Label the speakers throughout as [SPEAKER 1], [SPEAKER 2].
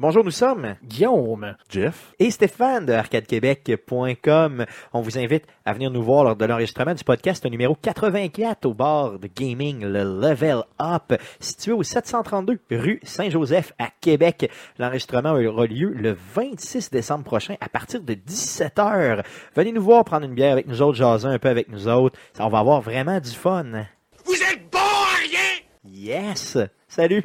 [SPEAKER 1] Bonjour, nous sommes
[SPEAKER 2] Guillaume.
[SPEAKER 3] Jeff.
[SPEAKER 1] et Stéphane de arcadequebec.com. On vous invite à venir nous voir lors de l'enregistrement du podcast numéro 84 au bar de gaming, le Level Up, situé au 732 rue Saint-Joseph à Québec. L'enregistrement aura lieu le 26 décembre prochain à partir de 17h. Venez nous voir, prendre une bière avec nous autres, jaser un peu avec nous autres. Ça, on va avoir vraiment du fun.
[SPEAKER 4] Vous êtes bon à rien!
[SPEAKER 1] Yes! Salut!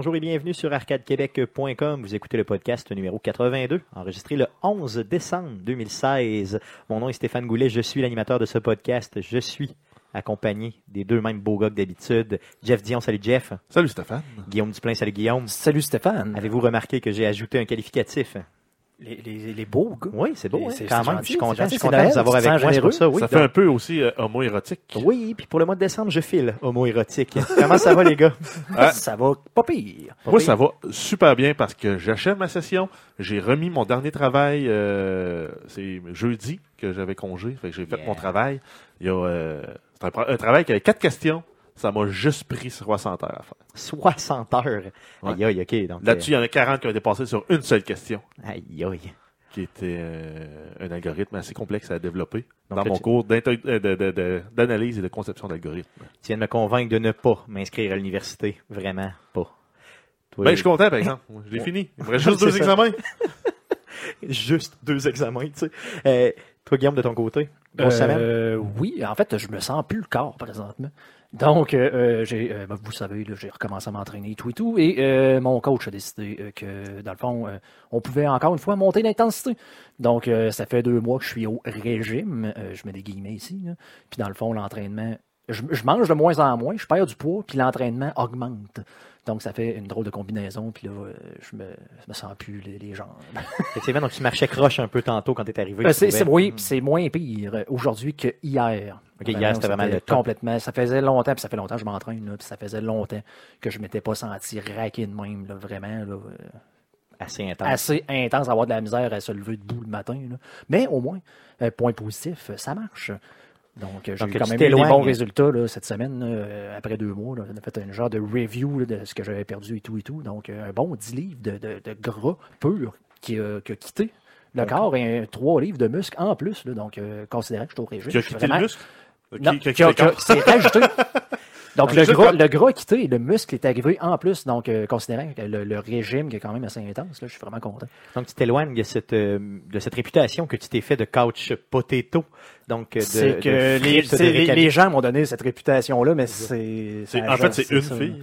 [SPEAKER 1] Bonjour et bienvenue sur arcadequebec.com. Vous écoutez le podcast numéro 82, enregistré le 11 décembre 2016. Mon nom est Stéphane Goulet, je suis l'animateur de ce podcast. Je suis accompagné des deux mêmes beaux gars que d'habitude. Jeff Dion, salut Jeff.
[SPEAKER 3] Salut Stéphane.
[SPEAKER 1] Guillaume Duplain, salut Guillaume.
[SPEAKER 2] Salut Stéphane.
[SPEAKER 1] Avez-vous remarqué que j'ai ajouté un qualificatif?
[SPEAKER 2] Les, les, les beaux gars.
[SPEAKER 1] Oui, c'est beau, hein, quand même.
[SPEAKER 2] gentil,
[SPEAKER 1] Je suis content,
[SPEAKER 2] c'est
[SPEAKER 1] je suis
[SPEAKER 2] gentil,
[SPEAKER 1] content
[SPEAKER 2] c'est
[SPEAKER 1] de vous avoir avec moi, pour ça, oui.
[SPEAKER 3] ça fait un peu aussi euh, homo-érotique.
[SPEAKER 1] Oui, puis pour le mois de décembre, je file homo-érotique. Comment ça va les gars?
[SPEAKER 3] Ah.
[SPEAKER 2] Ça va pas pire.
[SPEAKER 3] Moi, ça va super bien parce que j'achève ma session. J'ai remis mon dernier travail. euh, c'est jeudi que j'avais congé. Fait que j'ai fait
[SPEAKER 1] Yeah.
[SPEAKER 3] mon travail. Il y a, euh, c'est un travail qui avait quatre questions. Ça m'a juste pris 60 heures à faire.
[SPEAKER 1] 60 heures?
[SPEAKER 3] Ouais.
[SPEAKER 1] Aïe, aïe, ok. Donc,
[SPEAKER 3] Là-dessus, il y en a 40 qui ont été passés sur une seule question,
[SPEAKER 1] euh, aïe, aïe.
[SPEAKER 3] qui était euh, un algorithme assez complexe à développer
[SPEAKER 1] Donc
[SPEAKER 3] dans
[SPEAKER 1] là,
[SPEAKER 3] mon
[SPEAKER 1] tu-
[SPEAKER 3] cours euh, d'analyse et de conception d'algorithmes.
[SPEAKER 1] Tu viens de me convaincre de ne pas m'inscrire à l'université. Vraiment pas. Toi,
[SPEAKER 3] Ben, je suis content, par exemple. Je l'ai fini. Il me reste juste deux
[SPEAKER 1] ça.
[SPEAKER 3] examens.
[SPEAKER 1] juste deux examens, tu sais. Euh, toi, Guillaume, de ton côté, grosse semaine?
[SPEAKER 2] Euh, oui, en fait, je me sens plus le corps présentement. Donc, euh, euh, euh, ben, vous savez, j'ai recommencé à m'entraîner et tout et tout. Et euh, mon coach a décidé que, dans le fond, on pouvait encore une fois monter l'intensité. Donc, ça fait deux mois que je suis au régime. Je mets des guillemets ici. Puis, dans le fond, l'entraînement, je, je mange de moins en moins, je perds du poids, puis l'entraînement augmente. Donc, ça fait une drôle de combinaison. Puis là, je me, je me sens plus les, les jambes.
[SPEAKER 1] Effectivement, donc tu marchais croche un peu tantôt quand arrivé.
[SPEAKER 2] Euh,
[SPEAKER 1] tu trouvais?
[SPEAKER 2] c'est- oui, puis c'est moins pire aujourd'hui que hier.
[SPEAKER 1] Hier, c'était vraiment le top.
[SPEAKER 2] Complètement. Ça faisait longtemps, puis ça fait longtemps que je m'entraîne, puis ça faisait longtemps que je m'étais pas senti raqué de même, là, vraiment, là, euh,
[SPEAKER 1] Assez intense.
[SPEAKER 2] assez intense, avoir de la misère à se lever debout le matin. là. Mais au moins, euh, point positif, ça marche. Donc, euh, j'ai
[SPEAKER 1] Donc, tu
[SPEAKER 2] quand même eu des bons résultats là, cette semaine, là, euh, après deux mois. Là, on a fait un genre de review de ce que j'avais perdu et tout et tout. Donc, euh, un bon 10 livres de, de, de gras pur qui, a- qui a quitté le corps et un 3 livres de muscles en plus. Donc, euh, considérant que je suis au régime.
[SPEAKER 3] Qui a quitté le muscle?
[SPEAKER 2] Non,
[SPEAKER 3] Qui-
[SPEAKER 2] s'est rajouté. Donc, le gras, le gras a quitté le muscle est arrivé en plus. Donc, euh, considérant que le, le régime qui est quand même assez intense, là, je suis vraiment content.
[SPEAKER 1] Donc, tu t'éloignes de cette, euh, de cette réputation que tu t'es fait de couch potato. Donc, de,
[SPEAKER 2] C'est
[SPEAKER 1] de
[SPEAKER 2] que les, c'est- les, les gens m'ont donné cette réputation-là, mais c'est.
[SPEAKER 3] C'est- en fait, c'est une
[SPEAKER 2] ça.
[SPEAKER 3] fille.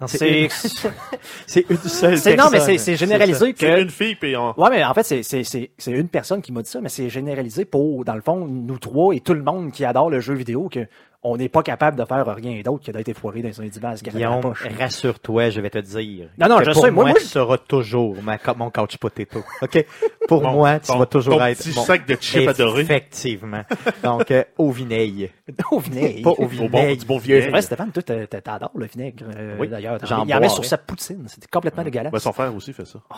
[SPEAKER 1] Non,
[SPEAKER 2] C'est
[SPEAKER 1] c'est une, c'est une seule
[SPEAKER 2] c'est- non, mais c'est c'est généralisé
[SPEAKER 3] C'est
[SPEAKER 2] que.
[SPEAKER 3] une fille, puis on...
[SPEAKER 2] Ouais, mais en fait, c'est- c'est c'est- c'est une personne qui m'a dit ça, mais c'est généralisé pour, dans le fond, nous trois et tout le monde qui adore le jeu vidéo, que on n'est pas capable de faire rien d'autre que d'être foiré dans un la
[SPEAKER 1] Guillaume, rassure-toi, je vais te dire.
[SPEAKER 2] Non, non,
[SPEAKER 1] que
[SPEAKER 2] je
[SPEAKER 1] pour
[SPEAKER 2] sais, moi,
[SPEAKER 1] moi,
[SPEAKER 2] moi,
[SPEAKER 1] tu seras toujours ma, mon couch potato. OK? Pour
[SPEAKER 3] Bon,
[SPEAKER 1] moi, tu
[SPEAKER 3] ton-
[SPEAKER 1] vas toujours
[SPEAKER 3] ton
[SPEAKER 1] être
[SPEAKER 3] petit
[SPEAKER 1] mon-
[SPEAKER 3] sac de chips adoré.
[SPEAKER 1] Effectivement. Donc, euh, au vinaigre.
[SPEAKER 2] au vinaigre.
[SPEAKER 1] Pas au
[SPEAKER 3] Au bon,
[SPEAKER 1] vinaigre.
[SPEAKER 3] du bon
[SPEAKER 2] C'est vrai,
[SPEAKER 3] vinaigre.
[SPEAKER 2] Stéphane, toi, t'a- t'a- t'adores le vinaigre, euh,
[SPEAKER 1] Oui,
[SPEAKER 2] d'ailleurs.
[SPEAKER 1] j'en
[SPEAKER 2] Il y en met sur sa poutine. C'était complètement dégueulasse.
[SPEAKER 3] Ben, son frère aussi fait ça. C'est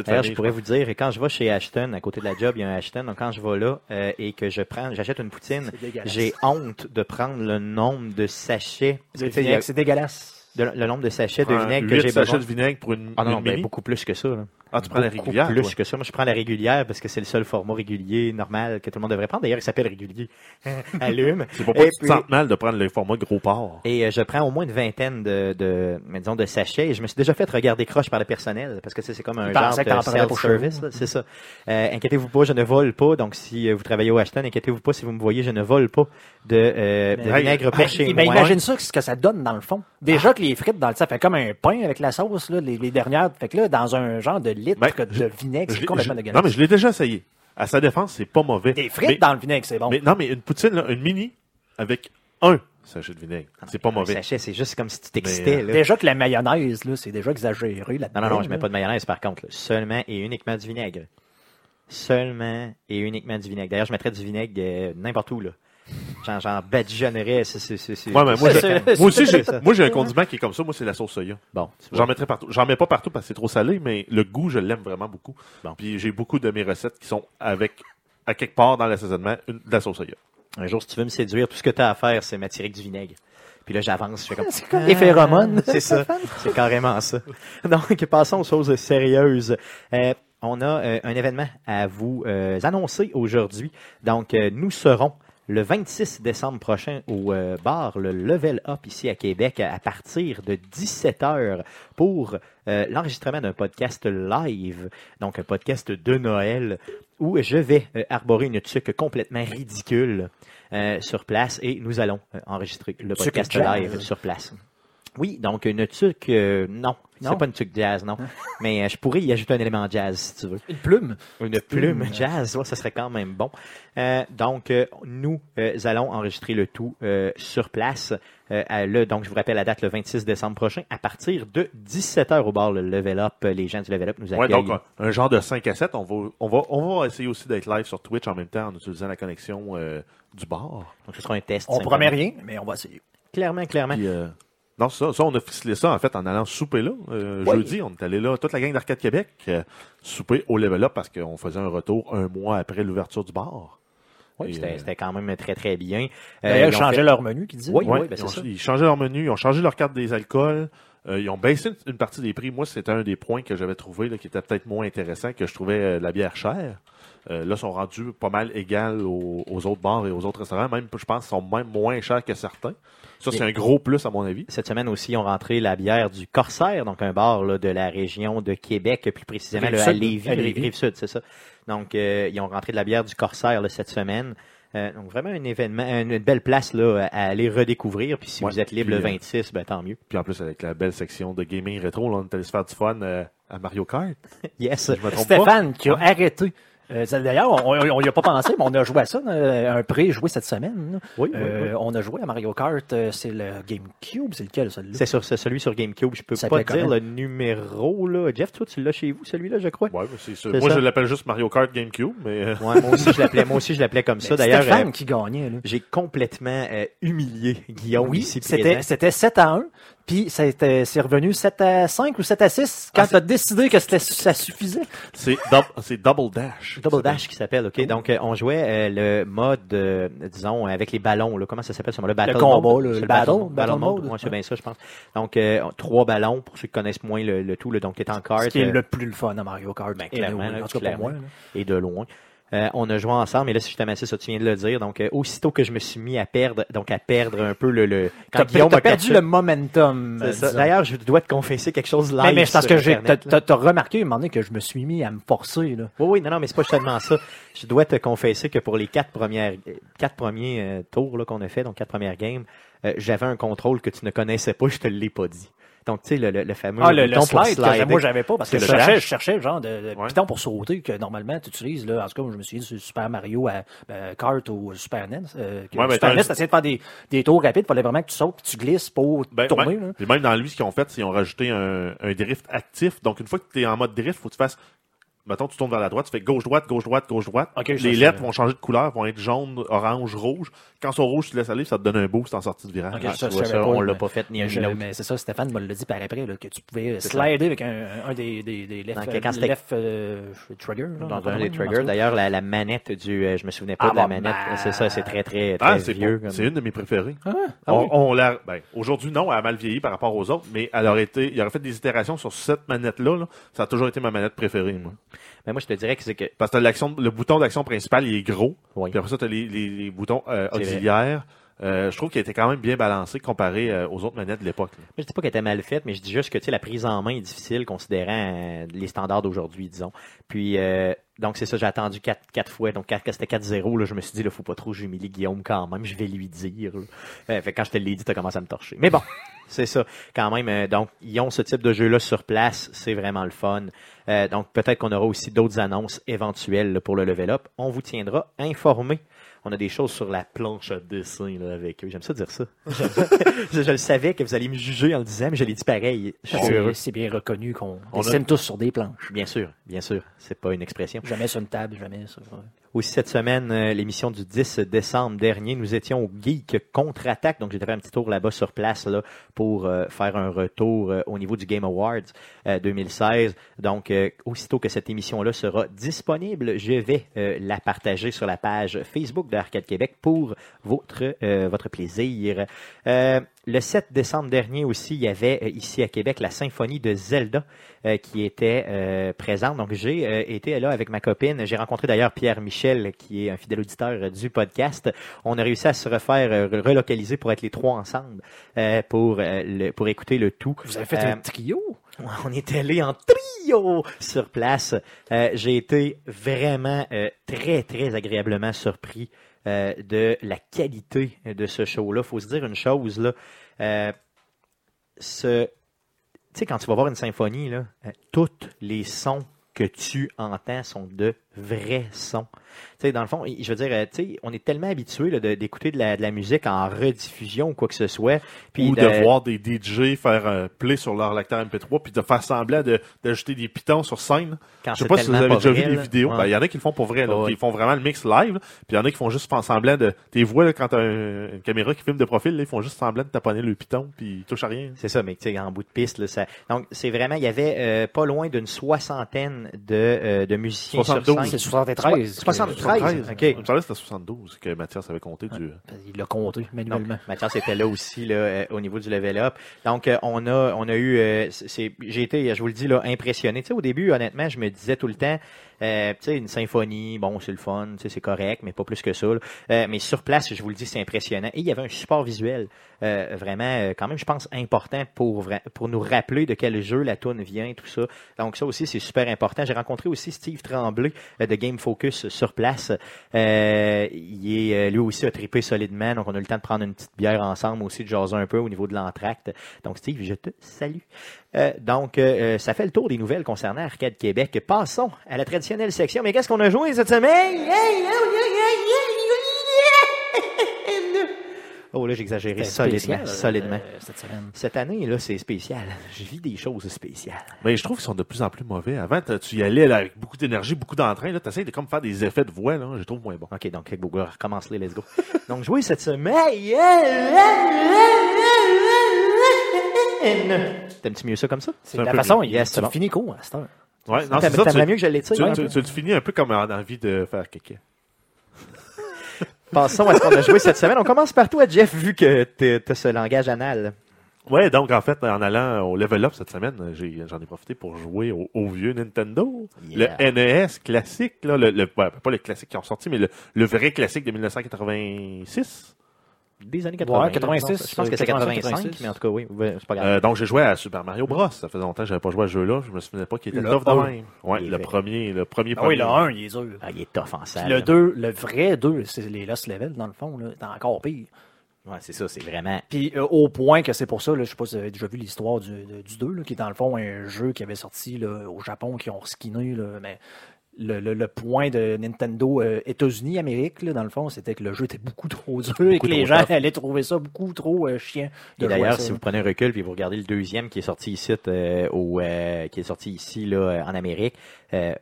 [SPEAKER 1] D'ailleurs, je pourrais vous dire, quand je vais chez Ashton, à côté de la job, il y a un Ashton. Donc, quand je vais là euh, et que je prends, j'achète une poutine, j'ai honte de prendre le nombre de sachets.
[SPEAKER 2] C'est dégueulasse.
[SPEAKER 1] de- le nombre de sachets de vinaigre que j'ai
[SPEAKER 3] sachets
[SPEAKER 1] besoin.
[SPEAKER 3] de vinaigre pour une,
[SPEAKER 1] Ah non,
[SPEAKER 3] une
[SPEAKER 1] non, ben, beaucoup plus que ça. là.
[SPEAKER 3] Ah, tu prends la régulière,
[SPEAKER 1] plus
[SPEAKER 3] toi.
[SPEAKER 1] que ça. Moi, je prends la régulière parce que c'est le seul format régulier, normal, que tout le monde devrait prendre. D'ailleurs, il s'appelle régulier. Allume.
[SPEAKER 3] C'est pas que tu te sentes mal de prendre le format gros porc.
[SPEAKER 1] Et euh, je prends au moins une vingtaine de, de, mais disons, de sachets. Et je me suis déjà fait regarder croche par le personnel parce que sais, c'est comme un genre de self-service. C'est ça. Euh, inquiétez-vous pas, je ne vole pas. Donc, si euh, vous travaillez au Ashton, inquiétez-vous pas si vous me voyez, je ne vole pas de, euh, de vinaigre pour
[SPEAKER 2] Ben, ben, imagine ça, ce que ça donne dans le fond. Déjà que les frites, dans le, ça fait comme un pain avec la sauce, là, les, les dernières. Fait que là, dans un genre de litre
[SPEAKER 3] Ben,
[SPEAKER 2] de vinaigre, c'est complètement dégueulasse.
[SPEAKER 3] Non, mais je l'ai déjà essayé. À sa défense, c'est pas mauvais.
[SPEAKER 2] Des frites
[SPEAKER 3] Mais-
[SPEAKER 2] dans le vinaigre, c'est bon.
[SPEAKER 3] Mais non, mais une poutine, là, une mini, avec un sachet de vinaigre. C'est pas
[SPEAKER 1] Un
[SPEAKER 3] mauvais.
[SPEAKER 1] sachet, c'est juste comme si tu t'excitais. Là.
[SPEAKER 2] Déjà que la mayonnaise, là, c'est déjà exagéré.
[SPEAKER 1] Non, non, non, je mets pas de mayonnaise par contre. là. Seulement et uniquement du vinaigre. seulement et uniquement du vinaigre. D'ailleurs, je mettrais du vinaigre euh, n'importe où, là. Genre badigeonnerais. c'est- c'est- c'est- c'est-
[SPEAKER 3] Ouais, mais moi, moi aussi, j'ai, moi, j'ai un condiment qui est comme ça. Moi, c'est la sauce soya.
[SPEAKER 1] Bon.
[SPEAKER 3] J'en mettrais partout. J'en mets pas partout parce que c'est trop salé, mais le goût, je l'aime vraiment beaucoup.
[SPEAKER 1] Bon.
[SPEAKER 3] Puis j'ai beaucoup de mes recettes qui sont avec, à quelque part dans l'assaisonnement, une, de la sauce soya.
[SPEAKER 1] Un jour, si tu veux me séduire, tout ce que tu as à faire, c'est m'attirer avec du vinaigre. Puis là, j'avance, je fais comme...
[SPEAKER 2] C'est comme les phéromones.
[SPEAKER 1] C'est ça. C'est carrément ça. Donc, passons aux choses sérieuses. Euh, on a euh, un événement à vous euh, annoncer aujourd'hui. Donc, euh, nous serons le 26 décembre prochain au euh, bar le Level Up ici à Québec à partir de 17h pour euh, l'enregistrement d'un podcast live, donc un podcast de Noël où je vais euh, arborer une tuque complètement ridicule sur place et nous allons enregistrer le podcast live sur place. Oui, donc une tuque, euh, non,
[SPEAKER 2] Non?
[SPEAKER 1] c'est pas une tuque jazz, non. Mais euh, je pourrais y ajouter un élément jazz si tu veux.
[SPEAKER 2] Une plume?
[SPEAKER 1] Une plume jazz, ouais, ça serait quand même bon. Euh, donc, euh, nous euh, allons enregistrer le tout euh, sur place. Euh, à le, donc, je vous rappelle la date le 26 décembre prochain, à partir de 17h au bar le Level Up. Les gens du Level Up nous
[SPEAKER 3] Ouais,
[SPEAKER 1] accueillent.
[SPEAKER 3] donc, un genre de 5 à 7. On va, on va, on va essayer aussi d'être live sur Twitch en même temps en utilisant la connexion euh, du bar.
[SPEAKER 1] Donc, ce sera un test.
[SPEAKER 2] On
[SPEAKER 1] simplement.
[SPEAKER 2] promet rien, mais on va essayer.
[SPEAKER 1] Clairement, clairement.
[SPEAKER 3] Puis, euh, non, ça, ça, on a ficelé ça, en fait, en allant souper là. Euh,
[SPEAKER 1] Oui.
[SPEAKER 3] Jeudi, on est allé là, toute la gang d'Arcade Québec, euh, souper au level up parce qu'on faisait un retour un mois après l'ouverture du bar.
[SPEAKER 1] Oui, c'était
[SPEAKER 3] euh,
[SPEAKER 1] c'était quand même très, très bien. Euh,
[SPEAKER 2] D'ailleurs,
[SPEAKER 1] ils
[SPEAKER 2] ils
[SPEAKER 1] ont
[SPEAKER 2] changeaient
[SPEAKER 1] fait-
[SPEAKER 2] leur menu, qui disait.
[SPEAKER 1] Oui,
[SPEAKER 3] Ouais,
[SPEAKER 1] oui, ben,
[SPEAKER 3] ils, ont,
[SPEAKER 1] ça.
[SPEAKER 3] ils changeaient leur menu, ils ont changé leur carte des alcools, euh, ils ont baissé une, une partie des prix. Moi, c'était un des points que j'avais trouvé là, qui était peut-être moins intéressant, que je trouvais euh, la bière chère. Euh, là, sont rendus pas mal égales aux, aux autres bars et aux autres restaurants. Même, je pense, sont même moins chers que certains. Ça, c'est un gros plus, à mon avis.
[SPEAKER 1] Cette semaine aussi, ils ont rentré la bière du Corsaire, donc un bar là, de la région de Québec, plus précisément là, à. Lévis,
[SPEAKER 2] À Lévis.
[SPEAKER 1] Rive-Sud, c'est ça. Donc, euh, ils ont rentré de la bière du Corsaire là, cette semaine. Euh, donc, vraiment un événement, une belle place là, à aller redécouvrir. Puis si
[SPEAKER 3] Ouais,
[SPEAKER 1] vous êtes libre
[SPEAKER 3] puis,
[SPEAKER 1] le
[SPEAKER 3] euh,
[SPEAKER 1] 26, ben, tant mieux.
[SPEAKER 3] Puis en plus, avec la belle section de gaming rétro, là, on est allé se faire du fun euh, à Mario Kart.
[SPEAKER 1] Yes.
[SPEAKER 3] Je me trompe pas.
[SPEAKER 2] Stéphane qui a arrêté. Euh, ça, D'ailleurs, on n'y a pas pensé, mais on a joué à ça, euh, un pré-joué cette semaine. là.
[SPEAKER 1] Oui, oui,
[SPEAKER 2] Euh,
[SPEAKER 1] oui.
[SPEAKER 2] On a joué à Mario Kart, euh, c'est le GameCube, c'est lequel celui-là?
[SPEAKER 1] C'est sur celui sur GameCube. Je peux
[SPEAKER 2] Ça
[SPEAKER 1] pas dire
[SPEAKER 2] comment?
[SPEAKER 1] le numéro là. Jeff, toi, tu l'as chez vous, celui-là, je crois?
[SPEAKER 3] Ouais, mais c'est ça.
[SPEAKER 1] C'est
[SPEAKER 3] Moi,
[SPEAKER 1] ça?
[SPEAKER 3] je l'appelle juste Mario Kart GameCube, mais euh,
[SPEAKER 1] Ouais, moi aussi, je l'appelais. Moi aussi, je l'appelais comme ça.
[SPEAKER 2] Mais
[SPEAKER 1] D'ailleurs,
[SPEAKER 2] Stéphane
[SPEAKER 1] euh,
[SPEAKER 2] qui gagnait.
[SPEAKER 1] J'ai complètement euh, humilié Guillaume
[SPEAKER 2] Oui,
[SPEAKER 1] ici
[SPEAKER 2] c'était 7 à 1, puis c'est revenu 7 à 5 ou 7 à 6 quand
[SPEAKER 3] Ah,
[SPEAKER 2] tu as décidé que c'était- ça suffisait.
[SPEAKER 3] c'est dou- c'est Double Dash.
[SPEAKER 1] Double Dash qui s'appelle, ok? Donc euh, on jouait euh, le mode, euh, disons, avec les ballons. Là. Comment ça s'appelle ce mode? Le battle
[SPEAKER 2] combat,
[SPEAKER 1] mode?
[SPEAKER 2] là,
[SPEAKER 1] C'est
[SPEAKER 2] le battle,
[SPEAKER 1] battle,
[SPEAKER 2] battle mode.
[SPEAKER 1] Ouais, c'est bien ça, je pense. Donc euh, trois ballons pour ceux qui connaissent moins le, le tout. Là. Donc t'es en carte
[SPEAKER 2] Ce qui est
[SPEAKER 1] euh,
[SPEAKER 2] le plus le fun à Mario Kart.
[SPEAKER 1] Ben,
[SPEAKER 2] Et
[SPEAKER 1] clairement,
[SPEAKER 2] oui,
[SPEAKER 1] là,
[SPEAKER 2] en tout cas pour
[SPEAKER 1] clairement.
[SPEAKER 2] moi. là.
[SPEAKER 1] et de loin. Euh, on a joué ensemble, et là, c'est justement c'est ça, tu viens de le dire. Donc, euh, aussitôt que je me suis mis à perdre, donc à perdre un peu le. le quand Guillaume
[SPEAKER 2] perdu
[SPEAKER 1] catché-
[SPEAKER 2] le momentum. Euh.
[SPEAKER 1] D'ailleurs, je dois te confesser quelque chose live.
[SPEAKER 2] Mais, mais parce que j'ai, t'as, remarqué un moment donné que je me suis mis à me forcer. Là.
[SPEAKER 1] Oui, oui, non, non, mais c'est pas seulement ça. Je dois te confesser que pour les quatre premières, quatre premiers euh, tours là, qu'on a fait, donc quatre premières games, euh, j'avais un contrôle que tu ne connaissais pas, je te l'ai pas dit. Donc, tu sais, le, le, le fameux
[SPEAKER 2] Ah, le, le
[SPEAKER 1] bouton pour
[SPEAKER 2] slide, que moi, j'avais pas, parce que
[SPEAKER 1] C'est
[SPEAKER 2] je cherchais, je cherchais le genre de, de
[SPEAKER 3] Ouais.
[SPEAKER 2] piton pour sauter que normalement tu utilises. Là. En tout cas, je me suis dit sur Super Mario à euh, Kart ou Super NES. Euh,
[SPEAKER 3] Ouais, mais
[SPEAKER 2] Super NES, t'essayais de faire des, des tours rapides, il fallait vraiment que tu sautes, que tu glisses pour
[SPEAKER 3] Ben,
[SPEAKER 2] tourner.
[SPEAKER 3] même,
[SPEAKER 2] là.
[SPEAKER 3] puis même dans lui, ce qu'ils ont fait, c'est qu'ils ont rajouté un, un drift actif. Donc, une fois que tu es en mode drift, faut que tu fasses. Mettons, tu tournes vers la droite, tu fais gauche-droite, gauche-droite, gauche-droite. Les lettres vont changer de couleur, vont être jaune, orange, rouge. Quand ils sont rouges, tu laisses aller, ça te donne un boost en sortie de virage.
[SPEAKER 2] Ok,
[SPEAKER 1] Ah,
[SPEAKER 2] ça,
[SPEAKER 1] tu
[SPEAKER 2] je
[SPEAKER 1] vois,
[SPEAKER 2] savais
[SPEAKER 1] ça,
[SPEAKER 2] pas,
[SPEAKER 1] on l'a pas fait ni un
[SPEAKER 2] je- mais c'est ça, Stéphane me l'a dit par après, là, que tu pouvais slider avec un, un des, des, des left,
[SPEAKER 1] Donc, quand c'était-
[SPEAKER 2] left euh, trigger.
[SPEAKER 1] Dans un des triggers. D'ailleurs, la, la manette du, euh, je me souvenais pas
[SPEAKER 2] Ah,
[SPEAKER 1] de la
[SPEAKER 2] bah,
[SPEAKER 1] manette.
[SPEAKER 2] bah.
[SPEAKER 1] C'est ça, c'est très, très, très
[SPEAKER 3] Ah, c'est
[SPEAKER 1] vieux.
[SPEAKER 3] C'est une de mes préférées.
[SPEAKER 2] Ah,
[SPEAKER 1] Ah
[SPEAKER 3] on, l'a, ben, aujourd'hui, non, elle a mal vieilli par rapport aux autres, mais elle aurait été, il aurait fait des itérations sur cette manette-là, là. Ça a toujours été ma manette préférée, moi.
[SPEAKER 1] Mais moi, je te dirais que c'est que
[SPEAKER 3] Parce que l'action, le bouton d'action principal, il est gros.
[SPEAKER 1] Oui.
[SPEAKER 3] Puis après ça, t'as les, les, les boutons euh, auxiliaires. Euh, je trouve qu'il était quand même bien balancé comparé euh, aux autres manettes de l'époque.
[SPEAKER 1] Je dis pas qu'elle était mal faite, mais je dis juste que tu la prise en main est difficile considérant euh, les standards d'aujourd'hui, disons. Puis donc c'est ça, j'ai attendu quatre, quatre fois. Donc quand c'était 4-0, là, je me suis dit, là, faut pas trop j'humilie Guillaume quand même, je vais lui dire. fait quand je te l'ai dit, t'as commencé à me torcher. Mais bon, C'est ça, quand même. donc, ils ont ce type de jeu-là sur place. C'est vraiment le fun. Euh, donc, peut-être qu'on aura aussi d'autres annonces éventuelles là, pour le level up. On vous tiendra informé. On a des choses sur la planche à dessin là, avec eux. J'aime ça dire ça. Je, je le savais que vous alliez me juger en le disant, mais je l'ai dit pareil.
[SPEAKER 2] C'est bien reconnu qu'on
[SPEAKER 3] On a-
[SPEAKER 2] dessine tous sur des planches.
[SPEAKER 1] Bien sûr, bien sûr. C'est pas une expression.
[SPEAKER 2] Jamais sur une table, jamais sur.
[SPEAKER 1] Aussi cette semaine, euh, l'émission du 10 décembre dernier, nous étions au Geek Contre-Attaque. Donc, j'ai fait un petit tour là-bas sur place là, pour euh, faire un retour euh, au niveau du Game Awards euh, 2016. Donc, aussitôt que cette émission-là sera disponible, je vais la partager sur la page Facebook de Arcade Québec pour votre, votre plaisir. Le 7 décembre dernier aussi, il y avait euh, ici à Québec la symphonie de Zelda euh, qui était euh, présente. Donc, j'ai euh, été là avec ma copine. J'ai rencontré d'ailleurs Pierre Michel, qui est un fidèle auditeur du podcast. On a réussi à se refaire relocaliser pour être les trois ensemble pour, le- pour écouter le tout.
[SPEAKER 2] Vous avez fait un trio?
[SPEAKER 1] on est allé en trio sur place. J'ai été vraiment très, très agréablement surpris euh, de la qualité de ce show-là. faut se dire une chose, là. Euh, quand tu vas voir une symphonie, là, euh, tous les sons que tu entends sont de vrais sons. Tu sais, dans le fond, je veux dire, euh, tu sais, on est tellement habitué de- d'écouter de la, de la musique en rediffusion ou quoi que ce soit. Puis
[SPEAKER 3] Ou de voir des DJ faire un play sur leur lecteur MP3 puis de faire semblant de- d'ajouter des pitons sur scène.
[SPEAKER 1] quand
[SPEAKER 3] Je sais pas si vous avez déjà
[SPEAKER 1] vrai,
[SPEAKER 3] vu des vidéos.
[SPEAKER 1] Ouais.
[SPEAKER 3] Ben, Il y en a qui le font pour vrai. Là,
[SPEAKER 1] Ouais, ouais.
[SPEAKER 3] Ils font vraiment le mix live. Puis il y en a qui font juste faire semblant de. Tes voix, là, quand t'as un- une caméra qui filme de profil, là, ils font juste semblant de taponner le piton puis ils touchent à rien.
[SPEAKER 1] C'est ça, mais tu sais, en bout de piste, là, ça. Donc, c'est vraiment, il y avait euh, pas loin d'une soixantaine de, euh, de musiciens
[SPEAKER 3] 72.
[SPEAKER 1] sur
[SPEAKER 2] C'est
[SPEAKER 1] scène.
[SPEAKER 2] 73.
[SPEAKER 1] Soi- 73. ok.
[SPEAKER 3] Il me semblait que c'était 72 que Mathias avait compté du.
[SPEAKER 2] Il l'a compté
[SPEAKER 1] Donc,
[SPEAKER 2] manuellement.
[SPEAKER 1] Mathias était là aussi là, euh, au niveau du level up. Donc euh, on a on a eu euh, c'est j'ai été je vous le dis là impressionné. Tu sais au début honnêtement je me disais tout le temps euh, tu sais une symphonie bon c'est le fun c'est correct mais pas plus que ça. Euh, mais sur place je vous le dis c'est impressionnant et il y avait un support visuel euh, vraiment quand même je pense important pour pour nous rappeler de quel jeu la tune vient tout ça. Donc ça aussi c'est super important. J'ai rencontré aussi Steve Tremblay de Game Focus sur place. Il est lui aussi a trippé solidement, donc on a eu le temps de prendre une petite bière ensemble aussi, de jaser un peu au niveau de l'entracte. Donc Steve, je te salue. Donc ça fait le tour des nouvelles concernant Arcade Québec. Passons à la section. Mais qu'est-ce qu'on a joué cette semaine? Oh là,
[SPEAKER 2] C'était
[SPEAKER 1] solidement, solidement.
[SPEAKER 2] euh, cette semaine.
[SPEAKER 1] Cette année, là, c'est spécial. Je vis des choses spéciales.
[SPEAKER 3] Mais je trouve qu'ils sont de plus en plus mauvais. Avant, tu y allais avec beaucoup d'énergie, beaucoup d'entrain. Là, t'essayes de comme faire des effets de voix. Là, je trouve moins bon.
[SPEAKER 1] OK, donc recommence les let's go. donc, jouer cette semaine. T'aimes-tu mieux ça comme ça?
[SPEAKER 2] C'est la façon, il
[SPEAKER 1] Yes,
[SPEAKER 2] fini court à cette heure.
[SPEAKER 3] Ouais, non, c'est
[SPEAKER 1] T'aimes-
[SPEAKER 3] ça.
[SPEAKER 1] T'aimerais
[SPEAKER 3] Tu,
[SPEAKER 1] mieux que je l'étire?
[SPEAKER 3] tu, tu, tu le finis un peu comme en envie de faire caca.
[SPEAKER 1] Passons à ce qu'on a joué cette semaine. On commence par toi, Jeff, vu que t'es- t'as ce langage anal.
[SPEAKER 3] Ouais, donc en fait, en allant au level up cette semaine, j'en ai, profité pour jouer au, au vieux Nintendo.
[SPEAKER 1] Yeah.
[SPEAKER 3] Le NES classique, là, le, pas le classique qui ont sorti, mais le, le vrai classique de 1986.
[SPEAKER 1] Des années 80.
[SPEAKER 2] Ouais, 86,
[SPEAKER 1] Je pense que c'est
[SPEAKER 2] 85,
[SPEAKER 1] 85, mais en tout cas, oui. ouais, C'est pas grave.
[SPEAKER 3] Euh, donc j'ai joué à Super Mario Bros. Ça faisait longtemps que j'avais pas joué à ce jeu-là. Je me souvenais pas qu'il était
[SPEAKER 2] Le
[SPEAKER 3] tough de même. Ouais, le
[SPEAKER 1] fait.
[SPEAKER 3] premier, le premier.
[SPEAKER 2] Ah oui, le
[SPEAKER 3] premier.
[SPEAKER 2] 1, il est dur.
[SPEAKER 1] Ah, il est tough en
[SPEAKER 2] Puis
[SPEAKER 1] salle.
[SPEAKER 2] le 2, le vrai 2, c'est les Lost Level, dans le fond, là, c'est encore pire.
[SPEAKER 1] Ouais, c'est ça, c'est vraiment.
[SPEAKER 2] Puis euh, au point que c'est pour ça, là, je sais pas si vous avez déjà vu l'histoire du, du 2, là, qui est dans le fond un jeu qui avait sorti là, au Japon, qui ont skiné, là, mais le, le- le point de Nintendo euh, États-Unis, Amérique, là, dans le fond, c'était que le jeu était beaucoup trop dur et que les gens
[SPEAKER 1] tough.
[SPEAKER 2] allaient trouver ça beaucoup trop euh, chiant.
[SPEAKER 1] Et d'ailleurs, si
[SPEAKER 2] là.
[SPEAKER 1] vous prenez un recul puis vous regardez le deuxième qui est sorti ici, euh, au, euh, qui est sorti ici là, en Amérique,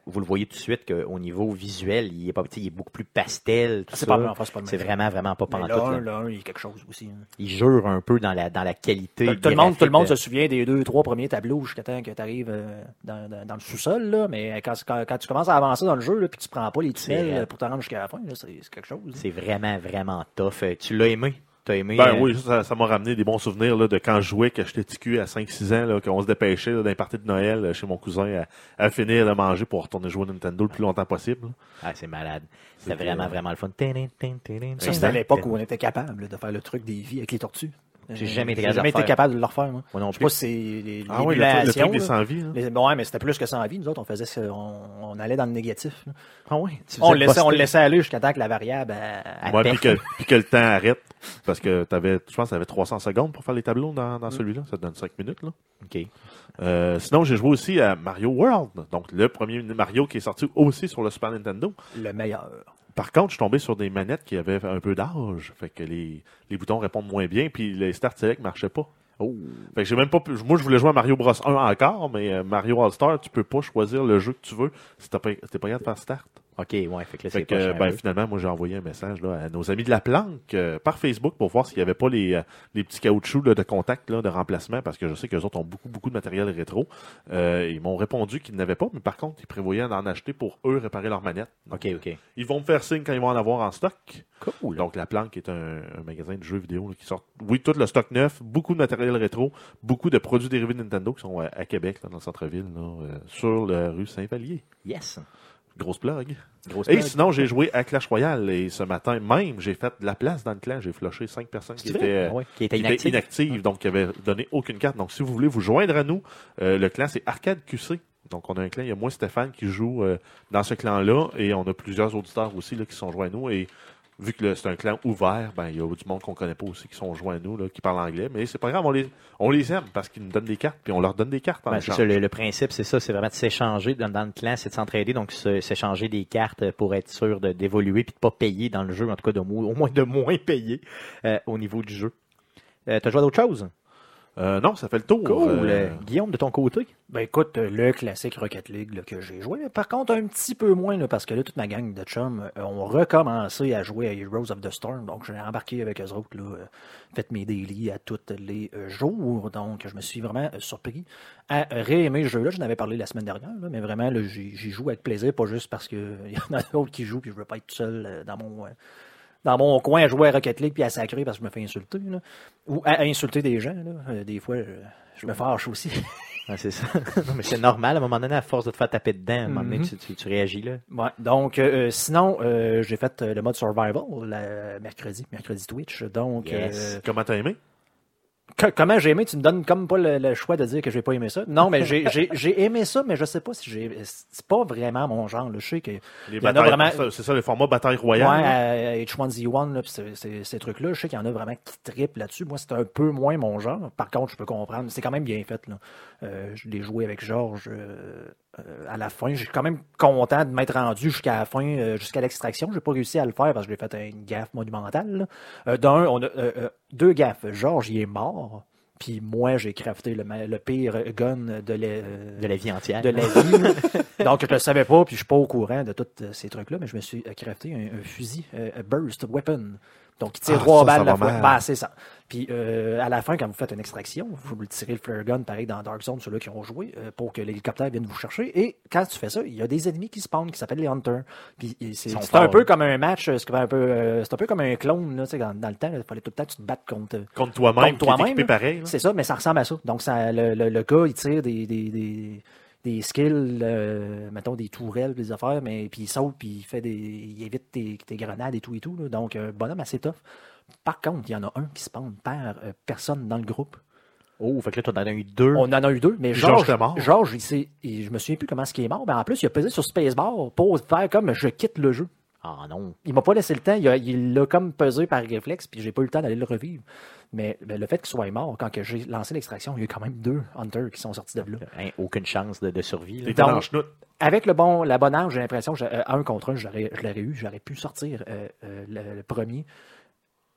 [SPEAKER 1] vous le voyez tout de suite qu'au niveau visuel, il est pas, il est beaucoup plus pastel.
[SPEAKER 2] Ah, c'est pas, enfin, pas
[SPEAKER 1] vraiment, vraiment pas pantoute.
[SPEAKER 2] le 1,
[SPEAKER 1] là.
[SPEAKER 2] 1, il y a quelque chose aussi. hein.
[SPEAKER 1] Il jure un peu dans la, dans la qualité.
[SPEAKER 2] Tout le, monde, tout le monde se souvient des deux, trois premiers tableaux jusqu'à temps que tu arrives dans, dans- dans le sous-sol, là, mais quand, quand, quand tu commences à avancer dans le jeu, là, puis tu prends pas les tunnels pour te rendre jusqu'à la fin, là, c'est quelque chose.
[SPEAKER 1] C'est vraiment, vraiment tough. Euh, Tu l'as aimé? T'as aimé?
[SPEAKER 3] Ben
[SPEAKER 1] euh,
[SPEAKER 3] oui, ça ça m'a ramené des bons souvenirs là, de quand je jouais, que j'étais ticu à 5-6 ans, là, qu'on se dépêchait là, d'un party de Noël euh, chez mon cousin à, à finir de manger pour retourner jouer à Nintendo le plus longtemps possible.
[SPEAKER 1] Ah, c'est malade. C'était vraiment,
[SPEAKER 3] euh,
[SPEAKER 1] vraiment le fun.
[SPEAKER 2] Ça, c'était à l'époque où on était capable là, de faire le truc des vies avec les tortues.
[SPEAKER 1] J'ai jamais été capable de
[SPEAKER 2] jamais
[SPEAKER 1] le
[SPEAKER 2] été capable de le refaire. Moi,
[SPEAKER 1] Moi non
[SPEAKER 2] Je sais
[SPEAKER 1] plus.
[SPEAKER 2] pas si c'est les,
[SPEAKER 3] Ah oui, le, truc- le
[SPEAKER 2] l'émulation,
[SPEAKER 3] truc des
[SPEAKER 2] là.
[SPEAKER 3] 100 vies. là.
[SPEAKER 2] Les- bon, ouais, mais c'était plus que 100 vie. Nous autres, on faisait on, on allait dans le négatif. là.
[SPEAKER 1] Ah oui.
[SPEAKER 2] On, le laissait, on le laissait aller jusqu'à temps que la variable euh, elle,
[SPEAKER 3] Ouais, puis, que, puis que le temps arrête. Parce que t'avais, je pense que tu avais 300 secondes pour faire les tableaux dans, dans celui-là. Ça te donne 5 minutes. Là.
[SPEAKER 1] OK.
[SPEAKER 3] Euh, sinon, j'ai joué aussi à Mario World. Donc, le premier Mario qui est sorti aussi sur le Super Nintendo.
[SPEAKER 2] le meilleur.
[SPEAKER 3] Par contre, je suis tombé sur des manettes qui avaient un peu d'âge. Fait que les, les boutons répondent moins bien. Puis les Start Select marchaient pas.
[SPEAKER 1] Oh.
[SPEAKER 3] Fait que j'ai même pas pu- Moi, je voulais jouer à Mario Bros 1 encore, mais euh, Mario All-Star, tu peux pas choisir le jeu que tu veux si pas, t'es pas capable de faire Start.
[SPEAKER 1] OK, ouais. Fait que là,
[SPEAKER 3] Fait que, euh, ben, finalement, moi, j'ai envoyé un message là, à nos amis de la planque euh, par Facebook pour voir s'il n'y avait pas les, euh, les petits caoutchoucs là, de contact là, de remplacement, parce que je sais qu'eux autres ont beaucoup, beaucoup de matériel rétro. Euh, ils m'ont répondu qu'ils n'avaient pas, mais par contre, ils prévoyaient d'en acheter pour eux réparer leur manette.
[SPEAKER 1] OK, OK.
[SPEAKER 3] Ils vont me faire signe quand ils vont en avoir en stock.
[SPEAKER 1] Cool.
[SPEAKER 3] Donc, La Planque est un, un magasin de jeux vidéo là, qui sort, oui, tout le stock neuf, beaucoup de matériel rétro, beaucoup de produits dérivés de Nintendo qui sont à, à Québec, là, dans le centre-ville, sur la rue Saint-Vallier.
[SPEAKER 1] Yes.
[SPEAKER 3] Grosse plug.
[SPEAKER 1] Grosse
[SPEAKER 3] Et
[SPEAKER 1] blague.
[SPEAKER 3] sinon, j'ai joué à Clash Royale et ce matin même, j'ai fait de la place dans le clan. J'ai flushé cinq personnes qui étaient,
[SPEAKER 1] Ah ouais, qui
[SPEAKER 3] étaient inactives, donc qui avaient donné aucune carte. Donc, si vous voulez vous joindre à nous, euh, le clan, c'est Arcade QC. Donc, on a un clan, il y a moi, Stéphane, qui joue euh, dans ce clan-là, et on a plusieurs auditeurs aussi là, qui sont joints à nous. Et vu que c'est un clan ouvert, ben, il y a du monde qu'on connaît pas aussi qui sont joints à nous, là, qui parlent anglais. Mais c'est pas grave, on les, on les aime parce qu'ils nous donnent des cartes, puis on leur donne des cartes en
[SPEAKER 1] Ben, ça, le, le principe, c'est ça, c'est vraiment de s'échanger dans, dans le clan, c'est de s'entraider, donc s'échanger des cartes pour être sûr d'évoluer puis de pas payer dans le jeu, en tout cas de au moins de moins payer euh, au niveau du jeu. Euh, T'as joué à d'autres choses?
[SPEAKER 3] Euh, non, ça fait le tour.
[SPEAKER 1] Cool.
[SPEAKER 3] Euh,
[SPEAKER 1] Guillaume, de ton côté?
[SPEAKER 2] Ben écoute, euh, le classique Rocket League là, que j'ai joué. Par contre, un petit peu moins, là, parce que là, toute ma gang de chums euh, ont recommencé à jouer à Heroes of the Storm. Donc, j'ai embarqué avec eux autres, là, fait mes daily à tous les jours. Donc, je me suis vraiment surpris à réaimer ce jeu-là. Je n'avais parlé la semaine dernière, là, mais vraiment, là, j'y joue avec plaisir, pas juste parce qu'il y en a d'autres qui jouent, puis je veux pas être tout seul dans mon... dans mon coin à jouer à Rocket League puis à sacrer parce que je me fais insulter. Là. Ou à, à insulter des gens. Là. Euh, des fois, je, je me fâche aussi.
[SPEAKER 1] Ah, c'est ça. non, mais c'est normal, à un moment donné, à force de te faire taper dedans, à un moment donné,
[SPEAKER 2] Mhm.
[SPEAKER 1] tu, tu- tu réagis là.
[SPEAKER 2] Ouais, donc, euh, sinon, euh, j'ai fait le mode survival la- mercredi, mercredi Twitch. Donc,
[SPEAKER 1] Yes.
[SPEAKER 2] euh,
[SPEAKER 3] Comment t'as aimé?
[SPEAKER 2] Co- comment j'ai aimé Tu me donnes comme pas le, le choix de dire que j'ai pas aimé ça. Non, mais j'ai- aimé ça, mais je sais pas si j'ai. C'est pas vraiment mon genre. là. Je sais que.
[SPEAKER 3] Les
[SPEAKER 2] vraiment-
[SPEAKER 3] C'est ça, le format bataille
[SPEAKER 2] Ouais,
[SPEAKER 3] royale.
[SPEAKER 2] à H1Z1, là, c'est- ces trucs-là, je sais qu'il y en a vraiment qui trippent là-dessus. Moi, c'est un peu moins mon genre. Par contre, je peux comprendre. C'est quand même bien fait. Là. Euh, je l'ai joué avec Georges euh, euh, à la fin. Je suis quand même content de m'être rendu jusqu'à la fin, jusqu'à l'extraction. J'ai pas réussi à le faire parce que j'ai fait une gaffe monumentale. D'un, on a deux gaffes. Georges, il est mort. Puis moi, j'ai crafté le, pire gun de, la-
[SPEAKER 1] De la vie entière.
[SPEAKER 2] de la vie. Donc, je le savais pas, puis je suis pas au courant de tous ces trucs-là, mais je me suis crafté un, un fusil, un burst weapon. Donc, il tire
[SPEAKER 3] Ah,
[SPEAKER 2] trois
[SPEAKER 3] ça,
[SPEAKER 2] balles
[SPEAKER 3] ça
[SPEAKER 2] la fois.
[SPEAKER 3] mal.
[SPEAKER 2] Ben, c'est ça. Puis, euh, à la fin, quand vous faites une extraction, vous tirez le flare gun, pareil dans Dark Zone, ceux-là qui ont joué, euh, pour que l'hélicoptère vienne vous chercher. Et quand tu fais ça, il y a des ennemis qui spawnent, qui s'appellent les Hunters. Puis, c'est un peu comme un match, euh, c'est un peu, euh, c'est un peu comme un clone, là, tu sais, dans, dans le temps, il fallait tout le temps que tu te battes contre,
[SPEAKER 3] Contre toi-même,
[SPEAKER 2] Contre toi-même, c'est ça, mais ça ressemble à ça. Donc, ça, le, le, le gars, il tire des, des, des, des skills, euh, mettons des tourelles, des affaires, mais puis il saute, puis il fait des. il évite tes, tes grenades et tout et tout. là. Donc, un bonhomme assez tough. Par contre, il y en a un qui spawn par euh, personne dans le groupe.
[SPEAKER 1] Oh, fait que là, t'en as eu deux.
[SPEAKER 2] On en a eu deux, mais
[SPEAKER 3] Georges.
[SPEAKER 2] Georges, il il- je me souviens plus comment est-ce qu'il est mort, mais en plus, il a pesé sur Spacebar pour faire comme je quitte le jeu.
[SPEAKER 1] Ah non.
[SPEAKER 2] Il m'a pas laissé le temps. Il l'a comme pesé par réflexe, puis j'ai pas eu le temps d'aller le revivre. Mais ben, le fait qu'il soit mort, quand que j'ai lancé l'extraction, il y a eu quand même deux Hunters qui sont sortis de là.
[SPEAKER 1] Hein, aucune chance de, de survie. là.
[SPEAKER 2] Donc-. Avec le bon, la bonne âge, j'ai l'impression que euh, un contre un, je l'aurais eu. J'aurais pu sortir euh, euh, le, le premier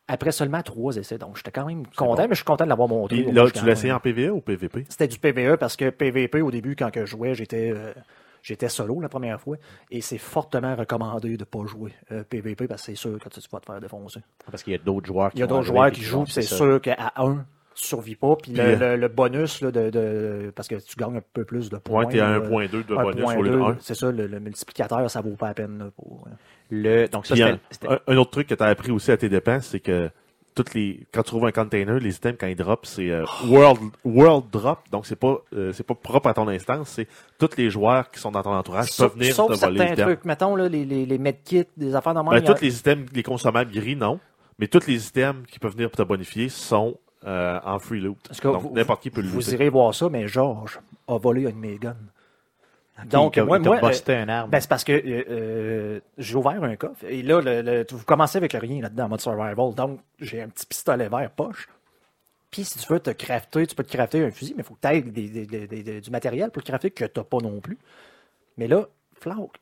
[SPEAKER 2] après seulement trois essais. Donc, j'étais quand même content,
[SPEAKER 3] bon.
[SPEAKER 2] mais je suis content de l'avoir au
[SPEAKER 3] là, tu l'as essayé en PVE ou PVP?
[SPEAKER 2] C'était du PVE parce que PVP, au début, quand que je jouais, j'étais euh, j'étais solo la première fois. Et c'est fortement recommandé de ne pas jouer euh, PVP parce que c'est sûr que tu vas te faire défoncer.
[SPEAKER 1] Parce qu'il y a d'autres joueurs qui
[SPEAKER 2] Il y a d'autres joueurs qui jouent, puis c'est sûr qu'à un, tu survis pas. Puis, le,
[SPEAKER 3] euh,
[SPEAKER 2] le- le bonus là, de, de- Parce que tu gagnes un peu plus de points.
[SPEAKER 3] Ouais, t'es à
[SPEAKER 2] là,
[SPEAKER 3] 1.2 de
[SPEAKER 2] un
[SPEAKER 3] bonus au lieu de
[SPEAKER 2] deux,
[SPEAKER 3] 1.
[SPEAKER 2] C'est ça, le, le multiplicateur, ça vaut pas la peine. là, pour, euh,
[SPEAKER 1] Le, donc ça,
[SPEAKER 3] un autre truc que tu as appris aussi à tes dépenses, c'est que toutes les quand tu trouves un container, les items quand ils drop, c'est euh, world world drop, donc c'est pas euh, c'est pas propre à ton instance, c'est tous les joueurs qui sont dans ton entourage
[SPEAKER 2] Sauf,
[SPEAKER 3] peuvent venir
[SPEAKER 2] sauf
[SPEAKER 3] te voler
[SPEAKER 2] certains trucs, mettons là, les, les, les medkits, des affaires même.
[SPEAKER 3] Ben,
[SPEAKER 2] a-
[SPEAKER 3] tous les items, les consommables gris, non, mais tous les items qui peuvent venir te bonifier sont euh, en free loot. Donc, n'importe qui peut le
[SPEAKER 2] Vous
[SPEAKER 3] looter.
[SPEAKER 2] irez voir ça, mais Georges a volé un de mes guns. Donc,
[SPEAKER 1] il
[SPEAKER 2] moi- moi,
[SPEAKER 1] busté un arbre.
[SPEAKER 2] Ben, c'est parce que euh, euh, j'ai ouvert un coffre et là, le, le- vous commencez avec rien là-dedans en mode survival. Donc, j'ai un petit pistolet vert poche. Puis, si tu veux te crafter, tu peux te crafter un fusil, mais il faut que tu aies des- des- des- des- du matériel pour le crafter que tu n'as pas non plus. Mais là,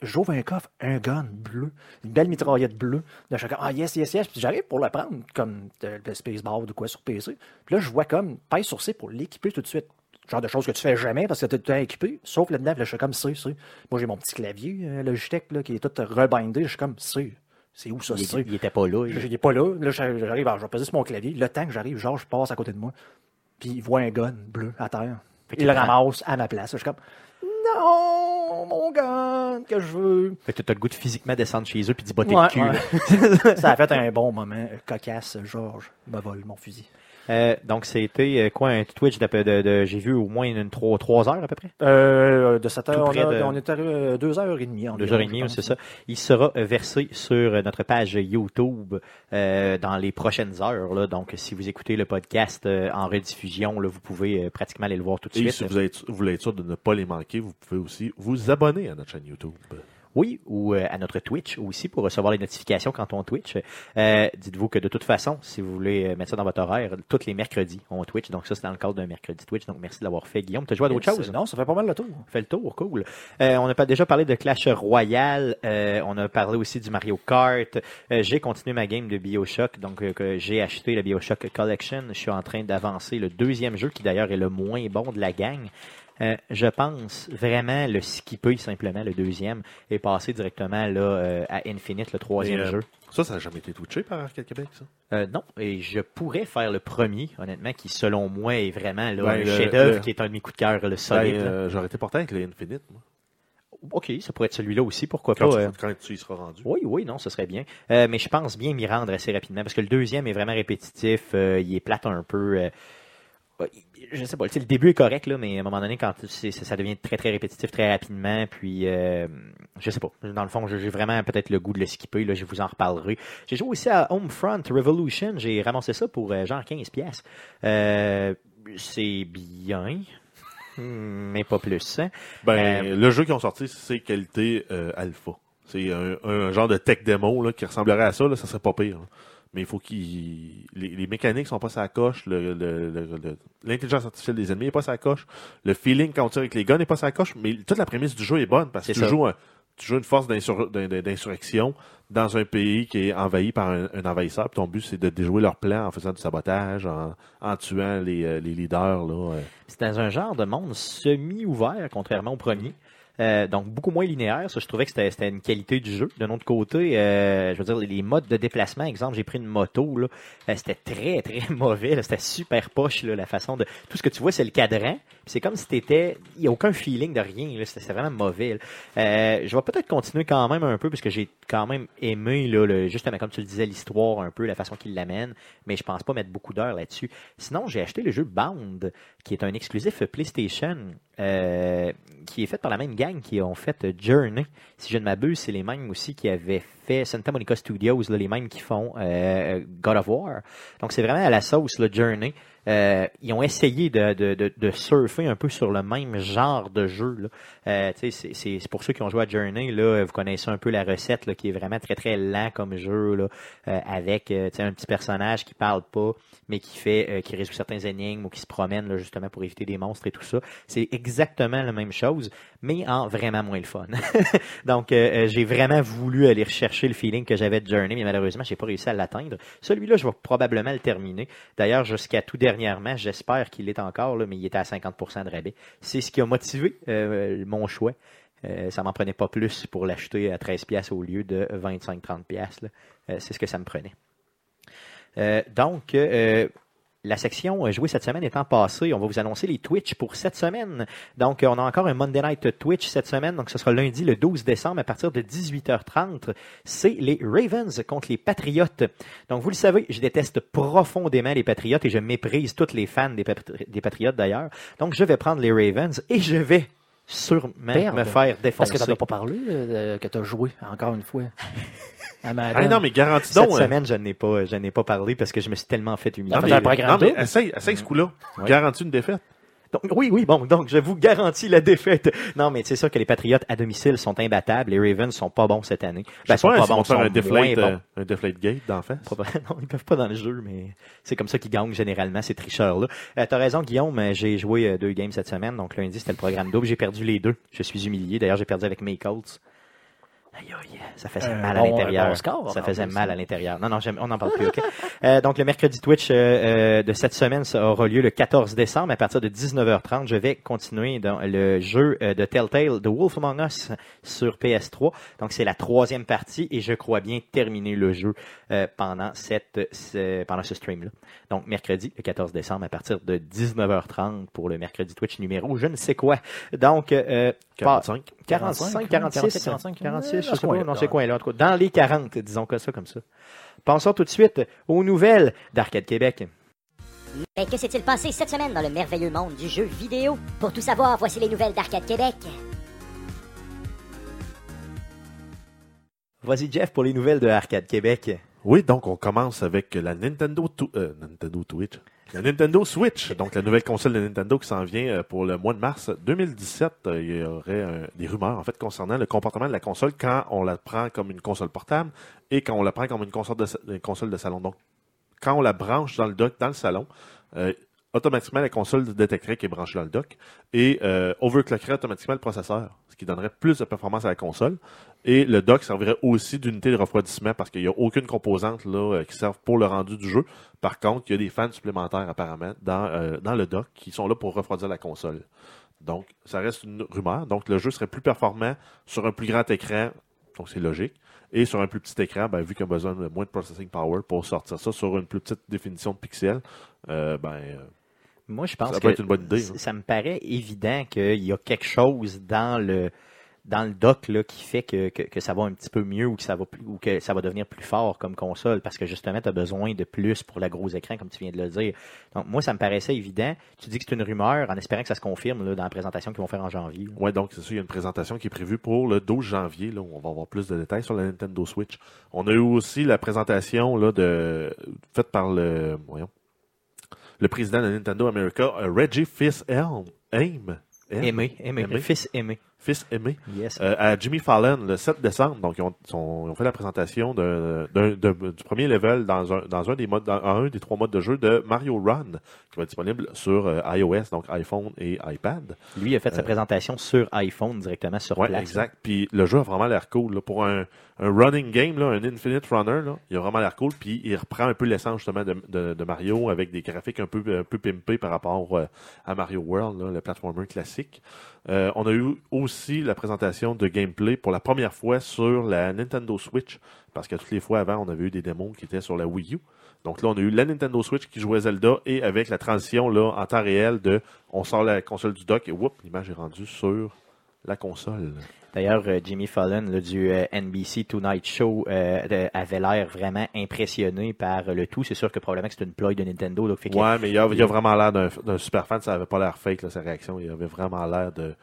[SPEAKER 2] j'ouvre un coffre, un gun bleu, une belle mitraillette bleue. Suis comme, ah yes, yes, yes. Puis j'arrive pour le prendre comme de, de Spacebar ou de quoi sur PC. Puis là, je vois comme, pèse sur C pour l'équiper tout de suite. Genre de choses que tu fais jamais parce que tu es tout le temps équipé, sauf là-dedans, là, je suis comme C, C. Moi, j'ai mon petit clavier euh, Logitech là, qui est tout rebindé. Je suis comme C. C'est où ça,
[SPEAKER 1] il,
[SPEAKER 2] C?
[SPEAKER 1] il était pas là. il-
[SPEAKER 2] est pas là. Là, j'arrive, alors, je vais peser sur mon clavier. Le temps que j'arrive, genre, je passe à côté de moi. Puis il voit un gun bleu à terre.
[SPEAKER 1] Fait
[SPEAKER 2] Il le ramasse à ma place. Je suis comme, non, mon gun que je veux.
[SPEAKER 1] Fait que t'as le goût de physiquement descendre chez eux puis d'y botter
[SPEAKER 2] Ouais,
[SPEAKER 1] le cul.
[SPEAKER 2] ouais. ça a fait un bon moment. Cocasse, Georges me vole mon fusil.
[SPEAKER 1] Euh, donc, c'était euh, quoi, un Twitch de, de, de- j'ai vu au moins une 3, heures à peu près?
[SPEAKER 2] Euh, de 7
[SPEAKER 1] Tout
[SPEAKER 2] heures, on,
[SPEAKER 1] près
[SPEAKER 2] a-
[SPEAKER 1] de-
[SPEAKER 2] on est à 2h30 environ.
[SPEAKER 1] Deux heures et demie, c'est ça. Il sera versé sur notre page YouTube euh, dans les prochaines heures. Là. Donc, si vous écoutez le podcast euh, en rediffusion, là, vous pouvez euh, pratiquement aller le voir tout de
[SPEAKER 3] Et
[SPEAKER 1] suite.
[SPEAKER 3] si vous, êtes, vous voulez être sûr de ne pas les manquer, vous pouvez aussi vous abonner à notre chaîne YouTube.
[SPEAKER 1] Oui, ou euh, à notre Twitch aussi pour recevoir les notifications quand on Twitch. Euh, Dites-vous que de toute façon, si vous voulez euh, mettre ça dans votre horaire, tous les mercredis, on Twitch. Donc ça, c'est dans le cadre d'un mercredi Twitch. Donc merci de l'avoir fait, Guillaume. Tu as joué à d'autres
[SPEAKER 2] Yes,
[SPEAKER 1] choses?
[SPEAKER 2] Non, ça fait pas mal le tour.
[SPEAKER 1] fait le tour, cool. Euh, on a pas déjà parlé de Clash Royale, euh, on a parlé aussi du Mario Kart. Euh, j'ai continué ma game de BioShock, donc euh, j'ai acheté la BioShock Collection. Je suis en train d'avancer le deuxième jeu qui d'ailleurs est le moins bon de la gang. Euh, je pense vraiment le skipper simplement le deuxième et passer directement là euh, à Infinite le troisième
[SPEAKER 3] euh,
[SPEAKER 1] jeu.
[SPEAKER 3] Ça, ça n'a jamais été twitché par Arcade Québec, ça?
[SPEAKER 1] Non, et je pourrais faire le premier, honnêtement, qui selon moi est vraiment là,
[SPEAKER 3] Ben, le-
[SPEAKER 1] chef-d'œuvre qui est un de mes coups de cœur, le
[SPEAKER 3] Ben,
[SPEAKER 1] solide.
[SPEAKER 3] J'aurais été porté avec le Infinite, moi.
[SPEAKER 1] Ok, ça pourrait être celui-là aussi, pourquoi
[SPEAKER 3] Quand,
[SPEAKER 1] pas.
[SPEAKER 3] tu, quand tu y seras rendu.
[SPEAKER 1] Oui, oui, non, ce serait bien. Mais je pense bien m'y rendre assez rapidement parce que le deuxième est vraiment répétitif. il est plate un peu. Euh, je sais pas, le début est correct, là, mais à un moment donné, quand ça ça devient très, très répétitif, très rapidement, puis euh, je sais pas. Dans le fond, j'ai vraiment peut-être le goût de le skipper, là, je vous en reparlerai. J'ai joué aussi à Homefront Revolution, j'ai ramassé ça pour euh, genre 15 pièces. Euh, c'est bien, mais pas plus. hein.
[SPEAKER 3] Ben,
[SPEAKER 1] Euh,
[SPEAKER 3] le jeu qu'ils ont sorti, c'est qualité alpha. C'est un, un genre de tech démo là, qui ressemblerait à ça, là, ça serait pas pire. là. Mais il faut qu'ils. Les, les mécaniques sont pas sa coche, le- le- le- le- l'intelligence artificielle des ennemis est pas sa coche, le feeling quand on tire avec les guns n'est pas sa coche, mais toute la prémisse du jeu est bonne parce que tu
[SPEAKER 1] ça.
[SPEAKER 3] joues, un- tu joues une force d'insur- d'in- d'in- d'insurrection dans un pays qui est envahi par un, un envahisseur. Puis ton but, c'est de déjouer leur plan en faisant du sabotage, en, en tuant les, euh, les leaders. Là.
[SPEAKER 1] C'est dans un genre de monde semi-ouvert, contrairement au premier. Euh, donc beaucoup moins linéaire. Ça, je trouvais que c'était une qualité du jeu. D'un autre côté, euh, je veux dire, les modes de déplacement, exemple, j'ai pris une moto, là, euh, c'était très, très mauvais. C'était super poche, la façon de... Tout ce que tu vois, c'est le cadran. C'est comme si t'étais... Il n'y a aucun feeling de rien. C'était vraiment mauvais. je vais peut-être continuer quand même un peu, parce que j'ai quand même aimé, là, justement, comme tu le disais, l'histoire un peu, la façon qu'il l'amène. Mais je pense pas mettre beaucoup d'heures là-dessus. Sinon, j'ai acheté le jeu Bound, qui est un exclusif PlayStation, euh, qui est fait par la même gang qui ont fait Journey. Si je ne m'abuse, c'est les mêmes aussi qui avaient fait Santa Monica Studios, les mêmes qui font euh, God of War. Donc c'est vraiment à la sauce, le Journey. Euh, ils ont essayé de, surfer un peu sur le même genre de jeu. Euh, c'est- pour ceux qui ont joué à Journey, vous connaissez un peu la recette qui est vraiment très très lent comme jeu, euh, avec euh, un petit personnage qui parle pas, mais qui fait euh, qui résout certains énigmes ou qui se promène justement pour éviter des monstres et tout ça. C'est exactement la même chose, mais en vraiment moins le fun. Donc euh, euh, j'ai vraiment voulu aller rechercher le feeling que j'avais de Journey, mais malheureusement j'ai pas réussi à l'atteindre. Celui-là, je vais probablement le terminer. D'ailleurs, jusqu'à tout dernièrement, j'espère qu'il est encore mais il était à 50% de rabais. C'est ce qui a motivé euh, mon choix. Euh, ça m'en prenait pas plus pour l'acheter à 13 pièces au lieu de 25-30 pièces. C'est ce que ça me prenait. Euh, donc, euh, la section euh, jouée cette semaine étant passée, on va vous annoncer les Twitch pour cette semaine. Donc, on a encore un Monday Night Twitch cette semaine. Donc, ce sera lundi le 12 décembre à partir de 18h30. C'est les Ravens contre les Patriotes. Donc, vous le savez, je déteste profondément les Patriotes et je méprise tous les fans des, Patri- des Patriotes d'ailleurs. Donc, je vais prendre les Ravens et je vais sûrement
[SPEAKER 2] Perdre.
[SPEAKER 1] me faire
[SPEAKER 2] Parce
[SPEAKER 1] défoncer.
[SPEAKER 2] que tu n'as pas parlé euh, que tu as joué, encore une fois. À.
[SPEAKER 3] Ah non, mais garantis
[SPEAKER 1] Cette
[SPEAKER 3] donc. euh,
[SPEAKER 1] semaine, je n'ai pas, je n'ai pas parlé parce que je me suis tellement fait humilier.
[SPEAKER 3] non, mais, non, mais essaye, essaye ce coup-là. Garantis une défaite.
[SPEAKER 1] Donc, oui, oui, bon, donc je vous garantis la défaite. Non, mais c'est sûr que les Patriots à domicile sont imbattables. Les Ravens sont pas bons cette année. Ben, sont
[SPEAKER 3] pas,
[SPEAKER 1] pas
[SPEAKER 3] vont
[SPEAKER 1] bons,
[SPEAKER 3] faire
[SPEAKER 1] sont
[SPEAKER 3] un deflate,
[SPEAKER 1] bons.
[SPEAKER 3] euh, un deflate gate d'en face.
[SPEAKER 1] Non, ils peuvent pas dans le jeu, mais c'est comme ça qu'ils gagnent généralement, ces tricheurs-là. Euh, T'as raison, Guillaume, euh, j'ai joué deux games cette semaine, donc lundi c'était le programme double. J'ai perdu les deux. Je suis humilié. D'ailleurs, j'ai perdu avec mes Colts. Aïe, aïe, ça faisait
[SPEAKER 2] Un
[SPEAKER 1] mal à l'intérieur. ça faisait mal à l'intérieur. Non, non, on n'en parle plus, OK? Euh, donc, le mercredi Twitch euh, euh, de cette semaine ça aura lieu le 14 décembre à partir de 19h30. Je vais continuer dans le jeu euh, de Telltale, The Wolf Among Us sur PS3. Donc, c'est la troisième partie et je crois bien terminer le jeu euh, pendant, cette, ce, pendant ce stream-là. Donc, mercredi, le 14 décembre, à partir de 19h30 pour le mercredi Twitch numéro, je ne sais quoi. Donc, euh,
[SPEAKER 3] 45.
[SPEAKER 1] 45,
[SPEAKER 2] 45,
[SPEAKER 1] 46,
[SPEAKER 2] 45,
[SPEAKER 1] 46,
[SPEAKER 2] euh,
[SPEAKER 1] je
[SPEAKER 2] dans
[SPEAKER 1] sais
[SPEAKER 2] ce coin-là,
[SPEAKER 1] pas, non, c'est
[SPEAKER 2] ouais.
[SPEAKER 1] quoi là, en tout cas, dans les 40, disons que ça comme ça. Pensons tout de suite aux nouvelles d'Arcade Québec.
[SPEAKER 5] Mais que s'est-il passé cette semaine dans le merveilleux monde du jeu vidéo? Pour tout savoir, voici les nouvelles d'Arcade Québec.
[SPEAKER 1] Vas-y Jeff pour les nouvelles de Arcade Québec.
[SPEAKER 3] Oui, donc on commence avec la Nintendo, Tu- euh, Nintendo Twitch. La Nintendo Switch, donc la nouvelle console de Nintendo qui s'en vient euh, pour le mois de mars 2017. Euh, Il y aurait euh, des rumeurs en fait concernant le comportement de la console quand on la prend comme une console portable et quand on la prend comme une console de, salon. Donc quand on la branche dans le dock dans le salon, euh, automatiquement la console détecterait qu'elle est branchée dans le dock et euh, overclockerait automatiquement le processeur, ce qui donnerait plus de performance à la console. Et le dock servirait aussi d'unité de refroidissement parce qu'il n'y a aucune composante là, euh, qui serve pour le rendu du jeu. Par contre, il y a des fans supplémentaires apparemment dans, euh, dans le dock qui sont là pour refroidir la console. Donc, ça reste une rumeur. Donc, le jeu serait plus performant sur un plus grand écran, donc c'est logique. Et sur un plus petit écran, ben, vu qu'il a besoin de moins de processing power pour sortir ça sur une plus petite définition de pixels, ben,
[SPEAKER 1] Moi, je pense
[SPEAKER 3] Ça
[SPEAKER 1] que
[SPEAKER 3] peut être une bonne idée,
[SPEAKER 1] c-
[SPEAKER 3] hein.
[SPEAKER 1] ça me paraît évident qu'il y a quelque chose dans le dans le dock là, qui fait que, que, que ça va un petit peu mieux ou que ça va plus, ou que ça va devenir plus fort comme console parce que justement tu as besoin de plus pour le gros écran comme tu viens de le dire. Donc moi ça me paraissait évident. Tu dis que c'est une rumeur en espérant que ça se confirme là, dans la présentation qu'ils vont faire en janvier. là.
[SPEAKER 3] Ouais, donc c'est ça, il y a une présentation qui est prévue pour le 12 janvier, là, où on va avoir plus de détails sur la Nintendo Switch. On a eu aussi la présentation là, de, faite par le, voyons, le président de Nintendo America, Reggie Fils-Aime. Aime. Aime?
[SPEAKER 1] Aimé, aimé,
[SPEAKER 3] Aimé.
[SPEAKER 1] fils aimé.
[SPEAKER 3] Fils aimé.
[SPEAKER 1] Yes.
[SPEAKER 3] Euh, à Jimmy Fallon le 7 décembre. Donc, ils ont, sont- ils ont fait la présentation du premier level dans un, dans un des modes, dans un des trois modes de jeu de Mario Run, qui va être disponible sur euh, iOS, donc iPhone et iPad.
[SPEAKER 1] Lui a fait sa
[SPEAKER 3] euh,
[SPEAKER 1] présentation sur iPhone directement sur
[SPEAKER 3] Ouais,
[SPEAKER 1] place.
[SPEAKER 3] exact. Puis le jeu a vraiment l'air cool. Là. Pour un, un running game, là, un Infinite Runner, là, il a vraiment l'air cool. Puis il reprend un peu l'essence justement de, Mario avec des graphiques un peu, un peu pimpés par rapport à Mario World, là, le platformer classique. Euh, on a eu aussi la présentation de gameplay pour la première fois sur la Nintendo Switch. Parce que toutes les fois avant, on avait eu des démos qui étaient sur la Wii U. Donc là, on a eu la Nintendo Switch qui jouait Zelda et avec la transition là, en temps réel de on sort la console du dock et whoop, l'image est rendue sur la console.
[SPEAKER 1] D'ailleurs, euh, Jimmy Fallon là, du euh, NBC Tonight Show euh, avait l'air vraiment impressionné par le tout. C'est sûr que probablement que c'est une ploy de Nintendo. Donc fait
[SPEAKER 3] Ouais, mais il a, il a vraiment l'air d'un d'un super fan. Ça avait pas l'air fake, là, sa réaction. Il avait vraiment l'air de.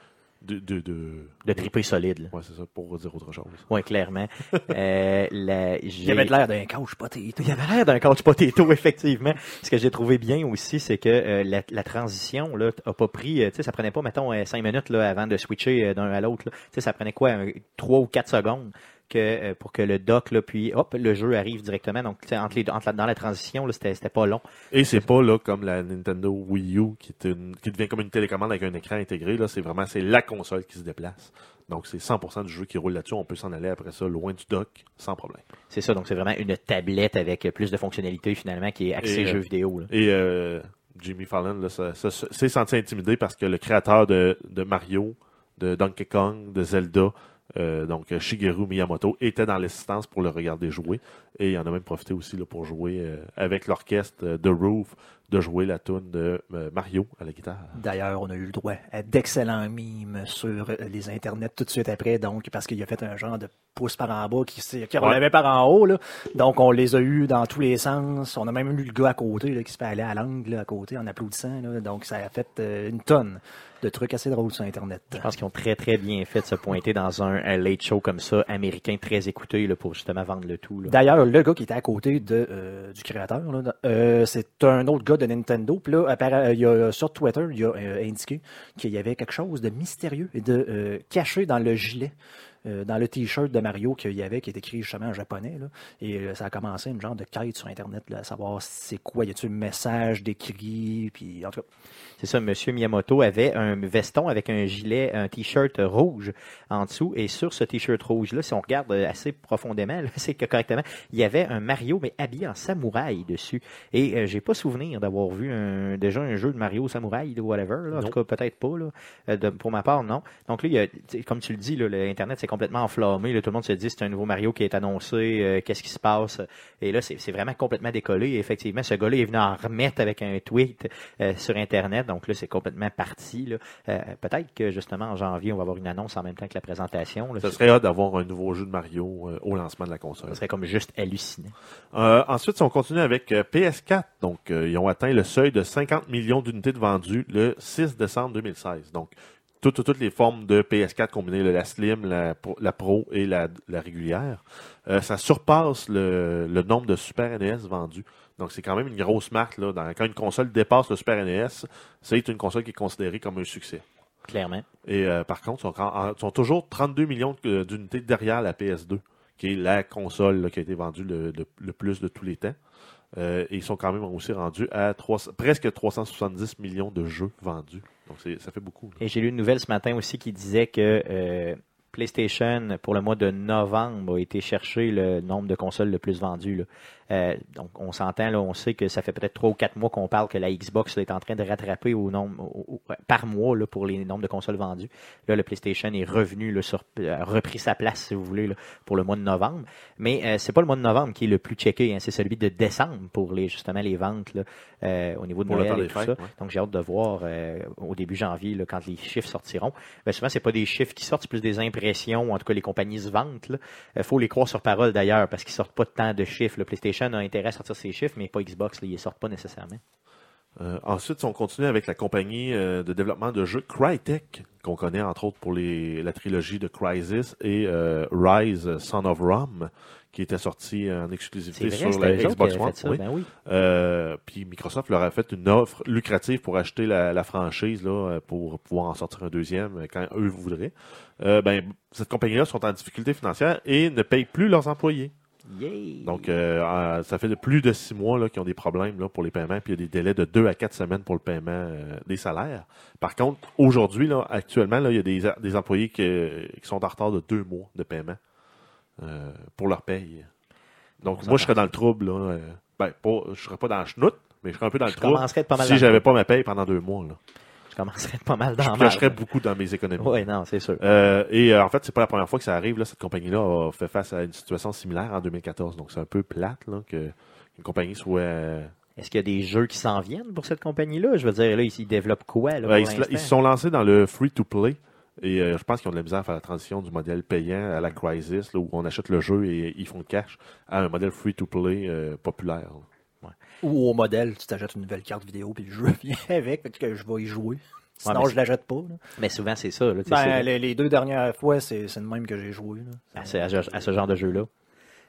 [SPEAKER 3] De, de, de,
[SPEAKER 1] de triper solide. Là.
[SPEAKER 3] Ouais, c'est ça, pour dire autre chose.
[SPEAKER 1] Ouais, clairement. Euh, la-
[SPEAKER 2] Il avait de l'air d'un couch potato.
[SPEAKER 1] Il avait l'air d'un couch potato, effectivement. Ce que j'ai trouvé bien aussi, c'est que euh, la, la transition là, a pas pris, euh, tu sais, ça prenait pas, mettons, euh, cinq minutes là, avant de switcher euh, d'un à l'autre. là. Tu sais, ça prenait quoi, un- trois ou quatre secondes que, euh, pour que le dock, là, puis hop, le jeu arrive directement. Donc, entre les, entre la- dans la transition, là, c'était, c'était pas long.
[SPEAKER 3] Et c'est pas là comme la Nintendo Wii U qui, est une- qui devient comme une télécommande avec un écran intégré. Là, c'est vraiment c'est la console qui se déplace. Donc c'est 100% du jeu qui roule là-dessus. On peut s'en aller après ça loin du dock sans problème.
[SPEAKER 1] C'est ça, donc c'est vraiment une tablette avec plus de fonctionnalités finalement qui est axée
[SPEAKER 3] Et, euh,
[SPEAKER 1] jeux vidéo. Là.
[SPEAKER 3] Et euh, Jimmy Fallon là, ça- ça- ça- s'est senti intimidé parce que le créateur de, de Mario, de Donkey Kong, de Zelda, euh, donc Shigeru Miyamoto, était dans l'assistance pour le regarder jouer. Et il en a même profité aussi là, pour jouer euh, avec l'orchestre euh, The Roof, de jouer la tune de euh, Mario à la guitare.
[SPEAKER 2] D'ailleurs, on a eu le droit à d'excellents mimes sur les internets tout de suite après, donc parce qu'il a fait un genre de pouce par en bas qui, qui
[SPEAKER 3] Ouais.
[SPEAKER 2] relevait par en haut. Là. Donc, on les a eu dans tous les sens. On a même eu le gars à côté là, qui se fait aller à l'angle à côté en applaudissant. Là. Donc, ça a fait une tonne de trucs assez drôles sur Internet.
[SPEAKER 1] Je pense qu'ils ont très très bien fait de se pointer dans un, un late show comme ça, américain très écouté là, pour justement vendre le tout.
[SPEAKER 2] D'ailleurs, le gars qui était à côté de, euh, du créateur, euh, c'est un autre gars de Nintendo. Puis là, appara- il y a, sur Twitter, il a euh, indiqué qu'il y avait quelque chose de mystérieux et de euh, caché dans le gilet. Euh, dans le t-shirt de Mario qu'il y avait, qui est écrit justement en japonais. Là. Et euh, ça a commencé une genre de quête sur Internet, là, à savoir c'est quoi, y a-t-il un message décrit, puis en tout cas,
[SPEAKER 1] C'est ça, Monsieur Miyamoto avait un veston avec un gilet, un t-shirt rouge en dessous. Et sur ce t-shirt rouge-là, si on regarde euh, assez profondément, c'est que correctement, il y avait un Mario, mais habillé en samouraï dessus. Et euh, j'ai pas souvenir d'avoir vu un, déjà un jeu de Mario samouraï ou whatever. là. En
[SPEAKER 3] Non.
[SPEAKER 1] tout cas, peut-être pas. Là. De- pour ma part, non. Donc là, il y a, tu sais, comme tu le dis, l'Internet s'est complètement enflammé. là. Tout le monde se dit c'est un nouveau Mario qui est annoncé. euh, Qu'est-ce qui se passe? Et là, c'est vraiment complètement décollé. Et effectivement, ce gars-là est venu en remettre avec un tweet euh, sur Internet. Donc là, c'est complètement parti. là. Euh, Peut-être que justement en janvier, on va avoir une annonce en même temps que la présentation. là.
[SPEAKER 3] Ce serait hâte d'avoir un nouveau jeu de Mario au lancement de la console.
[SPEAKER 1] Ça serait comme juste hallucinant.
[SPEAKER 3] Ensuite, si on continue avec euh, PS4, donc ils ont atteint le seuil de 50 millions d'unités de vendues le 6 décembre 2016. Donc, toutes, les formes de PS4 combinées, la Slim, la, Pro- la Pro et la, la régulière, euh, ça surpasse le, le nombre de Super NES vendus. Donc, c'est quand même une grosse marque. Là, dans- quand une console dépasse le Super NES, c'est une console qui est considérée comme un succès.
[SPEAKER 1] Clairement.
[SPEAKER 3] Et euh, par contre, ils sont, toujours 32 millions d'unités derrière la PS2, qui est la console là, qui a été vendue le, le- le plus de tous les temps. Euh, et ils sont quand même aussi rendus à 300 presque 370 millions de jeux vendus. Donc ça fait beaucoup.
[SPEAKER 1] Et j'ai lu une nouvelle ce matin aussi qui disait que euh, PlayStation, pour le mois de novembre, a été chercher le nombre de consoles le plus vendues. Euh, donc, on s'entend, là, on sait que ça fait peut-être trois ou quatre mois qu'on parle que la Xbox là, est en train de rattraper au nombre au- au- par mois là, pour les nombres de consoles vendues. Là, le PlayStation est revenu, là, sur, a repris sa place, si vous voulez, là, pour le mois de novembre. Mais euh, c'est pas le mois de novembre qui est le plus checké, hein, c'est celui de décembre pour les justement les ventes là, euh, au niveau de Noël et tout
[SPEAKER 3] fêtes,
[SPEAKER 1] ça.
[SPEAKER 3] ouais.
[SPEAKER 1] Donc j'ai hâte de voir euh, au début janvier là, quand les chiffres sortiront. Ben, souvent c'est pas des chiffres qui sortent, c'est plus des impressions. En tout cas, les compagnies se vantent. Il faut les croire sur parole d'ailleurs parce qu'ils sortent pas tant de chiffres. Le PlayStation a intérêt à sortir ses chiffres, mais pas Xbox. Là, ils les sortent pas nécessairement.
[SPEAKER 3] Euh, ensuite, si on continue avec la compagnie euh, de développement de jeux Crytek, qu'on connaît entre autres pour les, la trilogie de Crysis et euh, Rise Son of Rome, qui était sorti en exclusivité
[SPEAKER 1] vrai,
[SPEAKER 3] sur la Xbox One.
[SPEAKER 1] fait ça.
[SPEAKER 3] oui.
[SPEAKER 1] Ben oui.
[SPEAKER 3] Euh, puis Microsoft leur a fait une offre lucrative pour acheter la, la franchise là, pour pouvoir en sortir un deuxième quand eux voudraient. Ben, cette compagnie-là sont en difficulté financière et ne payent plus leurs employés. Donc, euh, euh, ça fait plus de six mois là, qu'ils ont des problèmes là, pour les paiements, puis il y a des délais de deux à quatre semaines pour le paiement euh, des salaires. Par contre, aujourd'hui, là, actuellement, là, il y a des, des employés qui, qui sont en retard de deux mois de paiement euh, pour leur paye. Donc,
[SPEAKER 1] On
[SPEAKER 3] moi, je serais dans le trouble. Là, ben, pas, je serais pas dans le schnout, mais je serais un peu dans le trouble
[SPEAKER 1] pas mal
[SPEAKER 3] si j'avais pas ma paye pendant deux mois. Là.
[SPEAKER 1] Je commencerais pas mal dans
[SPEAKER 3] Je
[SPEAKER 1] merde.
[SPEAKER 3] beaucoup dans mes économies.
[SPEAKER 1] Oui, non, c'est sûr.
[SPEAKER 3] Euh, et euh, en fait, c'est pas la première fois que ça arrive. Là, cette compagnie-là a fait face à une situation similaire en 2014. Donc, c'est un peu plate là, que une compagnie soit. euh,
[SPEAKER 1] Est-ce qu'il y a des jeux qui s'en viennent pour cette compagnie-là? Je veux dire, là, ils, développent quoi? Là, pour
[SPEAKER 3] ils, se,
[SPEAKER 1] l'instant?
[SPEAKER 3] ils se sont lancés dans le free-to-play. Et euh, je pense qu'ils ont de la misère à faire la transition du modèle payant à la Crisis, là, où on achète le jeu et ils font le cash, à un modèle free-to-play euh, populaire. là.
[SPEAKER 2] Ou au modèle, tu t'achètes une nouvelle carte vidéo puis le jeu vient avec, fait que je vais y jouer. Sinon, je l'achète pas. là.
[SPEAKER 1] Mais souvent, c'est ça. Là,
[SPEAKER 2] Ben, les, les deux dernières fois, c'est c'est le même que j'ai joué. là.
[SPEAKER 1] à ce, à genre de jeu-là.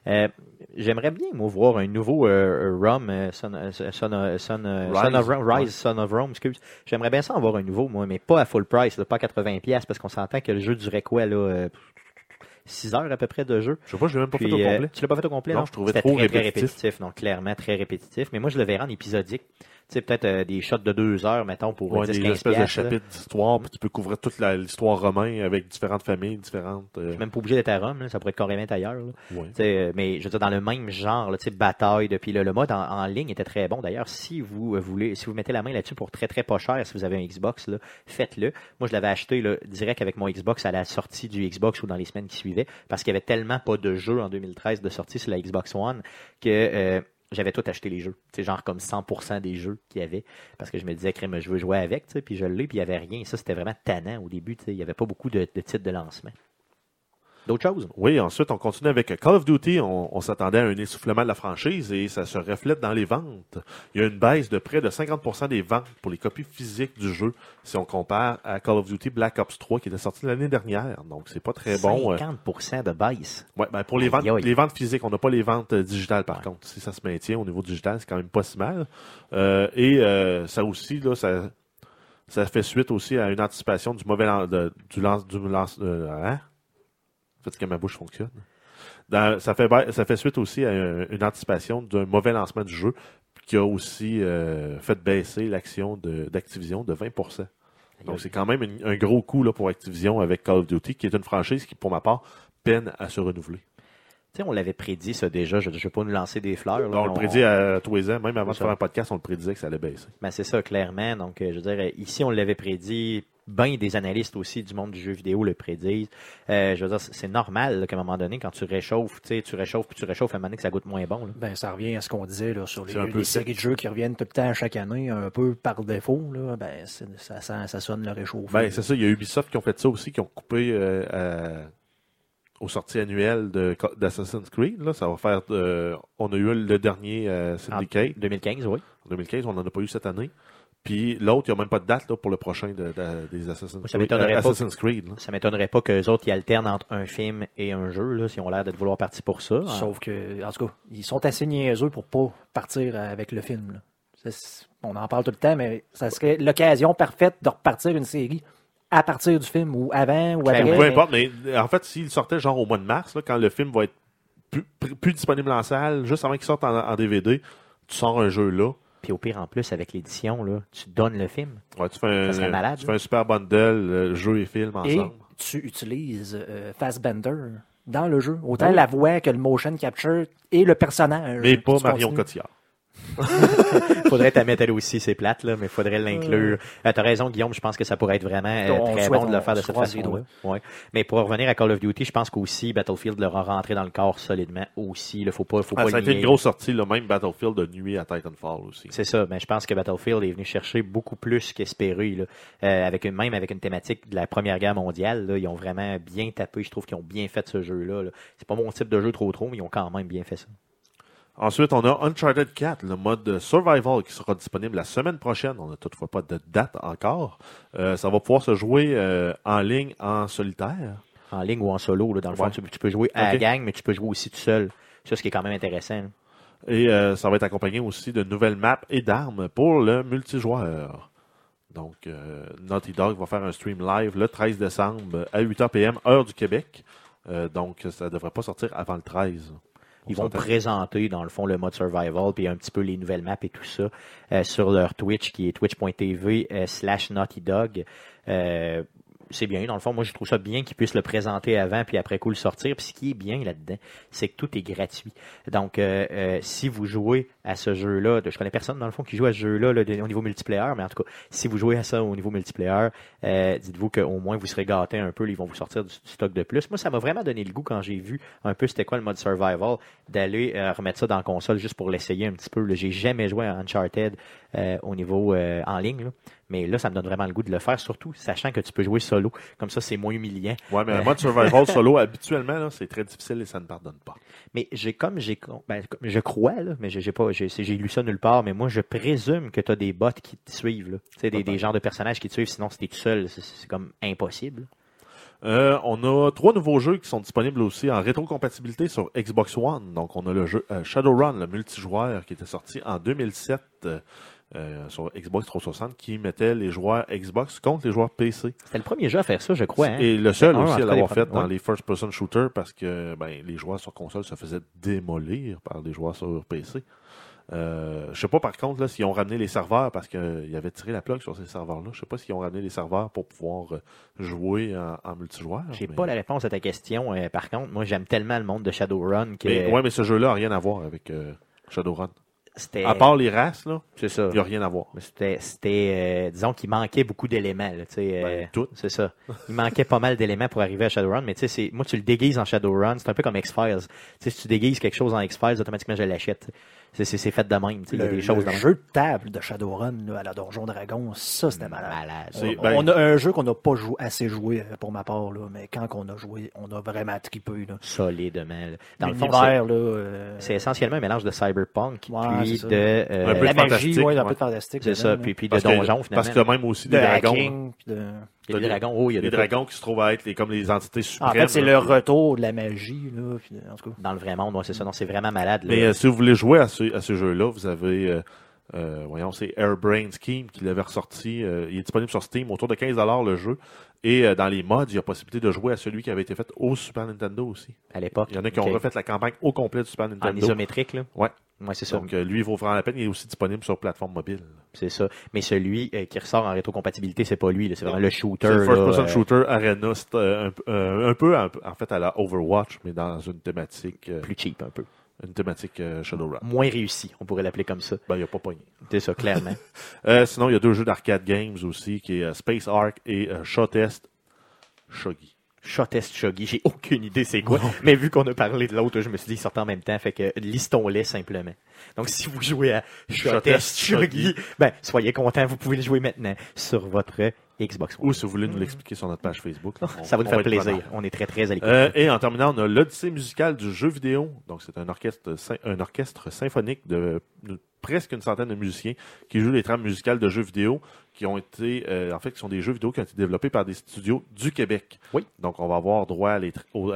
[SPEAKER 1] Euh, J'aimerais bien, moi, voir un nouveau euh, Rum, euh, Son, Son, Son,
[SPEAKER 3] Rise.
[SPEAKER 1] Son of Rome, Rise. Son of Rome, excuse. J'aimerais bien ça en avoir un nouveau, moi, mais pas à full price, là, pas à 80$, piastres, parce qu'on s'entend que le jeu durait quoi, là, 6 heures à peu près de jeu.
[SPEAKER 3] Je sais pas, je l'ai même pas
[SPEAKER 1] Puis,
[SPEAKER 3] fait au
[SPEAKER 1] euh,
[SPEAKER 3] complet.
[SPEAKER 1] tu l'as pas fait au complet,
[SPEAKER 3] Non,
[SPEAKER 1] non?
[SPEAKER 3] je trouvais trop
[SPEAKER 1] très, très
[SPEAKER 3] répétitif.
[SPEAKER 1] donc clairement très répétitif. Mais moi, je le verrai en épisodique. Sais, peut-être euh, des shots de deux heures, mettons, pour
[SPEAKER 3] Ouais,
[SPEAKER 1] 10
[SPEAKER 3] des
[SPEAKER 1] 15
[SPEAKER 3] espèces de
[SPEAKER 1] piastres,
[SPEAKER 3] chapitres d'histoire, puis tu peux couvrir toute l'histoire romaine avec différentes familles, différentes. euh,
[SPEAKER 1] Je suis même pas obligé d'être à Rome, là, ça pourrait être carrément ailleurs. là.
[SPEAKER 3] ouais.
[SPEAKER 1] Euh, mais je veux dire, dans le même genre, tu sais, bataille, depuis le, le mode en, en ligne était très bon. D'ailleurs, si vous euh, voulez, si vous mettez la main là-dessus pour très très pas cher, si vous avez un Xbox, faites-le. Moi, je l'avais acheté là, direct avec mon Xbox à la sortie du Xbox ou dans les semaines qui suivaient, parce qu'il y avait tellement pas de jeux en 2013 de sortie sur la Xbox One que euh, j'avais tout acheté les jeux. Sais, genre comme 100% des jeux qu'il y avait, parce que je me disais, crème, je veux jouer avec, puis je l'ai, puis il y avait rien. Ça, c'était vraiment tannant au début. Il y avait pas beaucoup de, de titres de lancement. D'autres choses?
[SPEAKER 3] Oui, ensuite, on continue avec Call of Duty. On, on s'attendait à un essoufflement de la franchise et ça se reflète dans les ventes. Il y a une baisse de près de 50% des ventes pour les copies physiques du jeu si on compare à Call of Duty Black Ops 3 qui était sorti l'année dernière. Donc, c'est pas très bon. euh,
[SPEAKER 1] 50% de baisse.
[SPEAKER 3] Ouais, ben pour les ventes, les ventes physiques, on n'a pas les ventes euh, digitales par
[SPEAKER 1] Ouais.
[SPEAKER 3] contre. Si ça se maintient au niveau digital, c'est quand même pas si mal. Euh, et euh, ça aussi, là, ça, ça fait suite aussi à une anticipation du mauvais lan- de- du lance du lance euh, hein? Faites que ma bouche fonctionne. Dans- ça, fait, ba- ça fait suite aussi à un- une anticipation d'un mauvais lancement du jeu qui a aussi euh, fait baisser l'action de- d'Activision de, 20%. Donc c'est quand même une- un gros coup là, pour Activision avec Call of Duty, qui est une franchise qui, pour ma part, peine à se renouveler.
[SPEAKER 1] Tu sais, on l'avait prédit ça déjà. Je ne vais pas nous lancer des fleurs. là,
[SPEAKER 3] on le prédit à tous les ans, même avant de
[SPEAKER 1] ça.
[SPEAKER 3] faire un podcast, on le prédisait que ça allait baisser.
[SPEAKER 1] Ben, c'est ça, clairement. Donc, euh, je veux dire, ici, on l'avait prédit. Ben des analystes aussi du monde du jeu vidéo le prédisent. Euh, je veux dire, c'est normal qu'à un moment donné, quand tu réchauffes, tu sais, tu réchauffes puis tu réchauffes, à un moment donné que ça goûte moins bon. là.
[SPEAKER 2] Ben, ça revient à ce qu'on disait là, sur les,
[SPEAKER 3] C'est un peu
[SPEAKER 2] les
[SPEAKER 3] ça.
[SPEAKER 2] séries de jeux qui reviennent tout le temps chaque année, un peu par défaut. Là, ben, ça, ça, ça sonne le réchauffement.
[SPEAKER 3] Ben, c'est ça, il y a Ubisoft qui ont fait ça aussi, qui ont coupé euh, à- aux sorties annuelles d'Assassin's Creed. Là, ça va faire. euh, on a eu le dernier euh, Syndicate
[SPEAKER 1] 2015, oui.
[SPEAKER 3] en 2015, on n'en a pas eu cette année. Puis l'autre, il n'y a même pas de date là, pour le prochain de, de- des Assassin's,
[SPEAKER 1] Ça m'étonnerait
[SPEAKER 3] euh,
[SPEAKER 1] pas.
[SPEAKER 3] Assassin's Creed. là.
[SPEAKER 1] Ça m'étonnerait pas qu'eux autres, ils alternent entre un film et un jeu, là, si on a l'air d'être vouloir partir pour ça.
[SPEAKER 2] Sauf que, en tout cas, ils sont assez niaiseux pour pas partir avec le film. là. On en parle tout le temps, mais ça serait l'occasion parfaite de repartir une série à partir du film ou avant ou après.
[SPEAKER 3] Peu importe, mais en fait, s'il sortait genre au mois de mars, là, quand le film va être plus disponible en salle, juste avant qu'il sorte en, en DVD, tu sors un jeu là.
[SPEAKER 1] Puis au pire, en plus, avec l'édition, là, tu donnes le film.
[SPEAKER 3] Ouais, tu fais un,
[SPEAKER 1] Ça serait malade,
[SPEAKER 3] tu fais un super bundle, euh, jeu et film
[SPEAKER 2] Et
[SPEAKER 3] ensemble.
[SPEAKER 2] tu utilises euh, Fassbender dans le jeu. Autant
[SPEAKER 3] Oui.
[SPEAKER 2] la voix que le motion capture et le personnage.
[SPEAKER 3] Mais pas Marion
[SPEAKER 2] continues.
[SPEAKER 3] Cotillard.
[SPEAKER 1] faudrait ta mettre elle aussi, c'est plate, là, mais faudrait l'inclure. Euh, T'as raison, Guillaume, je pense que ça pourrait être vraiment euh, très bon de le faire de cette façon-là. Ouais. Mais pour revenir à Call of Duty, je pense qu'aussi Battlefield leur a rentré dans le corps solidement aussi. Il faut pas, faut
[SPEAKER 3] Ah,
[SPEAKER 1] pas
[SPEAKER 3] ça a été une grosse sortie, le même Battlefield de nuit à Titanfall aussi.
[SPEAKER 1] C'est ça, mais je pense que Battlefield est venu chercher beaucoup plus qu'espéré, là. Euh, avec une, même avec une thématique de la Première Guerre mondiale. Là, ils ont vraiment bien tapé. Je trouve qu'ils ont bien fait ce jeu-là. là. C'est pas mon type de jeu trop trop, mais ils ont quand même bien fait ça.
[SPEAKER 3] Ensuite, on a Uncharted 4, le mode survival qui sera disponible la semaine prochaine. On n'a toutefois pas de date encore. Euh, ça va pouvoir se jouer euh, en ligne en solitaire.
[SPEAKER 1] En ligne ou en solo, là, dans le fond, tu, tu peux jouer à la gang, mais tu peux jouer aussi tout seul. Ça, ce qui est quand même intéressant. là.
[SPEAKER 3] Et euh, ça va être accompagné aussi de nouvelles maps et d'armes pour le multijoueur. Donc, Naughty Dog va faire un stream live le 13 décembre à 8h PM, heure du Québec. Donc, ça ne devrait pas sortir avant le 13.
[SPEAKER 1] Ils vont présenter, dans le fond, le mode survival, puis un petit peu les nouvelles maps et tout ça euh, sur leur Twitch, qui est twitch.tv euh, slash Naughty Dog. Euh, c'est bien, dans le fond, moi je trouve ça bien qu'ils puissent le présenter avant puis après coup le sortir. Puis ce qui est bien là-dedans, c'est que tout est gratuit. Donc euh, euh, si vous jouez à ce jeu-là, je connais personne dans le fond qui joue à ce jeu-là au niveau multiplayer, mais en tout cas, si vous jouez à ça au niveau multiplayer, euh, dites-vous qu'au moins vous serez gâté un peu, ils vont vous sortir du, stock de plus. Moi, ça m'a vraiment donné le goût quand j'ai vu un peu c'était quoi le mode survival, d'aller euh, remettre ça dans la console juste pour l'essayer un petit peu. J'ai jamais joué à Uncharted au niveau en ligne. Mais là, ça me donne vraiment le goût de le faire, surtout sachant que tu peux jouer solo. Comme ça, c'est moins humiliant.
[SPEAKER 3] Ouais, mais un mode survival solo, habituellement, c'est très difficile et ça ne pardonne pas.
[SPEAKER 1] Mais j'ai comme j'ai ben, je crois là, mais j'ai pas j'ai lu ça nulle part, mais moi je présume que tu as des bots qui te suivent là. Tu sais des, des genres de personnages qui te suivent sinon si t'es tout seul, c'est- c'est comme impossible.
[SPEAKER 3] Euh, on a trois nouveaux jeux qui sont disponibles aussi en rétrocompatibilité sur Xbox One. Donc, on a le jeu euh, Shadowrun, le multijoueur, qui était sorti en 2007 euh, euh, sur Xbox 360, qui mettait les joueurs Xbox contre les joueurs PC.
[SPEAKER 1] C'était le premier jeu à faire ça, je crois. hein.
[SPEAKER 3] Et le seul
[SPEAKER 1] Un,
[SPEAKER 3] aussi à l'avoir fait dans
[SPEAKER 1] ouais.
[SPEAKER 3] les first-person shooters parce que ben, les joueurs sur console se faisaient démolir par les joueurs sur PC. Euh, je sais pas par contre s'ils ont ramené les serveurs parce qu'ils avaient tiré la plug sur ces serveurs-là. Je sais pas s'ils ont ramené les serveurs pour pouvoir euh, jouer en, en multijoueur.
[SPEAKER 1] J'ai
[SPEAKER 3] mais-
[SPEAKER 1] pas la réponse à ta question. euh, par contre, moi, j'aime tellement le monde de Shadowrun que
[SPEAKER 3] Mais, ouais, mais ce jeu-là a rien à voir avec euh, Shadowrun.
[SPEAKER 1] C'était.
[SPEAKER 3] À part les races, là,
[SPEAKER 1] C'est ça.
[SPEAKER 3] il n'y a rien à voir.
[SPEAKER 1] C'était, c'était euh, disons qu'il manquait beaucoup d'éléments. Là, tu sais, euh,
[SPEAKER 3] Ben, tout.
[SPEAKER 1] C'est ça. Il manquait pas mal d'éléments pour arriver à Shadowrun, mais tu sais, c'est, moi, tu le déguises en Shadowrun, c'est un peu comme X-Files. Tu sais, si tu déguises quelque chose en X-Files, automatiquement, je l'achète. C'est, c'est, c'est fait de même. Il y a
[SPEAKER 2] Le,
[SPEAKER 1] des choses
[SPEAKER 2] le
[SPEAKER 1] dans
[SPEAKER 2] jeu de table de Shadowrun là, à la Donjon Dragon, ça c'était malade.
[SPEAKER 1] Malade.
[SPEAKER 3] C'est-
[SPEAKER 2] On,
[SPEAKER 3] ben-
[SPEAKER 2] on a un jeu qu'on n'a pas joué, assez joué euh, pour ma part, là, mais quand on a joué, on a vraiment trippé. Là.
[SPEAKER 1] Solidement. là. Dans le fond, c'est,
[SPEAKER 2] L'univers, là, euh,
[SPEAKER 1] c'est essentiellement un mélange de cyberpunk,
[SPEAKER 2] Ouais,
[SPEAKER 1] puis de, euh,
[SPEAKER 3] Un peu
[SPEAKER 2] la
[SPEAKER 3] de
[SPEAKER 2] magie,
[SPEAKER 3] fantastique,
[SPEAKER 2] ouais, un
[SPEAKER 3] ouais.
[SPEAKER 2] peu de fantastique.
[SPEAKER 1] c'est
[SPEAKER 2] dedans,
[SPEAKER 1] ça, puis, puis de
[SPEAKER 3] Parce que-
[SPEAKER 1] donjons, finalement.
[SPEAKER 3] Parce que même aussi
[SPEAKER 2] de
[SPEAKER 3] des dragons.
[SPEAKER 2] hacking, puis de-
[SPEAKER 1] Il y a des dragons, oh, il y a
[SPEAKER 3] des
[SPEAKER 1] des
[SPEAKER 3] dragons qui se trouvent à être les, comme les entités
[SPEAKER 2] En
[SPEAKER 3] suprêmes.
[SPEAKER 2] fait, c'est le retour de la magie. Là, en tout cas.
[SPEAKER 1] Dans le vrai monde, ouais, c'est ça. Non, c'est vraiment malade. là.
[SPEAKER 3] Mais euh, si vous voulez jouer à ce, à ce jeu-là, vous avez, euh, euh, voyons, c'est Airbrain Scheme qui l'avait ressorti. euh, il est disponible sur Steam, autour de 15$ le jeu. Et euh, dans les mods, il y a possibilité de jouer à celui qui avait été fait au Super Nintendo aussi.
[SPEAKER 1] à l'époque.
[SPEAKER 3] Il y en a qui ont refait la campagne au complet du Super
[SPEAKER 1] En
[SPEAKER 3] Nintendo.
[SPEAKER 1] isométrique, là.
[SPEAKER 3] Ouais.
[SPEAKER 1] Ouais, c'est ça.
[SPEAKER 3] Donc, lui, il vaut vraiment la peine. Il est aussi disponible sur plateforme mobile.
[SPEAKER 1] C'est ça. Mais celui qui ressort en rétrocompatibilité, c'est pas lui. C'est vraiment le shooter.
[SPEAKER 3] C'est le first
[SPEAKER 1] là,
[SPEAKER 3] person
[SPEAKER 1] euh,
[SPEAKER 3] shooter Arena, c'est un, peu- un peu en, en fait à la Overwatch, mais dans une thématique,
[SPEAKER 1] plus cheap un peu.
[SPEAKER 3] Une thématique euh, Shadowrun.
[SPEAKER 1] Moins réussi, on pourrait l'appeler comme ça.
[SPEAKER 3] Ben, il a pas pogné.
[SPEAKER 1] C'est ça, clairement.
[SPEAKER 3] Euh, sinon, il y a deux jeux d'arcade games aussi, qui est euh, Space Ark et euh, Shotest Shogi.
[SPEAKER 1] Shotest Shogi, j'ai aucune idée c'est quoi. Mais vu qu'on a parlé de l'autre, je me suis dit, ils sortent en même temps. Fait que listons-les simplement. Donc, si vous jouez à Shotest Shogi, ben, soyez contents, vous pouvez le jouer maintenant sur votre Xbox One.
[SPEAKER 3] Ou si vous voulez nous l'expliquer sur notre page Facebook. là, on-
[SPEAKER 1] Ça va nous faire plaisir. On est très, très à l'écoute.
[SPEAKER 3] Euh, et en terminant, on a l'Odyssée musicale du jeu vidéo. Donc, c'est un orchestre, sym- un orchestre symphonique de, de presque une centaine de musiciens qui jouent les trames musicales de jeux vidéo qui ont été, euh, en fait, qui sont des jeux vidéo qui ont été développés par des studios du Québec.
[SPEAKER 1] Oui.
[SPEAKER 3] Donc, on va avoir droit à, les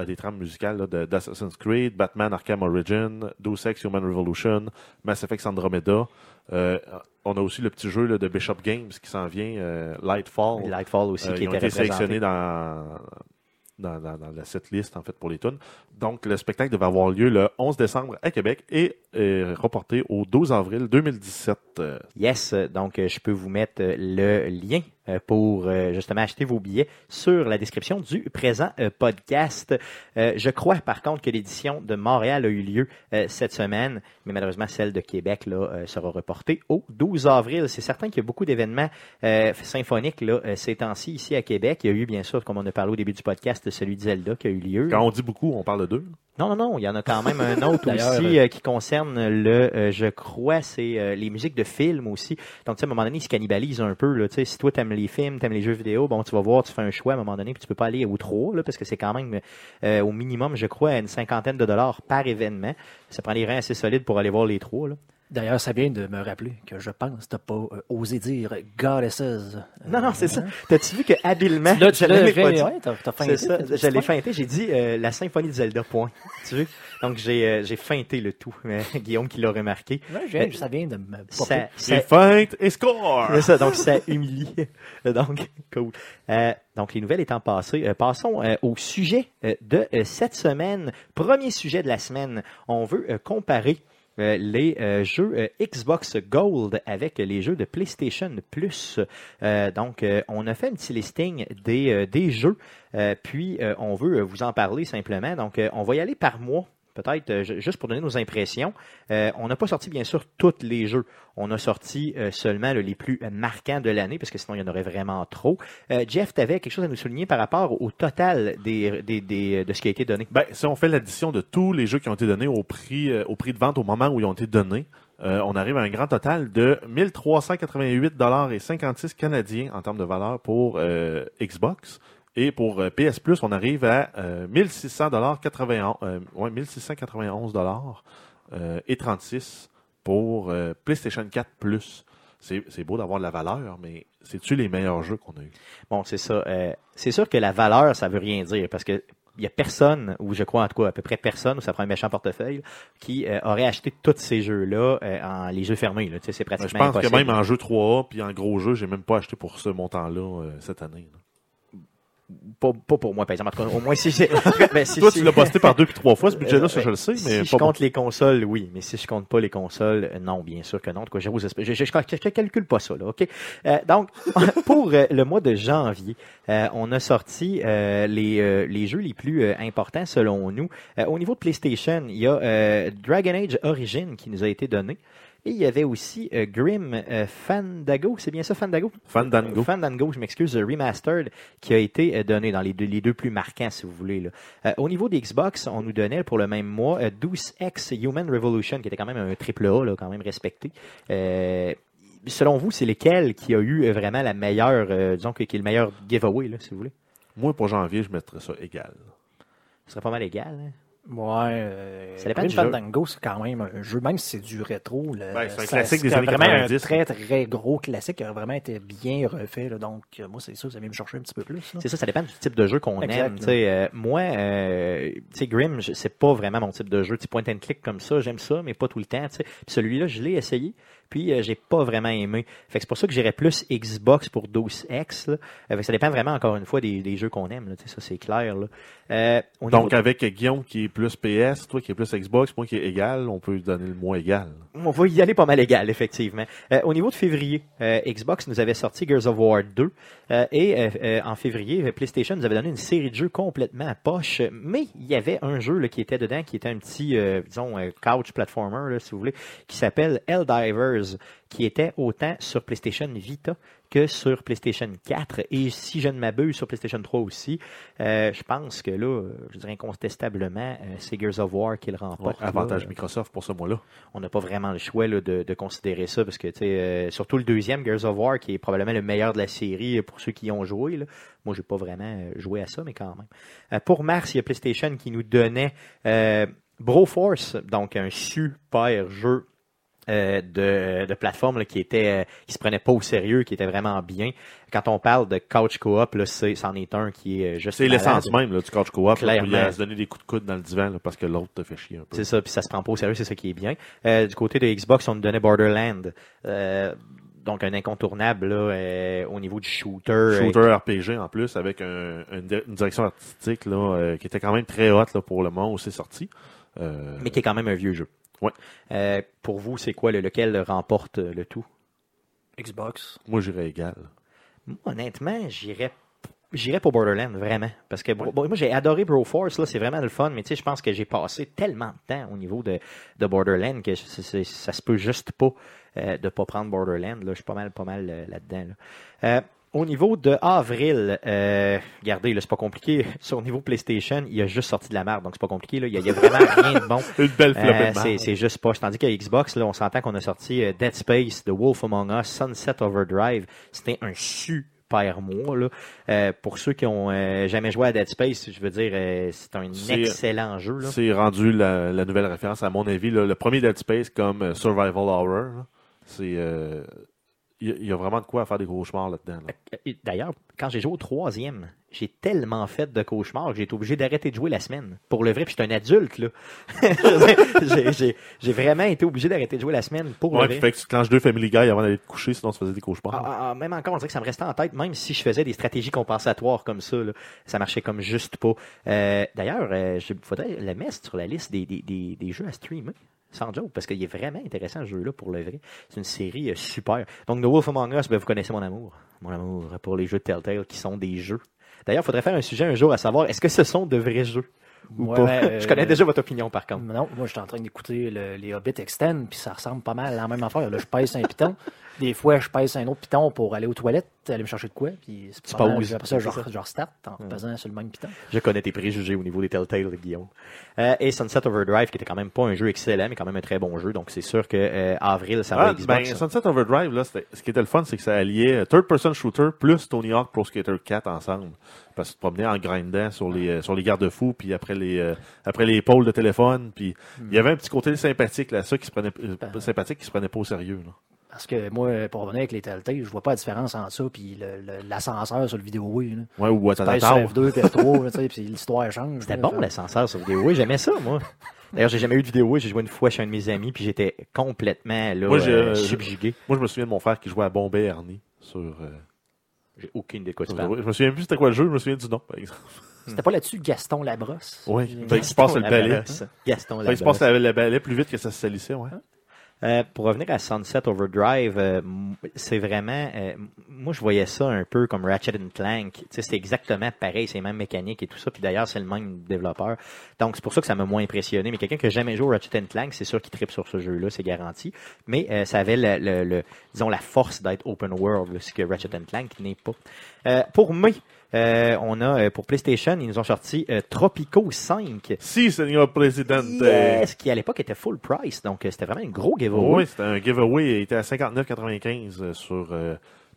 [SPEAKER 3] des trames musicales d'Assassin's Creed, Batman Arkham Origin, Deus Ex Human Revolution, Mass Effect Andromeda. Euh, on a aussi le petit jeu là, de Bishop Games qui s'en vient, euh, Lightfall.
[SPEAKER 1] Lightfall aussi,
[SPEAKER 3] Euh,
[SPEAKER 1] qui
[SPEAKER 3] ils ont été sélectionnés dans, dans, dans, dans la setlist en fait pour les tunes. Donc le spectacle devait avoir lieu le 11 décembre à Québec et euh, reporté au 12 avril 2017. Euh,
[SPEAKER 1] Yes, donc je peux vous mettre le lien pour euh, justement acheter vos billets sur la description du présent euh, podcast. Euh, je crois par contre que l'édition de Montréal a eu lieu euh, cette semaine, mais malheureusement celle de Québec là, euh, sera reportée au 12 avril. C'est certain qu'il y a beaucoup d'événements euh, symphoniques là, euh, ces temps-ci ici à Québec. Il y a eu bien sûr, comme on a parlé au début du podcast, celui de Zelda qui a eu lieu.
[SPEAKER 3] quand on dit beaucoup, on parle de deux.
[SPEAKER 1] Non, non, non, il y en a quand même un autre aussi euh, qui concerne le, euh, je crois, c'est euh, les musiques de films aussi. Donc, tu sais, à un moment donné, ils se cannibalisent un peu. Là, tu sais, si toi, t'aimes les films, t'aimes les jeux vidéo, bon, tu vas voir, tu fais un choix à un moment donné, puis tu peux pas aller aux trois, là, parce que c'est quand même euh, au minimum, je crois, une cinquantaine de dollars par événement. Ça prend des reins assez solides pour aller voir les trois.
[SPEAKER 2] D'ailleurs, ça vient de me rappeler que je pense que t'as pas euh, osé dire Goddesses.
[SPEAKER 1] Non, non, c'est ça. T'as-tu vu que habilement,
[SPEAKER 2] Là, tu
[SPEAKER 1] je
[SPEAKER 2] l'as
[SPEAKER 1] l'ai
[SPEAKER 2] fait, ouais, t'as, t'as
[SPEAKER 1] C'est
[SPEAKER 2] feinté,
[SPEAKER 1] ça,
[SPEAKER 2] ouais.
[SPEAKER 1] feinté, j'ai dit euh, la symphonie de Zelda, point. tu veux? Donc j'ai euh, j'ai feinté le tout. Euh, Guillaume qui l'a remarqué.
[SPEAKER 2] Ouais, je viens- ça vient de me.
[SPEAKER 1] Ça, ça,
[SPEAKER 3] C'est feinte et score!
[SPEAKER 1] C'est ça, donc ça humilie. donc, cool. Euh, donc, les nouvelles étant passées, euh, passons euh, au sujet euh, de euh, cette semaine. Premier sujet de la semaine. On veut euh, comparer euh, les euh, jeux euh, Xbox Gold avec les jeux de PlayStation Plus. Donc, on a fait un petit listing des, des jeux, puis on veut vous en parler simplement. Donc, on va y aller par mois. Peut-être euh, ju- juste pour donner nos impressions. Euh, on n'a pas sorti bien sûr tous les jeux. On a sorti euh, seulement les plus marquants de l'année parce que sinon il y en aurait vraiment trop. Jeff, tu avais quelque chose à nous souligner par rapport au total des, de ce qui a été donné?
[SPEAKER 3] Ben, si on fait l'addition de tous les jeux qui ont été donnés au prix, de vente au moment où ils ont été donnés, on arrive à un grand total de 1388 dollars et 56 canadiens en termes de valeur pour Xbox. Et pour euh, PS Plus, on arrive à euh, 1600 dollars 91, euh, ouais, 1691 dollars euh, et 36 pour euh, PlayStation 4 Plus. C'est beau d'avoir de la valeur, mais c'est-tu les meilleurs jeux qu'on a eu?
[SPEAKER 1] Bon, c'est ça. euh, c'est sûr que la valeur, ça veut rien dire parce que il y a personne, ou je crois en tout cas à peu près personne, ou ça prend un méchant portefeuille, qui euh, aurait acheté tous ces jeux-là euh, en les jeux fermés. Là. Tu sais, c'est
[SPEAKER 3] Ben, je pense que même en jeu 3A puis en gros jeu, j'ai même pas acheté pour ce montant-là euh, cette année. là.
[SPEAKER 1] Pas, pas pour moi, par exemple. En tout cas, au moins, si c'est. ben, si-
[SPEAKER 3] Toi,
[SPEAKER 1] si-
[SPEAKER 3] tu l'as busté par deux puis trois fois, ce budget-là, ça,
[SPEAKER 1] Euh,
[SPEAKER 3] je le sais,
[SPEAKER 1] si
[SPEAKER 3] mais
[SPEAKER 1] je
[SPEAKER 3] pas
[SPEAKER 1] compte les consoles, oui. Mais si je compte pas les consoles, euh, non, bien sûr que non. En tout cas, je, je, je, je- je calcule pas ça, là, OK? Euh, donc, pour euh, le mois de janvier, euh, on a sorti euh, les, euh, les jeux les plus euh, importants selon nous. Euh, au niveau de PlayStation, il y a euh, Dragon Age Origin qui nous a été donné. Et il y avait aussi euh, Grim euh, Fandago, c'est bien ça, Fandago?
[SPEAKER 3] Fandango.
[SPEAKER 1] Fandango, je m'excuse, euh, Remastered, qui a été euh, donné dans les deux, les deux plus marquants, si vous voulez. Là. Euh, au niveau des Xbox, on nous donnait pour le même mois euh, 12X Human Revolution, qui était quand même un triple A, là, quand même respecté. Euh, selon vous, c'est lequel qui a eu euh, vraiment la meilleure, euh, disons, que- qui est le meilleur giveaway, là, si vous voulez?
[SPEAKER 3] Moi, pour janvier, je mettrais ça égal.
[SPEAKER 1] Ce serait pas mal égal. hein?
[SPEAKER 2] Ouais, euh,
[SPEAKER 1] Ça dépend
[SPEAKER 2] Grim
[SPEAKER 1] du jeu.
[SPEAKER 2] Fandango, c'est quand même un jeu, même si c'est du rétro. là,
[SPEAKER 3] c'est un
[SPEAKER 2] ça-
[SPEAKER 3] classique des
[SPEAKER 2] c'est
[SPEAKER 3] années
[SPEAKER 2] vraiment
[SPEAKER 3] 90,
[SPEAKER 2] un très, très gros classique qui a vraiment été bien refait. là. donc, euh, moi, c'est ça, ça vient me chercher un petit peu plus.
[SPEAKER 1] C'est ça, ça dépend du type de jeu qu'on aime. tu sais, euh, moi, euh, tu sais, Grim, c'est pas vraiment mon type de jeu. Point and click comme ça, j'aime ça, mais pas tout le temps. tu sais. Puis celui-là, je l'ai essayé, puis euh, j'ai pas vraiment aimé. Fait que c'est pour ça que j'irais plus Xbox pour 12X. Là. Euh, fait que ça dépend vraiment, encore une fois, des, des jeux qu'on aime. Là, ça, c'est clair. Là. Euh,
[SPEAKER 3] Donc, avec Guillaume qui est plus PS, toi qui est plus Xbox, moi qui est égal, on peut donner le moins égal.
[SPEAKER 1] On va y aller pas mal égal, effectivement. Euh, au niveau de février, Xbox nous avait sorti Gears of War 2 euh, et en février, PlayStation nous avait donné une série de jeux complètement à poche, mais il y avait un jeu qui était dedans, qui était un petit, disons, couch platformer, si vous voulez, qui s'appelle Helldivers, qui était autant sur PlayStation Vita que sur PlayStation 4 et si je ne m'abuse sur PlayStation 3 aussi. Euh, je pense que là, je dirais incontestablement, euh, c'est Gears of War qui le
[SPEAKER 3] Ouais,
[SPEAKER 1] remporte. là.
[SPEAKER 3] avantage Microsoft pour ce mois-là.
[SPEAKER 1] on n'a pas vraiment le choix là, de, de considérer ça parce que euh, surtout le deuxième Gears of War qui est probablement le meilleur de la série euh, pour ceux qui y ont joué. Là. Moi, j'ai pas vraiment joué à ça, mais quand même. Pour mars, il y a PlayStation qui nous donnait Broforce, donc un super jeu. Euh, de, de plateforme là, qui était euh, qui se prenait pas au sérieux, qui était vraiment bien. Quand on parle de couch co-op, là, c'est, c'en est un qui est euh, juste
[SPEAKER 3] C'est l'essence même là, du couch co-op. là,
[SPEAKER 1] Clairement.
[SPEAKER 3] où il y a à se donner des coups de coude dans le divan là, parce que l'autre te fait chier un peu.
[SPEAKER 1] C'est ça, puis ça se prend pas au sérieux, c'est ça qui est bien. Euh, du côté de Xbox, on nous donnait Borderland. Euh, donc un incontournable là, euh, au niveau du shooter.
[SPEAKER 3] Shooter RPG en plus avec un- une, une direction artistique là, euh, qui était quand même très haute là, pour le moment où c'est sorti. Euh,
[SPEAKER 1] mais qui est quand même un vieux jeu.
[SPEAKER 3] Ouais.
[SPEAKER 1] Euh, pour vous, c'est quoi le, lequel remporte euh, le tout?
[SPEAKER 2] Xbox.
[SPEAKER 3] Moi j'irais égal.
[SPEAKER 1] Moi, honnêtement, j'irais J'irais pour Borderland, vraiment. Parce que bon, moi, j'ai adoré Broforce, là, c'est vraiment le fun, mais tu sais, je pense que j'ai passé tellement de temps au niveau de, de Borderland que ça se peut juste pas euh, de pas prendre Borderland. Là. Je suis pas mal, pas mal euh, là-dedans. là. Euh, au niveau de avril, euh, regardez, là, c'est pas compliqué. Sur le niveau PlayStation, il a juste sorti de la merde, donc c'est pas compliqué. Là. Il y a, il y a vraiment rien de bon.
[SPEAKER 3] Une belle
[SPEAKER 1] Euh, c'est, juste pas. Tandis qu'à Xbox, là, on s'entend qu'on a sorti euh, Dead Space, The Wolf Among Us, Sunset Overdrive. C'était un super mois. Là. Euh, pour ceux qui ont euh, jamais joué à Dead Space, je veux dire, euh, c'est un excellent jeu. Là.
[SPEAKER 3] C'est rendu la, la nouvelle référence, à mon avis. là. le premier Dead Space comme euh, Survival Horror, c'est. Euh, Il y, a- vraiment de quoi à faire des cauchemars là-dedans. là.
[SPEAKER 1] Euh, D'ailleurs, quand j'ai joué au troisième, j'ai tellement fait de cauchemars que j'ai été obligé d'arrêter de jouer la semaine. Pour le vrai, puis je suis un adulte, là. j'ai, vraiment été obligé d'arrêter de jouer la semaine pour
[SPEAKER 3] Ouais,
[SPEAKER 1] le vrai.
[SPEAKER 3] fait que tu clenches deux Family Guy avant d'aller te coucher, sinon tu faisais des cauchemars.
[SPEAKER 1] Ah, ah, ah, même encore, on dirait que ça me restait en tête, même si je faisais des stratégies compensatoires comme ça, là, ça marchait comme juste pas. Euh, D'ailleurs, euh, il faudrait le mettre sur la liste des, des, des, des jeux à streamer. Sans joke, parce qu'il est vraiment intéressant ce jeu-là pour le vrai. C'est une série euh, super. Donc, The Wolf Among Us, ben, vous connaissez mon amour. Mon amour pour les jeux de Telltale qui sont des jeux. D'ailleurs, il faudrait faire un sujet un jour à savoir est-ce que ce sont de vrais jeux ou
[SPEAKER 2] Ouais,
[SPEAKER 1] pas?
[SPEAKER 2] euh,
[SPEAKER 1] Je connais déjà votre opinion par contre.
[SPEAKER 2] Non, moi, je suis en train d'écouter le- les Hobbits Extend, puis ça ressemble pas mal à la même affaire. Là, je pèse un piton. Des fois, je pèse un autre piton pour aller aux toilettes, aller me chercher de quoi, puis c'est pas
[SPEAKER 1] poses,
[SPEAKER 2] Après ça,
[SPEAKER 1] ça.
[SPEAKER 2] je restart en pesant sur le même piton.
[SPEAKER 1] Je connais tes préjugés au niveau des Telltale, Guillaume. Euh, et Sunset Overdrive, qui était quand même pas un jeu excellent, mais quand même un très bon jeu. Donc, c'est sûr que euh, avril, ça va
[SPEAKER 3] Ah,
[SPEAKER 1] être
[SPEAKER 3] ben. Sunset Overdrive, là, ce qui était le fun, c'est que ça alliait euh, Third Person Shooter plus Tony Hawk Pro Skater 4 ensemble. Parce que tu te promenais en grindant sur les, euh, sur les garde-fous, puis après les, euh, après les pôles de téléphone, puis il y avait un petit côté sympathique là, ça qui se prenait, euh, sympathique qui se prenait pas au sérieux. Là.
[SPEAKER 2] Parce que moi, pour revenir avec les Telltale, je vois pas la différence entre ça puis le- le- l'ascenseur sur le vidéo oui. Là.
[SPEAKER 3] Ouais, ou
[SPEAKER 2] pèses sur F2 puis F3, là, tu sais, puis l'histoire change.
[SPEAKER 1] C'était
[SPEAKER 2] là,
[SPEAKER 1] bon l'ascenseur sur vidéo. Oui, j'aimais ça, moi. D'ailleurs, j'ai jamais eu de vidéo. oui. J'ai joué une fois chez un de mes amis, puis j'étais complètement là,
[SPEAKER 3] Moi, j'ai-
[SPEAKER 1] euh, subjugué.
[SPEAKER 3] Moi, je me souviens de mon frère qui jouait à Bombay Ernie sur, euh,
[SPEAKER 1] J'ai aucune idée quoi
[SPEAKER 3] Je me souviens plus c'était quoi le jeu, je me souviens du nom, par exemple.
[SPEAKER 2] C'était pas là-dessus Gaston Labrosse?
[SPEAKER 3] Oui. Qu'il se passe le balai.
[SPEAKER 1] Gaston
[SPEAKER 3] qu'il se passe le balai plus vite que ça se salissait, ouais.
[SPEAKER 1] Euh, pour revenir à Sunset Overdrive, euh, c'est vraiment, euh, moi je voyais ça un peu comme Ratchet Clank. C'est exactement pareil, c'est les mêmes mécaniques et tout ça. Puis d'ailleurs, c'est le même développeur. Donc c'est pour ça que ça m'a moins impressionné. Mais quelqu'un qui a jamais joué au Ratchet Clank, c'est sûr qu'il tripe sur ce jeu-là, c'est garanti. Mais ça avait le, le- le- disons la force d'être open world, ce que Ratchet Clank n'est pas. Pour mai, euh, on a euh, pour PlayStation, ils nous ont sorti euh, Tropico 5.
[SPEAKER 3] Si, Seigneur Président.
[SPEAKER 1] Yes, qui à l'époque était full price, donc euh, c'était vraiment un gros giveaway.
[SPEAKER 3] Oui, c'était un giveaway. Il était à 59,95 euh, sur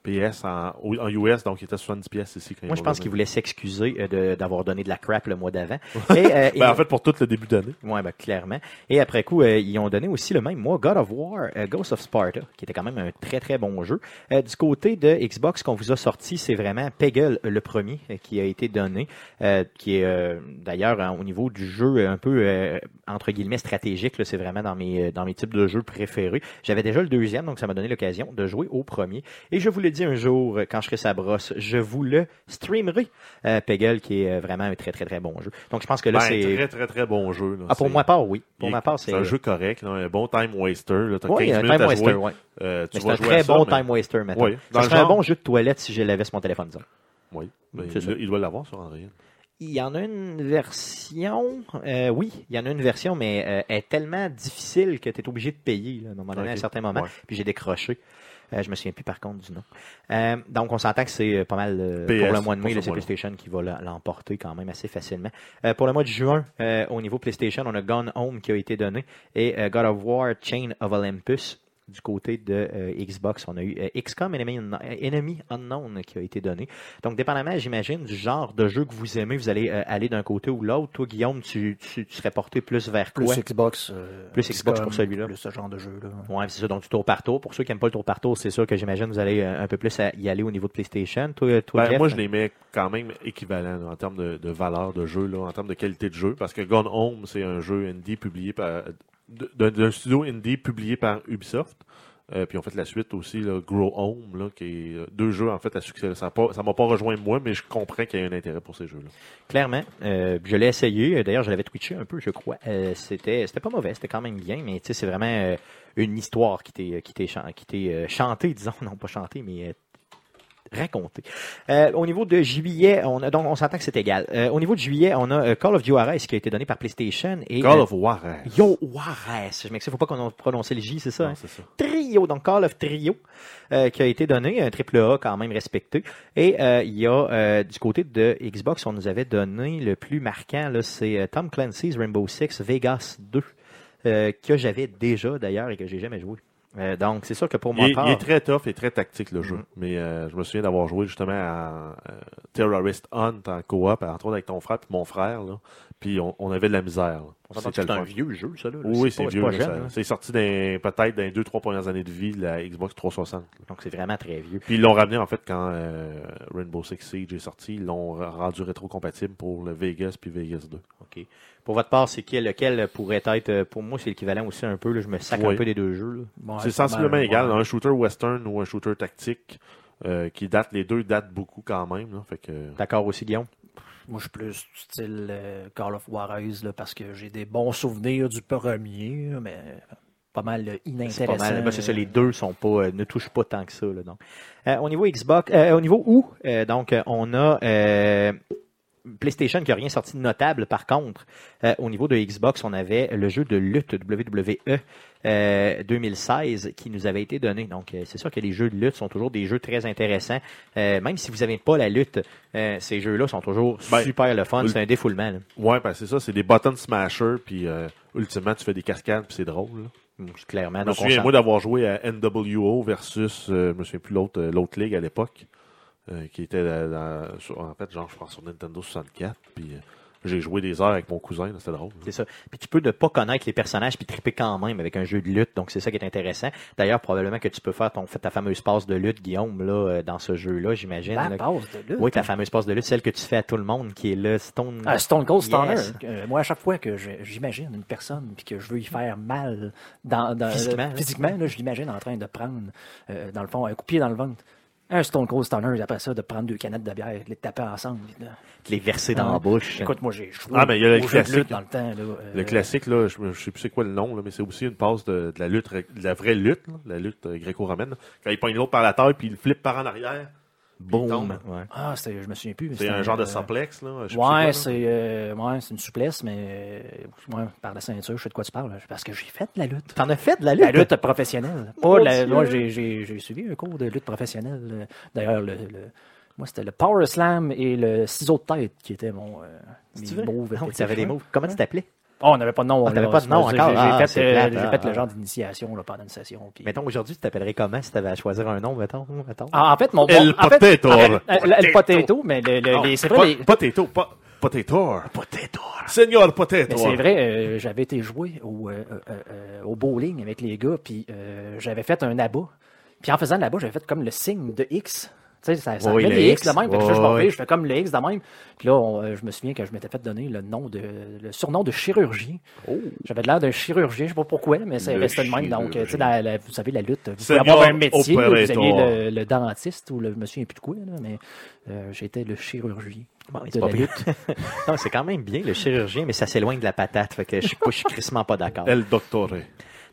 [SPEAKER 3] PS en, US, donc il était à 70 pièces ici. quand
[SPEAKER 1] Moi, je pense qu'il voulait s'excuser euh, d'avoir donné de la crap le mois d'avant. Et, euh,
[SPEAKER 3] Ben, en fait, pour tout le début d'année.
[SPEAKER 1] Ouais, ben, clairement. Et après coup, euh, ils ont donné aussi le même mois God of War, Ghost of Sparta, qui était quand même un très très bon jeu. Du côté de Xbox, qu'on vous a sorti, c'est vraiment Peggle le premier qui a été donné, qui est d'ailleurs hein, au niveau du jeu un peu entre guillemets stratégique. C'est vraiment dans mes dans mes types de jeux préférés. J'avais déjà le deuxième, donc ça m'a donné l'occasion de jouer au premier. Et je vous l'ai dit un jour, euh, quand je serai sa brosse, je vous le streamerai. Euh, Peggle, qui est euh, vraiment un très très très bon jeu. Donc je pense que là
[SPEAKER 3] Ben,
[SPEAKER 1] c'est
[SPEAKER 3] très, très, très bon jeu. là.
[SPEAKER 1] ah pour moi part oui. Pour
[SPEAKER 3] il
[SPEAKER 1] ma part c'est
[SPEAKER 3] un jeu correct, là, un bon time waster. Là, t'as
[SPEAKER 1] oui,
[SPEAKER 3] 15
[SPEAKER 1] un
[SPEAKER 3] minutes
[SPEAKER 1] time
[SPEAKER 3] à
[SPEAKER 1] waster, ouais.
[SPEAKER 3] Euh,
[SPEAKER 1] c'est un très
[SPEAKER 3] ça,
[SPEAKER 1] bon
[SPEAKER 3] mais-
[SPEAKER 1] time waster maintenant.
[SPEAKER 3] Oui, dans
[SPEAKER 1] ça un bon jeu de toilette si je l'avais sur mon téléphone.
[SPEAKER 3] Oui, mais
[SPEAKER 1] C'est
[SPEAKER 3] il, doit l'avoir sur Android.
[SPEAKER 1] Il y en a une version, euh, oui, il y en a une version, mais euh, elle est tellement difficile que tu es obligé de payer là, à un moment donné, à un
[SPEAKER 3] Ok.
[SPEAKER 1] certain moment.
[SPEAKER 3] Ouais.
[SPEAKER 1] Puis j'ai décroché. Euh, je me souviens plus par contre du nom. Euh, donc on s'entend que c'est euh, pas mal euh,
[SPEAKER 3] PS,
[SPEAKER 1] pour le mois de mai, c'est. PlayStation qui va l'emporter quand même assez facilement. Pour le mois de juin, au niveau PlayStation, on a Gone Home qui a été donné et God of War Chain of Olympus. Du côté de euh, Xbox, on a eu euh, XCOM Enemy, Unknown- Enemy Unknown qui a été donné. Donc, dépendamment, j'imagine, du genre de jeu que vous aimez, vous allez euh, aller d'un côté ou l'autre. Toi, Guillaume, tu, tu, tu serais porté plus vers
[SPEAKER 2] Plus
[SPEAKER 1] quoi?
[SPEAKER 2] Xbox. euh,
[SPEAKER 1] Plus Xbox
[SPEAKER 2] XCOM,
[SPEAKER 1] pour celui-là.
[SPEAKER 2] Plus ce genre de jeu-là.
[SPEAKER 1] Ouais, c'est ça, donc du tour par tour. Pour ceux qui n'aiment pas le tour par tour, c'est sûr que j'imagine vous allez euh, un peu plus à y aller au niveau de PlayStation. Toi, toi
[SPEAKER 3] Ben,
[SPEAKER 1] Jeff?
[SPEAKER 3] moi, je les mets quand même équivalents là, en termes de, de valeur de jeu, là, en termes de qualité de jeu, parce que Gone Home, c'est un jeu indie publié par d'un studio indie publié par Ubisoft. Euh, puis on fait la suite aussi, Grow Home, là, qui est euh, deux jeux en fait à succès. Ça ça m'a pas rejoint moi, mais je comprends qu'il y a un intérêt pour ces jeux-là.
[SPEAKER 1] Clairement. Euh, je l'ai essayé. D'ailleurs, je l'avais twitché un peu, je crois. C'était, c'était pas mauvais, c'était quand même bien, mais c'est vraiment une histoire qui t'est, qui chantée, disons, non pas chantée, mais racontée. Euh, au niveau de juillet, on a, donc on s'entend que c'est égal. Euh, au niveau de juillet, on a euh, Call of Juarez qui a été donné par PlayStation et
[SPEAKER 3] Call
[SPEAKER 1] euh,
[SPEAKER 3] of War.
[SPEAKER 1] Yo Juarez. Je m'excuse, faut pas qu'on prononce le J, c'est ça. Hein?
[SPEAKER 3] ça.
[SPEAKER 1] Trio, donc Call of Trio, qui a été donné, un triple A quand même respecté. Et il y a du côté de Xbox, on nous avait donné le plus marquant, là, c'est Tom Clancy's Rainbow Six Vegas 2, euh, que j'avais déjà d'ailleurs et que j'ai jamais joué. Euh, donc c'est sûr que pour
[SPEAKER 3] Il
[SPEAKER 1] moi,
[SPEAKER 3] il est très tough et très tactique le jeu.
[SPEAKER 1] Mhm.
[SPEAKER 3] Mais euh, je me souviens d'avoir joué justement à euh, Terrorist Hunt en coop, entre autres avec ton frère et mon frère. Là. Puis on, on avait de la misère. là.
[SPEAKER 1] On s'entend que
[SPEAKER 3] C'était
[SPEAKER 1] c'est un vieux jeu, ça. Là,
[SPEAKER 3] Oui,
[SPEAKER 1] c'est
[SPEAKER 3] vieux. C'est sorti peut-être dans les deux, trois premières années de vie de la Xbox 360. là.
[SPEAKER 1] Donc c'est vraiment très vieux.
[SPEAKER 3] Puis ils l'ont ramené en fait quand euh, Rainbow Six Siege est sorti. Ils l'ont rendu rétro-compatible pour le Vegas puis Vegas 2.
[SPEAKER 1] OK. Pour votre part, c'est quel, lequel pourrait être, euh, pour moi, c'est l'équivalent aussi un peu, là, je me sac
[SPEAKER 3] Oui.
[SPEAKER 1] un peu des deux jeux.
[SPEAKER 2] Bon,
[SPEAKER 3] c'est sensiblement
[SPEAKER 2] ouais.
[SPEAKER 3] égal. Un shooter western ou un shooter tactique euh, qui date, les deux datent beaucoup quand même. Là, fait que,
[SPEAKER 1] D'accord aussi, Guillaume?
[SPEAKER 2] Moi, je suis plus du style euh, Call of Juarez là, parce que j'ai des bons souvenirs du premier, mais pas mal euh,
[SPEAKER 1] C'est
[SPEAKER 2] inintéressant.
[SPEAKER 1] pas mal. Ben, c'est ça, les deux sont pas, euh, ne touchent pas tant que ça. Là, donc. Euh, au niveau Xbox, euh, au niveau où, donc, on a PlayStation qui a rien sorti de notable. Par contre, euh, au niveau de Xbox, on avait le jeu de lutte WWE euh, 2016 qui nous avait été donné. Donc, euh, c'est sûr que les jeux de lutte sont toujours des jeux très intéressants. Euh, même si vous n'avez pas la lutte, euh, ces jeux-là sont toujours
[SPEAKER 3] Ben,
[SPEAKER 1] super le fun. C'est un défoulement. là.
[SPEAKER 3] ouais, ben c'est ça. C'est des button smashers. Puis euh, ultimement, tu fais des cascades. Puis c'est drôle. Là.
[SPEAKER 1] Mm, Clairement.
[SPEAKER 3] Je me
[SPEAKER 1] Donc,
[SPEAKER 3] souviens,
[SPEAKER 1] s'en-
[SPEAKER 3] moi, d'avoir joué à NWO versus, euh, je me souviens plus l'autre, euh, l'autre ligue à l'époque, euh, qui était dans- dans- sur- en fait, genre, je pense sur Nintendo 64. Puis euh, j'ai joué des heures avec mon cousin, c'était drôle. là.
[SPEAKER 1] C'est ça. Puis tu peux ne pas connaître les personnages puis triper quand même avec un jeu de lutte. Donc c'est ça qui est intéressant. D'ailleurs, probablement que tu peux faire ton, ta fameuse passe de lutte, Guillaume, là, euh, dans ce jeu-là, j'imagine.
[SPEAKER 2] La
[SPEAKER 1] là.
[SPEAKER 2] base de lutte.
[SPEAKER 1] Oui, ta fameuse passe de lutte, celle que tu fais à tout le monde, qui est là, Stone.
[SPEAKER 2] Ah, Stone Cold.
[SPEAKER 1] Yes.
[SPEAKER 2] Euh, moi, à chaque fois que j'imagine une personne puis que je veux y faire mal dans, dans-
[SPEAKER 1] Physiquement,
[SPEAKER 2] euh,
[SPEAKER 1] là.
[SPEAKER 2] physiquement là, je l'imagine en train de prendre, euh, dans le fond, un coup de pied dans le ventre. Un Stone Cold Stunner, après ça, de prendre deux canettes de bière, de les taper ensemble. là.
[SPEAKER 1] De les verser dans
[SPEAKER 2] Ah.
[SPEAKER 1] la bouche.
[SPEAKER 2] Écoute, moi, j'ai joué
[SPEAKER 3] Ah, mais il y a le classique.
[SPEAKER 2] lutte dans le temps. Là, euh,
[SPEAKER 3] Le classique, là, je, je sais plus c'est quoi le nom, là, mais c'est aussi une passe de, de la lutte, de la vraie lutte, là, la lutte euh, gréco-romaine. Quand il pogne l'autre par la taille, puis il le flippe par en arrière. Tombe.
[SPEAKER 1] Ouais.
[SPEAKER 2] Ah, c'était- je me souviens plus.
[SPEAKER 3] C'est un genre de
[SPEAKER 2] euh,
[SPEAKER 3] suplex, là. je
[SPEAKER 2] Ouais,
[SPEAKER 3] c'est
[SPEAKER 2] euh, ouais, c'est une souplesse, mais euh, ouais, par la ceinture, je sais de quoi tu parles. là, Parce que j'ai fait de la lutte.
[SPEAKER 1] T'en as fait de la lutte?
[SPEAKER 2] La lutte? professionnelle. Pas la- moi, j'ai- suivi un cours de lutte professionnelle. D'ailleurs, le, le- moi, c'était le Power Slam et le ciseau de tête qui était mon. Euh, mes
[SPEAKER 1] vrai?
[SPEAKER 2] moves
[SPEAKER 1] Non, tu avais. Comment tu t'appelais?
[SPEAKER 2] Oh, on n'avait pas de nom.
[SPEAKER 1] Ah, t'avais
[SPEAKER 2] là,
[SPEAKER 1] pas de nom
[SPEAKER 2] J'ai
[SPEAKER 1] encore?
[SPEAKER 2] j'ai
[SPEAKER 1] Ah,
[SPEAKER 2] fait, euh,
[SPEAKER 1] plate, ah,
[SPEAKER 2] fait
[SPEAKER 1] ah.
[SPEAKER 2] le genre d'initiation pendant une session. puis-
[SPEAKER 1] Mettons, aujourd'hui, tu t'appellerais comment si t'avais à choisir un nom, mettons? mettons?
[SPEAKER 2] Ah, en fait, mon.
[SPEAKER 3] El
[SPEAKER 2] en fait,
[SPEAKER 3] potato.
[SPEAKER 2] en fait, euh,
[SPEAKER 3] Potato.
[SPEAKER 2] mais le- le-
[SPEAKER 3] Non,
[SPEAKER 2] les- c'est
[SPEAKER 3] pas-
[SPEAKER 2] vrai, les-
[SPEAKER 3] Potato, pas potato.
[SPEAKER 1] Potato.
[SPEAKER 3] Senior potato.
[SPEAKER 2] C'est vrai, euh, j'avais été jouer au, euh, euh, euh, au bowling avec les gars, puis euh, j'avais fait un abat. Puis en faisant l'abat, j'avais fait comme le signe de X. Tu sais, ça, ça
[SPEAKER 1] Oui,
[SPEAKER 2] met les X
[SPEAKER 1] X.
[SPEAKER 2] de même. Fait que
[SPEAKER 1] Oui,
[SPEAKER 2] là, je
[SPEAKER 1] oui.
[SPEAKER 2] fais comme le X de même. Puis là, on, euh, je me souviens que je m'étais fait donner le nom de le surnom de chirurgien. J'avais l'air d'un chirurgien, je sais pas pourquoi, mais c'est resté le même. Donc, euh, tu sais,
[SPEAKER 3] chirurgien.
[SPEAKER 2] dans la- vous savez, la lutte, vous pouvez avoir un métier, là, vous aviez le, le dentiste ou le, me souviens plus de quoi, là, mais euh, j'étais le chirurgien.
[SPEAKER 1] Bon, c'est pas
[SPEAKER 2] la
[SPEAKER 1] pire.
[SPEAKER 2] lutte.
[SPEAKER 1] Non, c'est quand même bien, le chirurgien, mais ça s'éloigne de la patate. Fait que je suis crissement pas d'accord.
[SPEAKER 3] El Doctore.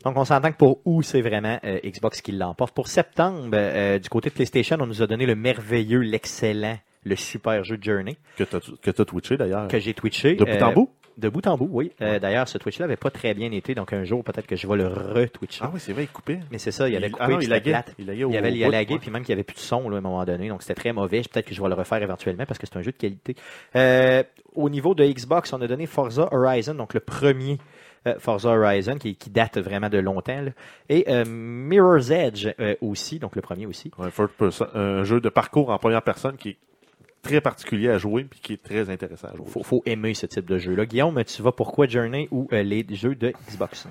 [SPEAKER 1] Donc, on s'entend que pour août, c'est vraiment euh, Xbox qui l'emporte. Pour septembre, euh, du côté de PlayStation, on nous a donné le merveilleux, l'excellent, le super jeu Journey
[SPEAKER 3] Que t'as que t'as twitché d'ailleurs.
[SPEAKER 1] que j'ai twitché.
[SPEAKER 3] De bout en
[SPEAKER 1] Euh,
[SPEAKER 3] bout?
[SPEAKER 1] De bout en bout, oui. Euh, D'ailleurs, ce Twitch-là avait pas très bien été, donc un jour, peut-être que je vais le re-twitcher.
[SPEAKER 3] Ah oui, c'est vrai, il coupait.
[SPEAKER 1] Mais c'est ça, il y avait
[SPEAKER 3] Il-
[SPEAKER 1] coupé,
[SPEAKER 3] ah non, il laguait. Il laguait
[SPEAKER 1] Il y
[SPEAKER 3] au
[SPEAKER 1] avait il y
[SPEAKER 3] bout,
[SPEAKER 1] a lagué, puis même qu'il n'y avait plus de son là, à un moment donné. Donc c'était très mauvais. Peut-être que je vais le refaire éventuellement parce que c'est un jeu de qualité. Euh, au niveau de Xbox, on a donné Forza Horizon, donc le premier euh, Forza Horizon qui, qui date vraiment de longtemps. là. Et euh, Mirror's Edge euh, aussi, donc le premier aussi.
[SPEAKER 3] Ouais, first person- un jeu de parcours en première personne qui est très particulier à jouer puis qui est très intéressant à jouer.
[SPEAKER 1] Faut, faut aimer ce type de jeu-là. Guillaume, tu vas pourquoi Journey ou euh, les jeux de Xbox?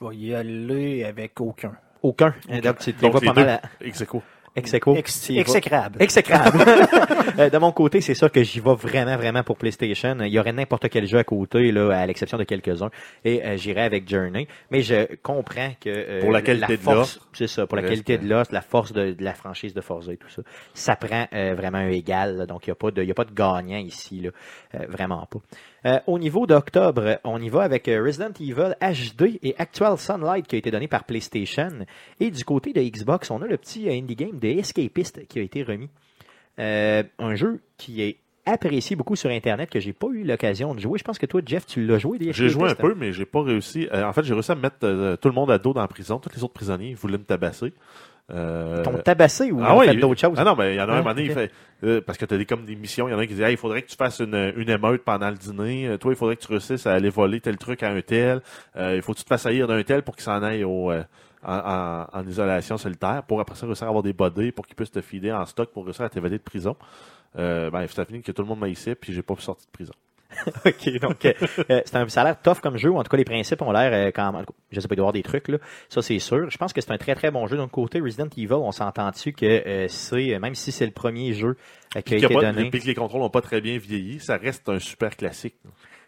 [SPEAKER 2] Je vais y aller avec aucun.
[SPEAKER 1] Aucun. Donc, tu tu
[SPEAKER 3] Donc,
[SPEAKER 1] vas
[SPEAKER 3] les
[SPEAKER 1] pas
[SPEAKER 3] deux.
[SPEAKER 1] mal à
[SPEAKER 3] Ex aequo.
[SPEAKER 1] Ex aequo.
[SPEAKER 2] Ex-
[SPEAKER 1] Tu y vas.
[SPEAKER 2] exécrable.
[SPEAKER 1] Exécrable. Euh, de mon côté, c'est sûr que j'y vais vraiment, vraiment pour PlayStation. Il y aurait n'importe quel jeu à côté, là, à l'exception de quelques-uns. Et euh, j'irai avec Journey. Mais je comprends que... euh,
[SPEAKER 3] Pour la qualité de
[SPEAKER 1] force. C'est ça, pour la qualité de l'offre, la force de, de la franchise de Forza et tout ça. Ça prend euh, vraiment un égal. là. donc, il n'y a, pas de- il y a pas de gagnant ici. Là. Euh, vraiment pas. Euh, au niveau d'octobre, on y va avec euh, Resident Evil HD et Actual Sunlight qui a été donné par PlayStation. Et du côté de Xbox, on a le petit euh, indie game de Escapist qui a été remis. Euh, un jeu qui est apprécié beaucoup sur Internet que j'ai pas eu l'occasion de jouer. Je pense que toi, Jeff, tu l'as joué.
[SPEAKER 3] J'ai joué un peu, mais j'ai pas réussi. Euh, en fait, j'ai réussi à mettre euh, tout le monde à dos dans la prison. Tous les autres prisonniers voulaient me tabasser. Euh,
[SPEAKER 1] Ils t'ont tabassé ou
[SPEAKER 3] ah
[SPEAKER 1] ils ont fait d'autres choses?
[SPEAKER 3] Ah non, mais il y en a un
[SPEAKER 1] Ah,
[SPEAKER 3] moment donné, il fait, euh, parce que tu as des, comme des missions, il y en a un qui dit, Hey, il faudrait que tu fasses une, une émeute pendant le dîner. Euh, toi, il faudrait que tu réussisses à aller voler tel truc à un tel. Euh, il faut que tu te fasses haïr d'un tel pour qu'il s'en aille au, euh, en, en- en isolation solitaire, pour après ça réussir à avoir des bodés, pour qu'il puisse te filer en stock pour réussir à t'évader de prison. Euh, ben, ça fini que tout le monde m'a ici, puis j'ai pas pu sortir de prison.
[SPEAKER 1] OK, donc euh, euh, c'est un, ça a l'air tough comme jeu, ou en tout cas les principes ont l'air euh, quand je sais pas, il doit y avoir des trucs là, ça c'est sûr. Je pense que c'est un très très bon jeu. Donc côté Resident Evil, on s'entend dessus que euh, c'est, même si c'est le premier jeu qui a été
[SPEAKER 3] a pas-
[SPEAKER 1] donné,
[SPEAKER 3] puis que les contrôles n'ont pas très bien vieilli, ça reste un super classique.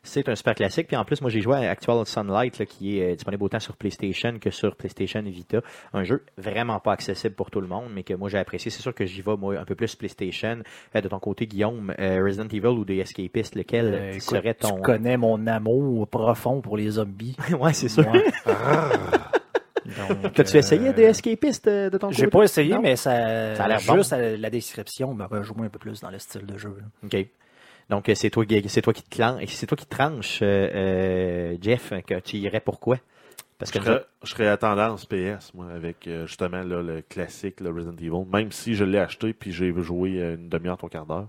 [SPEAKER 1] C'est un super classique. Puis en plus, moi j'ai joué à Actual Sunlight là, qui est euh, disponible autant sur PlayStation que sur PlayStation Vita. Un jeu vraiment pas accessible pour tout le monde, mais que moi j'ai apprécié. C'est sûr que j'y vais moi un peu plus PlayStation. Euh, de ton côté, Guillaume, euh, Resident Evil ou des Escapistes, lequel
[SPEAKER 2] Euh, écoute,
[SPEAKER 1] serait ton...
[SPEAKER 2] Tu connais mon amour profond pour les zombies.
[SPEAKER 1] ouais, c'est sûr. T'as-tu
[SPEAKER 2] euh,
[SPEAKER 1] essayé des Escapistes de ton côté?
[SPEAKER 2] J'ai pas essayé,
[SPEAKER 1] Non?
[SPEAKER 2] mais ça,
[SPEAKER 1] Ça a l'air
[SPEAKER 2] juste à la description me rejoint un peu plus dans le style de jeu. là.
[SPEAKER 1] OK. Donc, euh, c'est toi, c'est toi qui te c'est toi qui tranches, euh, euh, Jeff, que tu irais pourquoi? Parce que
[SPEAKER 3] Je serais, je serais à tendance PS, moi, avec euh, justement là, le classique, le Resident Evil. Même si je l'ai acheté puis j'ai joué une demi-heure, trois quarts d'heure.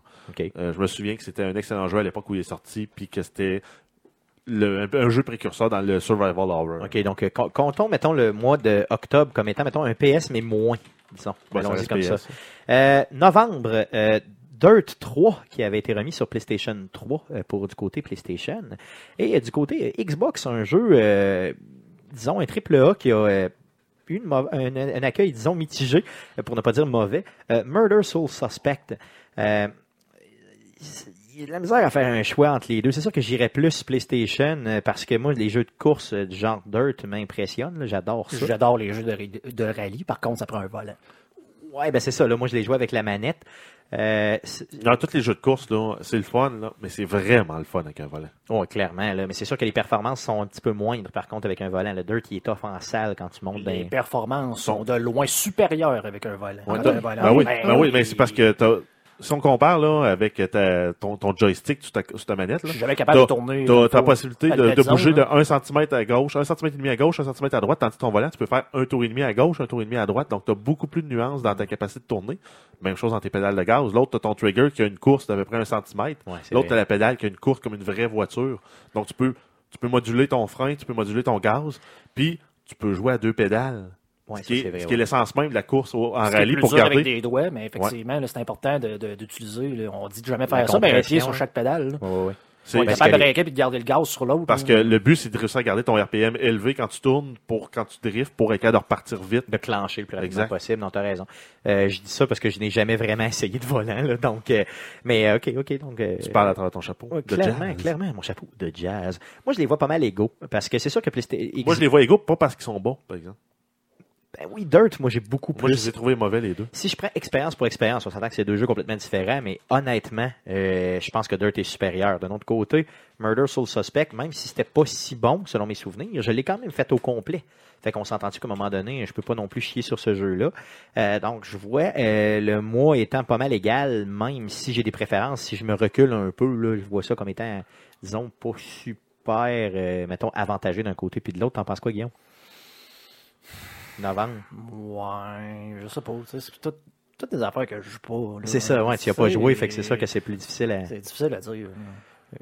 [SPEAKER 3] Euh, je me souviens que c'était un excellent jeu à l'époque où il est sorti, puis que c'était le- un, un jeu précurseur dans le survival horror.
[SPEAKER 1] OK, donc, euh, com- comptons, mettons, le mois d'octobre comme étant, mettons, un PS, mais moins, disons.
[SPEAKER 3] Ça
[SPEAKER 1] Allons-y comme
[SPEAKER 3] PS.
[SPEAKER 1] ça. Euh, novembre, euh, Dirt 3 qui avait été remis sur PlayStation 3 euh, pour du côté PlayStation. Et euh, du côté euh, Xbox, un jeu, euh, disons, un triple A qui a eu un, accueil, disons, mitigé, pour ne pas dire mauvais. Euh, Murder Soul Suspect. Euh, il y a de la misère à faire un choix entre les deux. C'est sûr que j'irais plus PlayStation parce que moi, les jeux de course du genre Dirt m'impressionnent. J'adore ça.
[SPEAKER 2] J'adore les jeux de, ra- de rallye. Par contre, ça prend un volant.
[SPEAKER 1] Ouais, ben c'est ça. Là, moi, je l'ai joué avec la manette. Euh,
[SPEAKER 3] Dans tous les jeux de course, là, c'est le fun, là, mais c'est vraiment le fun avec un volant.
[SPEAKER 1] Ouais, clairement. Là, mais c'est sûr que les performances sont un petit peu moindres, par contre, avec un volant. Le Dirt, il est tough en salle quand tu montes
[SPEAKER 2] Les performances sont de loin supérieures avec un volant.
[SPEAKER 3] Ouais,
[SPEAKER 2] un volant-
[SPEAKER 3] ben oui,
[SPEAKER 2] Ben
[SPEAKER 3] ben oui, mais c'est parce que si on compare là, avec ta- ton, ton joystick sur ta, sur ta manette,
[SPEAKER 2] Je
[SPEAKER 3] là,
[SPEAKER 2] suis jamais capable de tourner.
[SPEAKER 3] tu as la possibilité de, bouger de
[SPEAKER 2] là.
[SPEAKER 3] 1 cm à gauche, 1 cm et demi à gauche, 1 cm à droite, tandis que ton volant, tu peux faire un tour et demi à gauche, un tour et demi à droite, donc tu as beaucoup plus de nuances dans ta capacité de tourner. Même chose dans tes pédales de gaz. L'autre, tu as ton trigger qui a une course d'à peu près un centimètre.
[SPEAKER 1] Ouais,
[SPEAKER 3] L'autre, tu as la pédale qui a une course comme une vraie voiture. Donc tu peux, tu peux moduler ton frein, tu peux moduler ton gaz, puis tu peux jouer à deux pédales.
[SPEAKER 1] Ouais,
[SPEAKER 3] ce qui
[SPEAKER 1] ça, c'est
[SPEAKER 3] est,
[SPEAKER 1] vrai,
[SPEAKER 3] ce qui est
[SPEAKER 1] ouais.
[SPEAKER 3] l'essence même de la course au- en rallye
[SPEAKER 2] plus
[SPEAKER 3] pour garder.
[SPEAKER 2] avec des doigts, mais effectivement, là, c'est important de- de- d'utiliser. là, on dit de jamais
[SPEAKER 1] La
[SPEAKER 2] faire ça, mais un pied sur chaque pédale.
[SPEAKER 1] ouais.
[SPEAKER 3] C'est-
[SPEAKER 2] capable
[SPEAKER 1] que
[SPEAKER 2] de et de garder le gaz sur l'autre.
[SPEAKER 3] Parce que le but, c'est de réussir à garder ton RPM élevé quand tu tournes pour quand tu drifts pour être capable de repartir vite.
[SPEAKER 1] de clencher le plus rapidement
[SPEAKER 3] Exact.
[SPEAKER 1] possible. Non, t'as raison. Euh, je dis ça parce que je n'ai jamais vraiment essayé de volant, là, donc. euh, mais euh, ok, ok, donc. euh,
[SPEAKER 3] Tu parles à travers ton chapeau. de
[SPEAKER 1] clairement,
[SPEAKER 3] jazz.
[SPEAKER 1] clairement, mon chapeau de jazz. Moi, je les vois pas mal égaux parce que c'est sûr que PlayStation.
[SPEAKER 3] Moi, je les vois égaux, pas parce qu'ils sont bons, par exemple.
[SPEAKER 1] Ben oui, Dirt, moi j'ai beaucoup
[SPEAKER 3] Moi, je
[SPEAKER 1] plus.
[SPEAKER 3] les ai trouvés mauvais, les deux.
[SPEAKER 1] Si je prends expérience pour expérience, on s'entend que c'est deux jeux complètement différents, mais honnêtement, euh, je pense que Dirt est supérieur. D'un autre côté, Murder Soul Suspect, même si c'était pas si bon, selon mes souvenirs, je l'ai quand même fait au complet. Fait qu'on s'entend-tu qu'à un moment donné, je peux pas non plus chier sur ce jeu-là. Euh, donc, je vois euh, le mois étant pas mal égal, même si j'ai des préférences. Si je me recule un peu, là, je vois ça comme étant, disons, pas super, mettons, avantagé d'un côté puis de l'autre. T'en penses quoi, Guillaume? Novembre.
[SPEAKER 2] Ouais, je sais pas. C'est tout- toutes des affaires que je joue pas.
[SPEAKER 1] C'est ça, ouais, tu y as pas joué, fait que c'est ça que c'est plus difficile à.
[SPEAKER 2] C'est difficile à dire.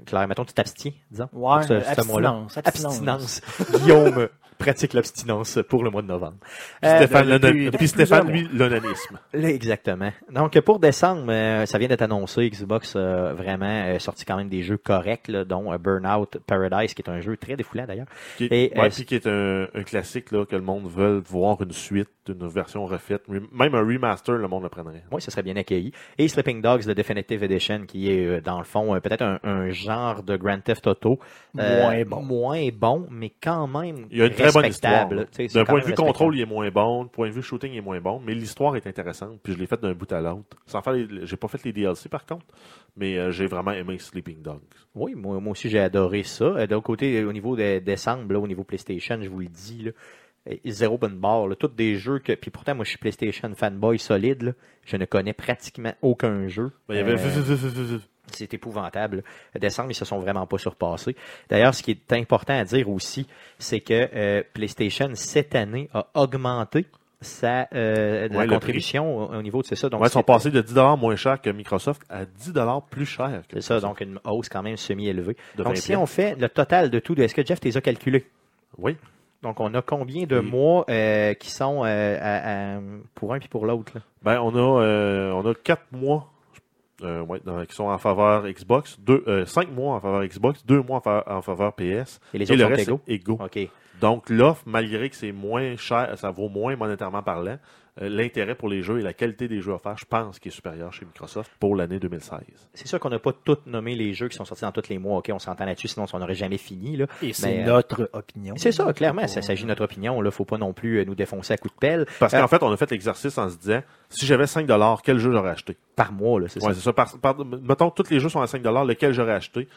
[SPEAKER 1] Claire, mettons, tu t'abstiens, disons.
[SPEAKER 2] Ouais,
[SPEAKER 1] ce-
[SPEAKER 2] abstinence. Abstinence.
[SPEAKER 1] Guillaume pratique l'abstinence pour le mois de novembre.
[SPEAKER 3] Puis
[SPEAKER 1] Euh,
[SPEAKER 3] Stéphane,
[SPEAKER 2] depuis- depuis
[SPEAKER 3] Stéphane, lui, l'onanisme.
[SPEAKER 1] Exactement. Donc, pour décembre, euh, ça vient d'être annoncé. Xbox a vraiment euh, sorti quand même des jeux corrects, là, dont Burnout Paradise, qui est un jeu très défoulant d'ailleurs.
[SPEAKER 3] Qui,
[SPEAKER 1] Et,
[SPEAKER 3] ouais, puis qui est un, un classique là, que le monde veut voir une suite, une version refaite. Même un remaster, le monde le prendrait.
[SPEAKER 1] Oui, ça serait bien accueilli. Et Sleeping Dogs, le Definitive Edition, qui est, dans le fond, peut-être un, un genre de Grand Theft Auto. euh,
[SPEAKER 2] Moins bon.
[SPEAKER 1] Moins bon, mais quand même
[SPEAKER 3] Il y a une très bonne histoire. D'un point de vue contrôle, il est moins bon. D'un point de vue shooting, il est moins bon. Mais l'histoire est intéressante. Puis je l'ai faite d'un bout à l'autre. Sans faire les- j'ai pas fait les DLC par contre. Mais euh, j'ai vraiment aimé Sleeping Dogs.
[SPEAKER 1] Oui, moi, moi aussi j'ai adoré ça. Euh, D'un côté, au niveau de décembre, là, au niveau PlayStation, je vous le dis, là, zéro bonne barre. Là, tous des jeux que. Puis pourtant, moi je suis PlayStation fanboy solide. là. Je ne connais pratiquement aucun jeu.
[SPEAKER 3] Ben, il y avait
[SPEAKER 1] Euh, c'est épouvantable. Décembre, ils se sont vraiment pas surpassés. D'ailleurs, ce qui est important à dire aussi, c'est que euh, PlayStation, cette année, a augmenté sa euh,
[SPEAKER 3] Ouais,
[SPEAKER 1] la
[SPEAKER 3] le
[SPEAKER 1] contribution au, au niveau de c'est ça. Donc,
[SPEAKER 3] Ouais, ils sont passés de 10$ moins cher que Microsoft à 10$ plus cher.
[SPEAKER 1] c'est ça, donc une hausse quand même semi-élevée. Donc,
[SPEAKER 3] 20
[SPEAKER 1] si on fait le total de tout, est-ce que Jeff les a calculés?
[SPEAKER 3] Oui.
[SPEAKER 1] Donc, on a combien de
[SPEAKER 3] Oui.
[SPEAKER 1] mois euh, qui sont euh, à- à- pour un puis pour l'autre?
[SPEAKER 3] Ben, on a, on a 4 mois euh, ouais, dans- qui sont en faveur Xbox, 5 mois en faveur Xbox, 2 mois en faveur, en faveur PS.
[SPEAKER 1] Et les
[SPEAKER 3] Et
[SPEAKER 1] autres
[SPEAKER 3] le
[SPEAKER 1] sont
[SPEAKER 3] reste,
[SPEAKER 1] égaux?
[SPEAKER 3] égaux.
[SPEAKER 1] OK.
[SPEAKER 3] Donc, l'offre, malgré que c'est moins cher, ça vaut moins monétairement parlant, euh, l'intérêt pour les jeux et la qualité des jeux offerts, je pense qu'il est supérieur chez Microsoft pour l'année 2016.
[SPEAKER 1] C'est sûr qu'on n'a pas tous nommé les jeux qui sont sortis dans tous les mois. OK, on s'entend là-dessus, sinon on n'aurait jamais fini. Là.
[SPEAKER 2] Et c'est
[SPEAKER 1] euh,
[SPEAKER 2] notre opinion.
[SPEAKER 1] C'est ça, clairement. Ça s'agit de notre opinion. Il ne faut pas non plus euh, nous défoncer à coups de pelle.
[SPEAKER 3] Parce
[SPEAKER 1] Euh,
[SPEAKER 3] qu'en fait, on a fait l'exercice en se disant, si j'avais 5 quel jeu j'aurais acheté?
[SPEAKER 1] par mois, là, c'est
[SPEAKER 3] Ouais,
[SPEAKER 1] ça.
[SPEAKER 3] c'est ça. Par, par- mettons, tous les jeux sont à 5 lequel j'aurais acheté?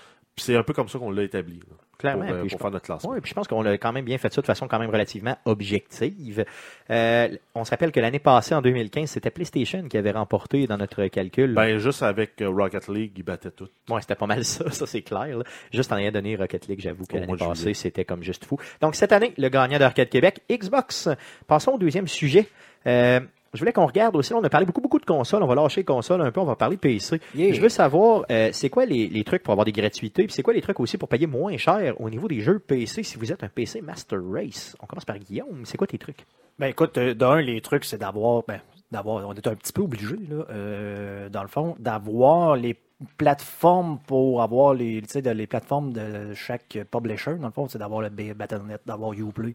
[SPEAKER 3] C'est un peu comme ça qu'on l'a établi. là,
[SPEAKER 1] Clairement.
[SPEAKER 3] Pour, euh, pour faire notre classement.
[SPEAKER 1] Oui, puis je pense qu'on a quand même bien fait ça de façon quand même relativement objective. Euh, on se rappelle que l'année passée, en 2015, c'était PlayStation qui avait remporté dans notre calcul.
[SPEAKER 3] Ben, juste avec euh, Rocket League, ils battaient tout.
[SPEAKER 1] Ouais, c'était pas mal ça, ça c'est clair. là. Juste en ayant donné Rocket League, j'avoue que l'année passée, c'était comme juste fou. Donc cette année, le gagnant d'Arcade Québec, Xbox. Passons au deuxième sujet. Euh, je voulais qu'on regarde aussi, on a parlé beaucoup, beaucoup de consoles, on va lâcher les consoles un peu, on va parler PC.
[SPEAKER 2] Yeah.
[SPEAKER 1] Je veux savoir, euh, c'est quoi les, les trucs pour avoir des gratuités, puis c'est quoi les trucs aussi pour payer moins cher au niveau des jeux PC si vous êtes un PC Master Race? On commence par Guillaume, c'est quoi tes trucs?
[SPEAKER 2] Ben écoute, euh, d'un, les trucs, c'est d'avoir, ben, d'avoir, on est un petit peu obligé, là, euh, dans le fond, d'avoir les plateforme pour avoir les, de- les plateformes de chaque publisher, dans le fond, c'est d'avoir le Battle.net, d'avoir Uplay,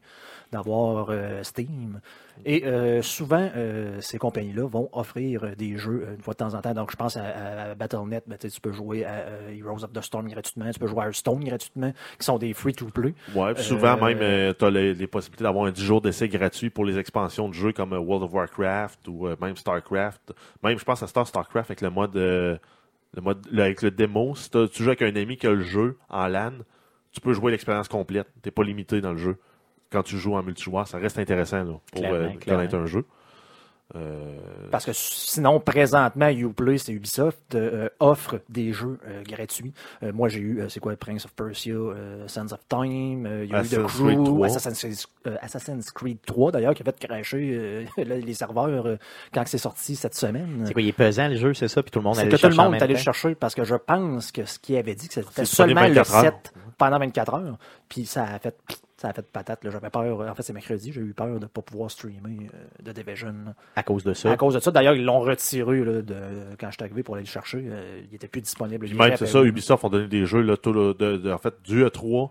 [SPEAKER 2] d'avoir euh, Steam. Et euh, souvent, euh, ces compagnies-là vont offrir des jeux une fois de temps en temps. Donc, je pense à, à- à Battle.net, ben, tu peux jouer à Heroes of the Storm gratuitement, tu peux jouer à Hearthstone gratuitement, qui sont des free-to-play.
[SPEAKER 3] Ouais, souvent même, tu as les, les possibilités d'avoir un 10 jours d'essai gratuit pour les expansions de jeux comme World of Warcraft ou même StarCraft. Même, je pense à Star StarCraft avec le mode, le mode le- avec le démo. Si tu joues avec un ami qui a le jeu en LAN, tu peux jouer l'expérience complète. T'es pas limité dans le jeu. Quand tu joues en multijoueur, ça reste intéressant là, pour euh, connaître un jeu. Euh,
[SPEAKER 2] Parce que sinon, présentement, Uplay, c'est Ubisoft, euh, offre des jeux euh, gratuits. Euh, moi, j'ai eu, euh, c'est quoi, Prince of Persia, euh, Sands of Time, euh, il y a eu The
[SPEAKER 3] Assassin's Creed
[SPEAKER 2] Crew,
[SPEAKER 3] 3.
[SPEAKER 2] Assassin's, euh, Assassin's Creed 3, d'ailleurs, qui a fait cracher euh, les serveurs euh, quand c'est sorti cette semaine.
[SPEAKER 1] C'est quoi, il est pesant le jeu, c'est ça, puis tout le monde allait
[SPEAKER 2] que tout le
[SPEAKER 1] chercher en
[SPEAKER 2] monde
[SPEAKER 1] même
[SPEAKER 2] est allé le chercher parce que je pense que ce qu'il avait dit, que c'était seulement le
[SPEAKER 3] 24 heures.
[SPEAKER 2] 7 pendant 24 heures. Puis ça a fait, ça a fait patate. là. J'avais peur. En fait, c'est mercredi. J'ai eu peur de ne pas pouvoir streamer euh, de Division. là.
[SPEAKER 1] À cause de ça?
[SPEAKER 2] À cause de ça, d'ailleurs, ils l'ont retiré là, de, quand je suis arrivé pour aller le chercher. euh, il était plus disponible.
[SPEAKER 3] Puis même, c'est ça. Ubisoft ont donné des jeux, là, tout de, de- en fait, du E3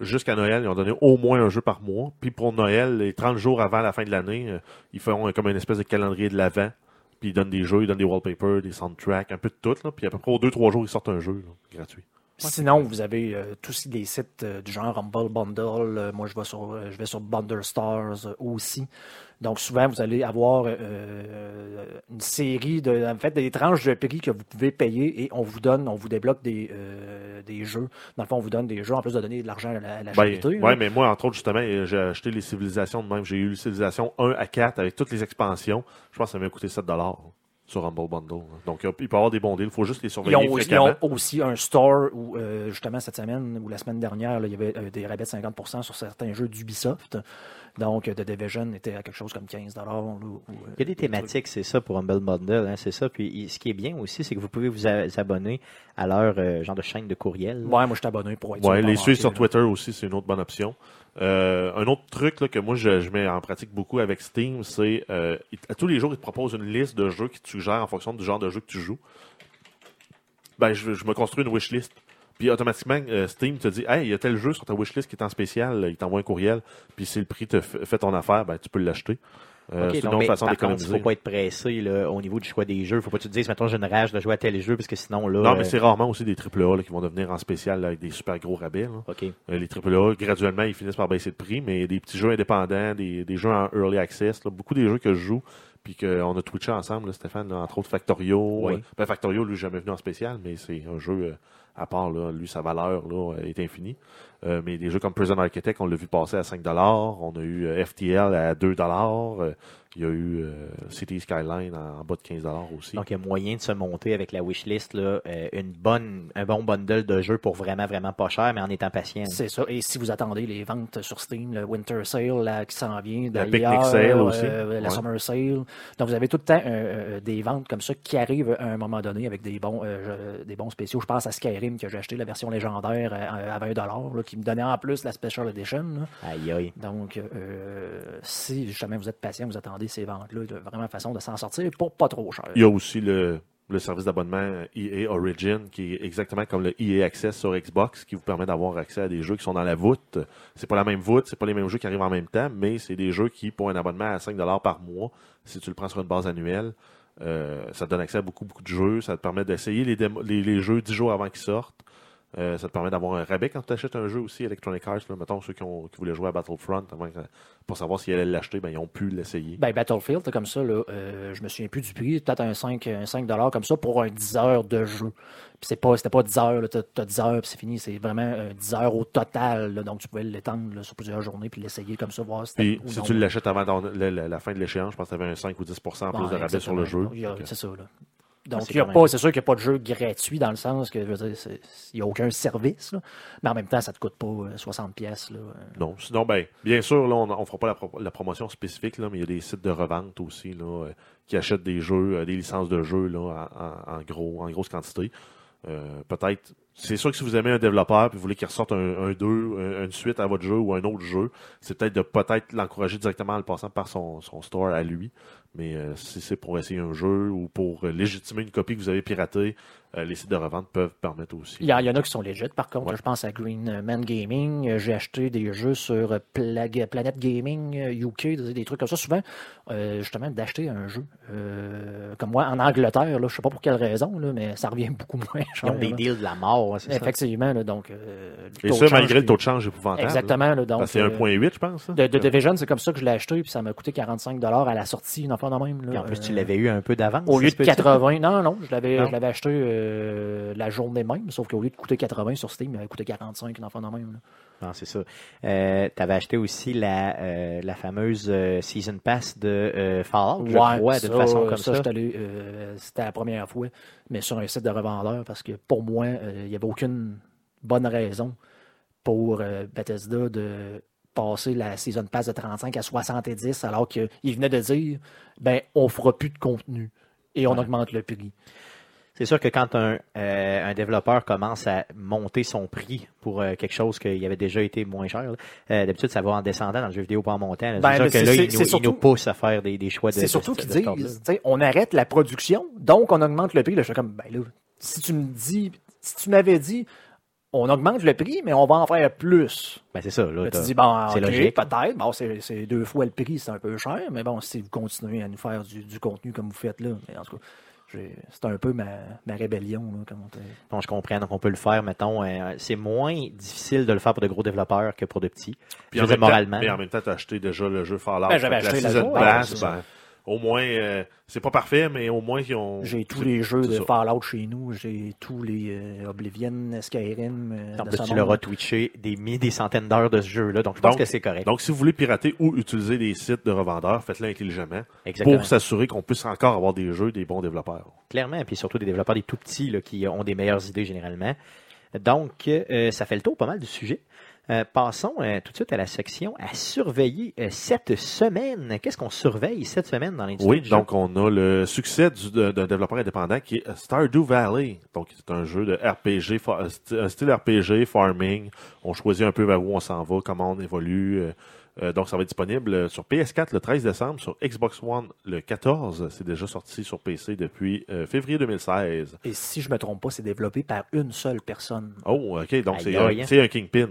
[SPEAKER 3] jusqu'à Noël, ils ont donné au moins un jeu par mois. Puis pour Noël, les 30 jours avant la fin de l'année, euh, ils feront euh, comme une espèce de calendrier de l'avant. Puis ils donnent des jeux, ils donnent des wallpapers, des soundtracks, un peu de tout. Là. Puis à peu près aux 2-3 jours, ils sortent un jeu là, gratuit.
[SPEAKER 2] Sinon, vous avez euh, tous les sites euh, du genre Humble Bundle. Euh, moi, je vais sur, je vais sur Bundle Stars aussi. Donc, souvent, vous allez avoir une série de, en fait, des tranches de prix que vous pouvez payer et on vous donne, on vous débloque des, des jeux. Dans le fond, on vous donne des jeux en plus de donner de l'argent à la, à la
[SPEAKER 3] Ben,
[SPEAKER 2] charité. là.
[SPEAKER 3] mais moi, entre autres, justement, j'ai acheté les civilisations de même. J'ai eu les civilisations 1 à 4 avec toutes les expansions. Je pense que ça m'a coûté 7 sur Humble Bundle. là. Donc, il peut y avoir des bons deals. Il faut juste les
[SPEAKER 2] Ils
[SPEAKER 3] surveiller
[SPEAKER 2] ont, aussi, ils ont aussi un store où, euh, justement, cette semaine ou la semaine dernière, là, il y avait euh, des rabais de 50% sur certains jeux d'Ubisoft. Donc, The Division était à quelque chose comme 15 là, euh,
[SPEAKER 1] Il y a des thématiques, c'est ça pour Humble Bundle, hein, c'est ça. Puis il- ce qui est bien aussi, c'est que vous pouvez vous a- abonner à leur euh, genre de chaîne de courriel.
[SPEAKER 2] Ouais, moi, je suis abonné pour être sûr
[SPEAKER 3] Ouais, les suivre sur
[SPEAKER 2] là.
[SPEAKER 3] Twitter aussi, c'est une autre bonne option. Euh, un autre truc que moi je, mets en pratique beaucoup avec Steam, c'est euh, il- à tous les jours, ils te proposent une liste de jeux qui te suggèrent en fonction du genre de jeu que tu joues. Ben, je, me construis une wishlist. Puis automatiquement, euh, Steam te dit Hey, il y a tel jeu sur ta wishlist qui est en spécial, il t'envoie un courriel, puis si le prix te fait ton affaire, ben tu peux l'acheter. Euh,
[SPEAKER 1] Ok,
[SPEAKER 3] c'est une
[SPEAKER 1] donc, mais
[SPEAKER 3] façon
[SPEAKER 1] par contre, il ne faut pas être pressé là, au niveau du choix des jeux. Il ne faut pas que tu te dises, mettons, j'ai une rage de jouer à tel jeu, parce que sinon, là.
[SPEAKER 3] Non, mais
[SPEAKER 1] euh,
[SPEAKER 3] c'est rarement aussi des AAA là, qui vont devenir en spécial là, avec des super gros rabais. là.
[SPEAKER 1] OK.
[SPEAKER 3] Euh, les AAA, graduellement, ils finissent par baisser de prix, mais des petits jeux indépendants, des, des jeux en early access, beaucoup des jeux que je joue, puis qu'on a twitché ensemble, là, Stéphane, entre autres Factorio.
[SPEAKER 1] Oui.
[SPEAKER 3] Euh, ben, Factorio, lui, jamais venu en spécial, mais c'est un jeu euh, à part, là, lui, sa valeur là, est infinie. Euh, mais des jeux comme Prison Architect, on l'a vu passer à 5 On a eu euh, FTL à 2 Euh, Il y a eu euh, City Skyline en, en bas de 15 aussi.
[SPEAKER 1] Donc, il y a moyen de se monter avec la wishlist, là, euh, une bonne, un bon bundle de jeux pour vraiment, vraiment pas cher, mais en étant patient.
[SPEAKER 2] C'est ça. Et si vous attendez les ventes sur Steam, le Winter Sale là, qui s'en vient,
[SPEAKER 3] La Picnic Sale aussi.
[SPEAKER 2] euh, la
[SPEAKER 3] Ouais.
[SPEAKER 2] Summer Sale. Donc, vous avez tout le temps euh, euh, des ventes comme ça qui arrivent à un moment donné avec des bons, euh, des bons spéciaux. Je pense à Skyrim que j'ai acheté la version légendaire à, à 20 là, qui me donnait en plus la Special Edition. là.
[SPEAKER 1] Aïe, aïe.
[SPEAKER 2] Donc, euh, si justement vous êtes patient, vous attendez ces ventes-là, vraiment façon de s'en sortir pas trop cher.
[SPEAKER 3] Il y a aussi le, service d'abonnement EA Origin, qui est exactement comme le EA Access sur Xbox, qui vous permet d'avoir accès à des jeux qui sont dans la voûte. C'est pas la même voûte, c'est pas les mêmes jeux qui arrivent en même temps, mais c'est des jeux qui, pour un abonnement à 5 par mois, si tu le prends sur une base annuelle, euh, ça te donne accès à beaucoup, beaucoup de jeux. Ça te permet d'essayer les, les jeux 10 jours avant qu'ils sortent. Euh, ça te permet d'avoir un rabais quand tu achètes un jeu aussi, Electronic Arts. Là, mettons, ceux qui, ont, qui voulaient jouer à Battlefront, pour savoir s'ils allaient l'acheter, ben, ils ont pu l'essayer.
[SPEAKER 2] Ben, Battlefield, comme ça, là, euh, je me souviens plus du prix, peut-être un 5, un 5 comme ça pour un 10 heures de jeu. Puis c'est pas, c'était pas 10 heures, t'as, t'as 10 heures, puis c'est fini. C'est vraiment euh, 10 heures au total. là. donc tu pouvais l'étendre sur plusieurs journées, puis l'essayer comme ça, voir si
[SPEAKER 3] Puis, si
[SPEAKER 2] non.
[SPEAKER 3] tu l'achètes avant la, la- la fin de l'échéance, je pense que tu avais un 5 ou 10 en plus de rabais sur le jeu.
[SPEAKER 2] C'est ça, là. Donc,
[SPEAKER 1] c'est même-
[SPEAKER 2] sûr qu'il n'y a pas de jeu gratuit dans le sens que, je veux dire, il n'y a aucun service, là. mais en même temps, ça ne te coûte pas euh, 60 pièces. Là.
[SPEAKER 3] Non, sinon, ben, bien sûr, là, on ne fera pas la, pro- la promotion spécifique, là, mais il y a des sites de revente aussi là, euh, qui achètent des jeux, euh, des licences de jeux là, en, gros, en grosse quantité. Euh, Peut-être c'est sûr que si vous aimez un développeur et vous voulez qu'il ressorte un 2, une suite à votre jeu ou un autre jeu, c'est peut-être de peut-être l'encourager directement en le passant par son, son store à lui. Mais euh, si c'est pour essayer un jeu ou pour euh, légitimer une copie que vous avez piratée, euh, les sites de revente peuvent permettre aussi.
[SPEAKER 2] Il y, il y en a qui sont legit, par contre. Je pense à Green Man Gaming. J'ai acheté des jeux sur Planet Gaming UK, des trucs comme ça. Souvent, justement, d'acheter un jeu. comme moi, en Angleterre, là, je sais pas pour quelle raison, là, mais ça revient beaucoup moins cher.
[SPEAKER 1] Ils ont des deals de la mort, c'est ça?
[SPEAKER 2] Effectivement, là, donc...
[SPEAKER 3] Et ça, malgré le taux de change épouvantable.
[SPEAKER 2] Exactement. Là, donc,
[SPEAKER 3] c'est 1.8, je pense.
[SPEAKER 2] De, de Division, c'est comme ça que je l'ai acheté, puis ça m'a coûté 45 à la sortie, une de même. Là,
[SPEAKER 1] en plus, tu l'avais eu un peu d'avance.
[SPEAKER 2] Au lieu de 80, non, non, je l'avais, je l'avais acheté euh, la journée même, sauf qu'au lieu de coûter 80 sur Steam, il avait coûté 45, une enfant de même.
[SPEAKER 1] Non, c'est ça. Euh, tu avais acheté aussi la, euh, la fameuse Season Pass de Fallout, je crois, de façon comme ça.
[SPEAKER 2] ça. c'était la première fois, mais sur un site de revendeur, parce que pour moi, il n'y avait aucune bonne raison pour Bethesda de passer la Season Pass de 35 à 70 alors qu'il venait de dire ben on fera plus de contenu et on augmente le prix.
[SPEAKER 1] C'est sûr que quand un, euh, un, développeur commence à monter son prix pour euh, quelque chose qui avait déjà été moins cher, euh, d'habitude ça va en descendant dans le jeu vidéo pas en montant.
[SPEAKER 2] Ben,
[SPEAKER 1] c'est sûr que là, il nous, pousse à faire des, des choix de
[SPEAKER 2] C'est surtout qu'ils disent, on arrête la production, donc on augmente le prix. Là, je suis comme, ben là, si tu me dis, si tu m'avais dit, on augmente le prix, mais on va en faire plus.
[SPEAKER 1] Ben, c'est ça. Là,
[SPEAKER 2] tu dis, bon, c'est logique. Peut-être. Bon, c'est deux fois le prix, c'est un peu cher, mais bon, si vous continuez à nous faire du, contenu comme vous faites là, mais en tout cas, c'est un peu ma, rébellion. Là,
[SPEAKER 1] bon, je comprends. Donc, on peut le faire, mettons. Euh, c'est moins difficile de le faire pour de gros développeurs que pour de petits.
[SPEAKER 3] Puis en moralement. mais en même temps, tu as acheté déjà le jeu Fallout.
[SPEAKER 2] Ben, j'avais acheté la,
[SPEAKER 3] ben, au moins, euh, c'est pas parfait, mais au moins ils ont.
[SPEAKER 2] J'ai tous les jeux de Fallout chez nous, j'ai tous les euh, Oblivion, Skyrim.
[SPEAKER 1] Euh, plus, tu leur as twitché des milliers, des centaines d'heures de ce jeu-là, donc je pense que c'est correct.
[SPEAKER 3] Donc, si vous voulez pirater ou utiliser des sites de revendeurs, faites-le intelligemment pour s'assurer qu'on puisse encore avoir des jeux des bons développeurs.
[SPEAKER 1] Clairement, et puis surtout des développeurs des tout petits là, qui ont des meilleures idées généralement. Donc, ça fait le tour pas mal du sujet. Euh, passons euh, tout de suite à la section à surveiller euh, cette semaine. Qu'est-ce qu'on surveille cette semaine dans l'industrie?
[SPEAKER 3] Oui, donc on a le succès d'un développeur indépendant qui est Stardew Valley. Donc c'est un jeu de RPG, un style RPG, farming. On choisit un peu vers où on s'en va, comment on évolue. donc, ça va être disponible sur PS4 le 13 décembre, sur Xbox One le 14. C'est déjà sorti sur PC depuis février 2016.
[SPEAKER 2] Et si je me trompe pas, c'est développé par une seule personne.
[SPEAKER 3] Oh, ok. Donc, c'est un, Kingpin.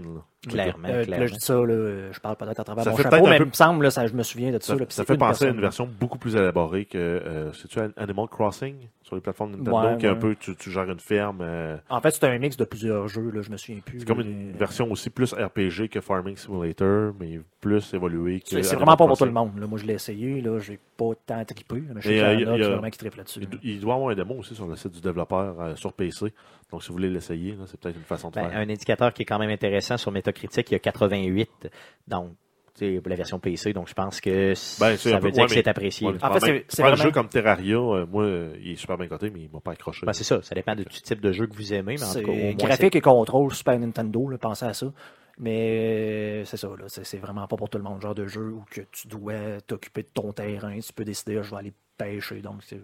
[SPEAKER 1] Clairement, euh,
[SPEAKER 2] Là, je dis ça, là, je parle peut-être à travers ça mon chapeau, mais il me semble, là, ça, je me souviens de ça.
[SPEAKER 3] Ça, ça fait penser à une version beaucoup plus élaborée que, euh, c'est-tu Animal Crossing sur les plateformes Nintendo, ouais, qui est un peu, tu, tu, gères une ferme. Euh...
[SPEAKER 2] En fait, c'est un mix de plusieurs jeux, là, je me souviens plus.
[SPEAKER 3] C'est comme une version aussi plus RPG que Farming Simulator, mais plus évolué que.
[SPEAKER 2] C'est vraiment pas pour tout le monde. Là. Moi, je l'ai essayé, là, j'ai pas tant trippé, mais je sais qu'il y a, vraiment qui là-dessus.
[SPEAKER 3] Il, doit y avoir un démo aussi sur le site du développeur sur PC. Donc, si vous voulez l'essayer, c'est peut-être une façon de
[SPEAKER 1] ben,
[SPEAKER 3] faire.
[SPEAKER 1] Un indicateur qui est quand même intéressant sur Metacritic, il y a 88. Donc, pour la version PC, donc je pense que ben, ça veut dire que c'est apprécié.
[SPEAKER 3] en fait, c'est un jeu comme Terraria, euh, moi, il est super bien coté, mais il m'a pas accroché.
[SPEAKER 1] Ben, c'est ça, ça dépend du type de jeu que vous aimez. Mais en tout cas,
[SPEAKER 2] graphique et contrôle Super Nintendo, là, pensez à ça. Mais c'est ça, là, c'est, vraiment pas pour tout le monde, genre de jeu où que tu dois t'occuper de ton terrain, tu peux décider, je vais aller pêcher, donc c'est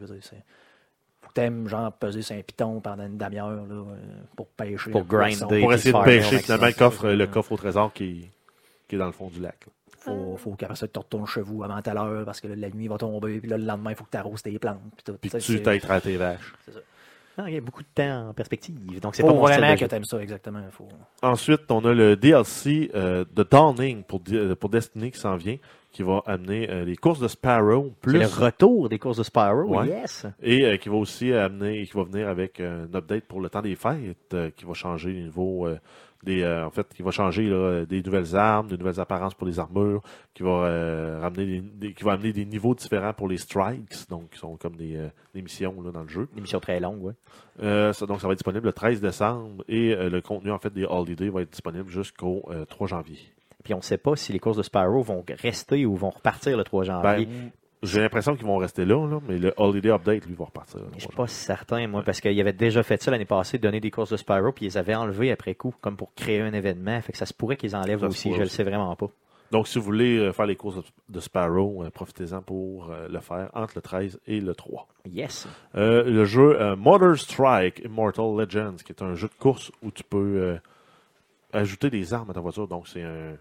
[SPEAKER 2] t'aimes genre peser sur un piton pendant une demi-heure là, euh, pour pêcher.
[SPEAKER 1] Pour grinder.
[SPEAKER 3] Pour essayer de pêcher finalement le coffre, le coffre au trésor qui, qui est dans le fond du lac.
[SPEAKER 2] Faut, faut qu'après ça, tu retournes chez vous avant tout à l'heure parce que la nuit va tomber, puis là, le lendemain, il faut que tu arroses tes plantes. Puis, tout,
[SPEAKER 3] puis tu t'aides tes vaches.
[SPEAKER 2] C'est ça.
[SPEAKER 1] Ah, il y a beaucoup de temps en perspective. Donc, c'est
[SPEAKER 2] pas vraiment que t'aimes ça, exactement. Faut...
[SPEAKER 3] Ensuite, on a le DLC euh, de Dawning pour, pour Destiny qui s'en vient qui va amener euh, les courses de Sparrow.
[SPEAKER 1] Plus... le retour des courses de Sparrow, yes.
[SPEAKER 3] Et euh, qui va aussi amener, qui va venir avec un update pour le temps des fêtes, euh, qui va changer les niveaux des, en fait, qui va changer là, des nouvelles armes, des nouvelles apparences pour les armures, qui va ramener, des, qui va amener des niveaux différents pour les strikes, donc qui sont comme des, des missions là, dans le jeu.
[SPEAKER 1] Des missions très longues, oui.
[SPEAKER 3] Ça, donc ça va être disponible le 13 décembre et le contenu en fait des holidays va être disponible jusqu'au 3 janvier.
[SPEAKER 1] Puis on ne sait pas si les courses de Sparrow vont rester ou vont repartir le 3 janvier.
[SPEAKER 3] Ben, j'ai l'impression qu'ils vont rester là, là, mais le Holiday Update, lui, va repartir.
[SPEAKER 1] Je ne suis pas certain, moi, parce qu'ils avaient déjà fait ça l'année passée, donner des courses de Spyro, puis ils les avaient enlevées après coup, comme pour créer un événement. Fait que ça se pourrait qu'ils enlèvent aussi, je ne le sais vraiment pas.
[SPEAKER 3] Donc, si vous voulez euh, faire les courses de- Sparrow, euh, profitez-en pour euh, le faire entre le 13 et le 3.
[SPEAKER 1] Yes.
[SPEAKER 3] Euh, le jeu euh, Motor Strike Immortal Legends, qui est un jeu de course où tu peux euh, ajouter des armes à ta voiture. Donc, c'est un,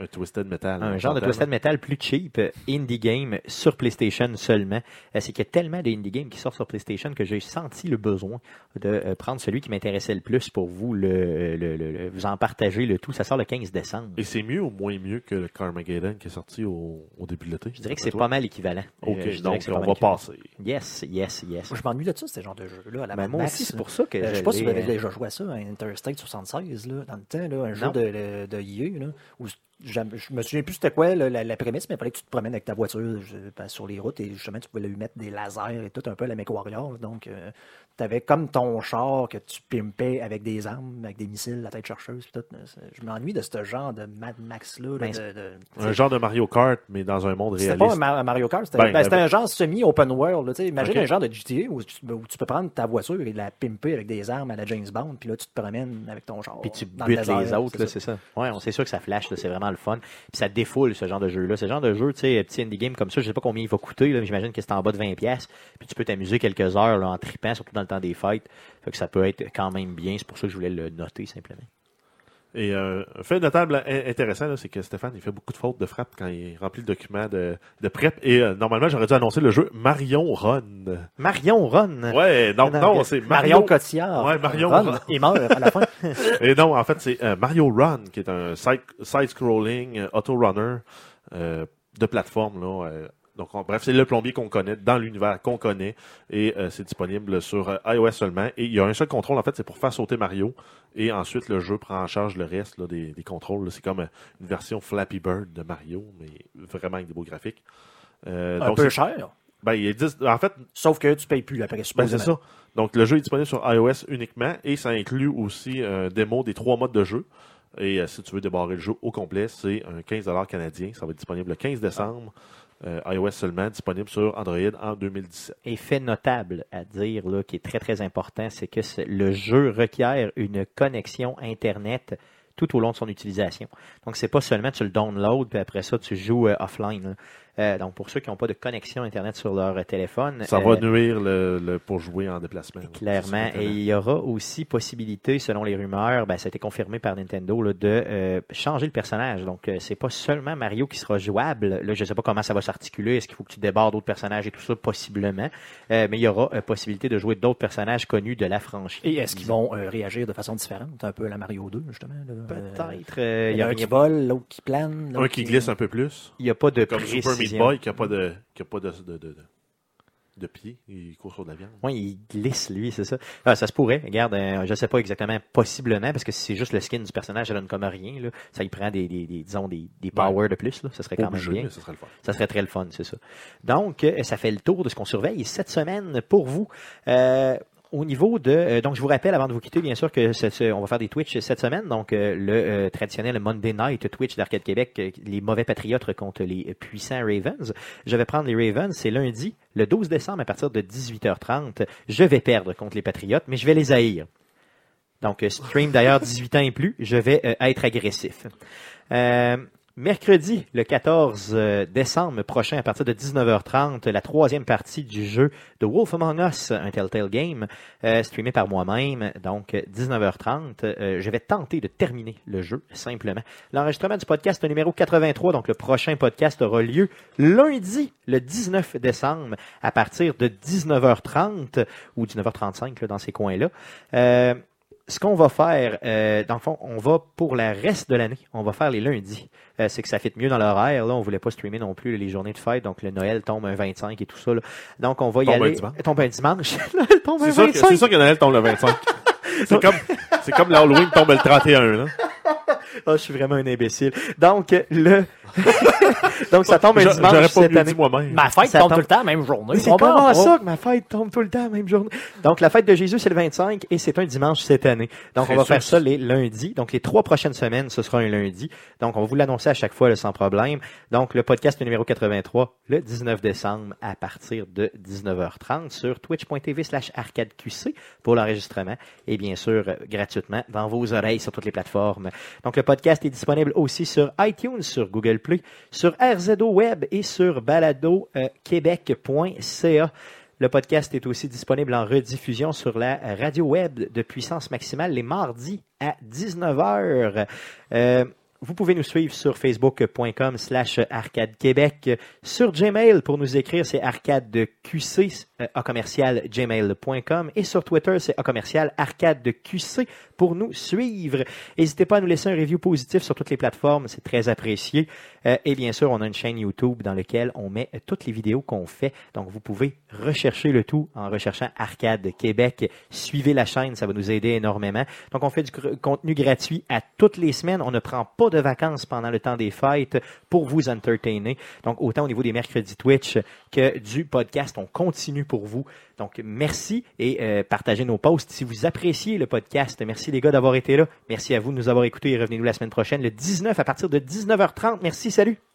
[SPEAKER 3] un Twisted Metal.
[SPEAKER 1] Un
[SPEAKER 3] on
[SPEAKER 1] genre de Twisted. Metal plus cheap, euh, indie game sur PlayStation seulement. Euh, C'est qu'il y a tellement de indie games qui sortent sur PlayStation que j'ai senti le besoin de euh, prendre celui qui m'intéressait le plus pour vous le, le- le- le- vous en partager le tout. Ça sort le 15 décembre.
[SPEAKER 3] Et c'est mieux ou moins mieux que le Carmageddon qui est sorti au, au début de l'été?
[SPEAKER 1] Je dirais que c'est pas mal équivalent.
[SPEAKER 3] Ok,
[SPEAKER 1] Euh, je
[SPEAKER 3] donc on va
[SPEAKER 1] équivalent.
[SPEAKER 3] passer.
[SPEAKER 1] Yes, yes, yes.
[SPEAKER 2] Moi, je m'ennuie de ça, ce genre de jeu-là. à la
[SPEAKER 1] Ben, moi aussi, c'est pour ça que
[SPEAKER 2] Euh, je sais pas si vous avez déjà joué à ça, à Interstate 76, là, dans le temps, là, un jeu
[SPEAKER 1] Non.
[SPEAKER 2] de, de, de EA, là, où je me souviens plus c'était quoi là, la, la prémisse, mais il fallait que tu te promènes avec ta voiture je- ben, sur les routes et justement tu pouvais lui mettre des lasers et tout un peu à la MechWarrior. Donc tu avais comme ton char que tu pimpais avec des armes, avec des missiles, la tête chercheuse. tout. Je m'ennuie de ce genre de Mad Max-là. là,
[SPEAKER 1] Ben,
[SPEAKER 2] de- de-
[SPEAKER 3] Un genre de Mario Kart, mais dans un monde
[SPEAKER 2] c'était
[SPEAKER 3] réaliste.
[SPEAKER 2] pas un Ma- Mario Kart, c'était
[SPEAKER 3] Ben,
[SPEAKER 2] c'était un genre semi-open world. là, imagine un genre de GTA où tu, où tu peux prendre ta voiture et la pimper avec des armes à la James Bond, puis là tu te promènes avec ton char.
[SPEAKER 1] Puis tu
[SPEAKER 2] dans le
[SPEAKER 1] butes les autres, là, c'est ça. Ouais, on sait sûr que ça flash, c'est vraiment le fun. Puis ça défoule ce genre de jeu-là. Ce genre de jeu, tu sais, petit indie game comme ça, je sais pas combien il va coûter, là, mais j'imagine que c'est en bas de 20$. pièces. Puis tu peux t'amuser quelques heures là, en tripant, surtout dans le temps des fêtes. Ça peut être quand même bien. C'est pour ça que je voulais le noter simplement.
[SPEAKER 3] Et euh, un fait notable in- intéressant, c'est que Stéphane, il fait beaucoup de fautes de frappe quand il remplit le document de, de prep. Et euh, normalement, j'aurais dû annoncer le jeu Marion Run.
[SPEAKER 1] Marion Run.
[SPEAKER 3] Ouais, non,
[SPEAKER 1] Non,
[SPEAKER 3] c'est
[SPEAKER 2] Marion
[SPEAKER 3] Mario.
[SPEAKER 2] Cotillard.
[SPEAKER 3] Ouais, Marion
[SPEAKER 2] Ron,
[SPEAKER 3] Ron.
[SPEAKER 2] Il meurt à la fin.
[SPEAKER 3] Et non, en fait, c'est euh, Mario Run, qui est un side- side-scrolling euh, auto-runner euh, de plateforme. Là, euh, donc, on- bref, c'est le plombier qu'on connaît, dans l'univers qu'on connaît. Et euh, c'est disponible sur euh, iOS seulement. Et il y a un seul contrôle, en fait, c'est pour faire sauter Mario. Et ensuite, le jeu prend en charge le reste là, des, des contrôles. C'est comme euh, une version Flappy Bird de Mario, mais vraiment avec des beaux graphiques. Euh,
[SPEAKER 2] Un
[SPEAKER 3] donc,
[SPEAKER 2] peu cher.
[SPEAKER 3] ben, il en fait,
[SPEAKER 2] Sauf que tu payes plus après.
[SPEAKER 3] ben, c'est ça. Donc, le jeu est disponible sur iOS uniquement et ça inclut aussi un démo des trois modes de jeu. Et euh, si tu veux débarrer le jeu au complet, c'est un 15 canadien. Ça va être disponible le 15 décembre. Euh, iOS seulement, disponible sur Android en 2017.
[SPEAKER 1] Et fait notable à dire, là, qui est très très important, c'est que le jeu requiert une connexion Internet tout au long de son utilisation. Donc, c'est pas seulement tu le download, puis après ça, tu joues euh, offline. Euh, donc, pour ceux qui n'ont pas de connexion Internet sur leur euh, téléphone,
[SPEAKER 3] Ça
[SPEAKER 1] euh,
[SPEAKER 3] va nuire le, le- pour jouer en déplacement.
[SPEAKER 1] Clairement. Et il y aura aussi possibilité, selon les rumeurs, ben, ça a été confirmé par Nintendo, là, de euh, changer le personnage. Donc, euh, c'est pas seulement Mario qui sera jouable. Là, je sais pas comment ça va s'articuler. Est-ce qu'il faut que tu débarres d'autres personnages et tout ça? Possiblement. Euh, mais il y aura euh, possibilité de jouer d'autres personnages connus de la franchise.
[SPEAKER 2] Et est-ce qu'ils vont euh, réagir de façon différente, un peu à la Mario 2, justement? Euh,
[SPEAKER 1] Peut-être. euh,
[SPEAKER 2] Il
[SPEAKER 1] il
[SPEAKER 2] y a un qui vole, l'autre qui plane.
[SPEAKER 3] Un qui glisse un peu plus.
[SPEAKER 1] n'y a pas de
[SPEAKER 3] Comme Super
[SPEAKER 1] Précision.
[SPEAKER 3] Boy qui n'a pas de, qui a pas de, de, de, de, pied. Il court sur de la viande.
[SPEAKER 1] Oui, il glisse, lui, c'est ça. Ah, ça se pourrait. Regarde, euh, je sais pas exactement, possiblement, parce que si c'est juste le skin du personnage, ça donne comme rien. Là. Ça y prend des, des, des- disons, des, des powers de plus. Là. Ça serait
[SPEAKER 3] Pas
[SPEAKER 1] quand même
[SPEAKER 3] obligé,
[SPEAKER 1] bien.
[SPEAKER 3] mais ce serait le fun.
[SPEAKER 1] Ça serait très le fun, c'est ça. Donc, euh, ça fait le tour de ce qu'on surveille cette semaine pour vous. Euh, au niveau de, euh, donc je vous rappelle avant de vous quitter, bien sûr que on va faire des Twitch cette semaine. Donc euh, le euh, traditionnel Monday Night Twitch d'Arcade Québec, les mauvais patriotes contre les puissants Ravens. Je vais prendre les Ravens, c'est lundi, le 12 décembre à partir de 18h30. Je vais perdre contre les patriotes, mais je vais les haïr. Donc, stream d'ailleurs 18 ans et plus, je vais être agressif. Mercredi, le 14 euh, décembre prochain, à partir de 19h30, la troisième partie du jeu The Wolf Among Us, un Telltale Game, euh, streamé par moi-même. Donc, euh, 19h30, euh, je vais tenter de terminer le jeu, simplement. L'enregistrement du podcast numéro 83, donc le prochain podcast aura lieu lundi, le 19 décembre, à partir de 19h30 ou 19h35, là, dans ces coins-là. Ce qu'on va faire, euh, dans le fond, on va pour le reste de l'année, on va faire les lundis. Euh, c'est que ça fit mieux dans l'horaire. Là, on voulait pas streamer non plus les journées de fête, donc le Noël tombe un 25 et tout ça. là. Donc on va y
[SPEAKER 3] Tombe un
[SPEAKER 1] aller.
[SPEAKER 3] dimanche.
[SPEAKER 1] Tombe un dimanche. Noël tombe un
[SPEAKER 3] C'est sûr, que,
[SPEAKER 1] 25.
[SPEAKER 3] c'est sûr que Noël tombe le 25. c'est comme, c'est comme l'Halloween tombe le 31, là.
[SPEAKER 1] Ah, je suis vraiment un imbécile. Donc le, donc ça tombe un dimanche
[SPEAKER 3] J'aurais pas
[SPEAKER 1] cette année.
[SPEAKER 2] Ma fête tombe
[SPEAKER 1] tombe-
[SPEAKER 2] tout le temps la même journée.
[SPEAKER 1] C'est comment
[SPEAKER 2] pas.
[SPEAKER 1] ça que ma fête tombe tout le temps la même journée? Donc, la fête de Jésus, c'est le 25 et c'est un dimanche cette année. Donc,
[SPEAKER 3] Très
[SPEAKER 1] on va faire ça les lundis. Donc, les trois prochaines semaines, ce sera un lundi. Donc, on va vous l'annoncer à chaque fois là, sans problème. Donc, le podcast numéro 83, le 19 décembre à partir de 19h30 sur twitch.tv slash arcadeqc pour l'enregistrement et bien sûr, euh, gratuitement dans vos oreilles sur toutes les plateformes. Donc, le podcast est disponible aussi sur iTunes, sur Google Play, sur RZO Web et sur baladoquebec.ca. Le podcast est aussi disponible en rediffusion sur la radio web de puissance maximale les mardis à 19h. Euh, vous pouvez nous suivre sur facebook.com slash arcade québec. Sur Gmail, pour nous écrire, c'est arcade euh, à commercial gmail.com. Et sur Twitter, c'est à commercial arcade de QC pour nous suivre. N'hésitez pas à nous laisser un review positif sur toutes les plateformes, c'est très apprécié. Euh, et bien sûr, on a une chaîne YouTube dans laquelle on met toutes les vidéos qu'on fait. Donc, vous pouvez rechercher le tout en recherchant Arcade Québec. Suivez la chaîne, ça va nous aider énormément. Donc, on fait du contenu gratuit à toutes les semaines. On ne prend pas de vacances pendant le temps des fêtes pour vous entertainer. Donc, autant au niveau des mercredis Twitch que du podcast, on continue pour vous. Donc, merci et euh, partagez nos posts si vous appréciez le podcast. Merci les gars d'avoir été là. Merci à vous de nous avoir écoutés et revenez-nous la semaine prochaine, le 19 à partir de 19h30. Merci, salut!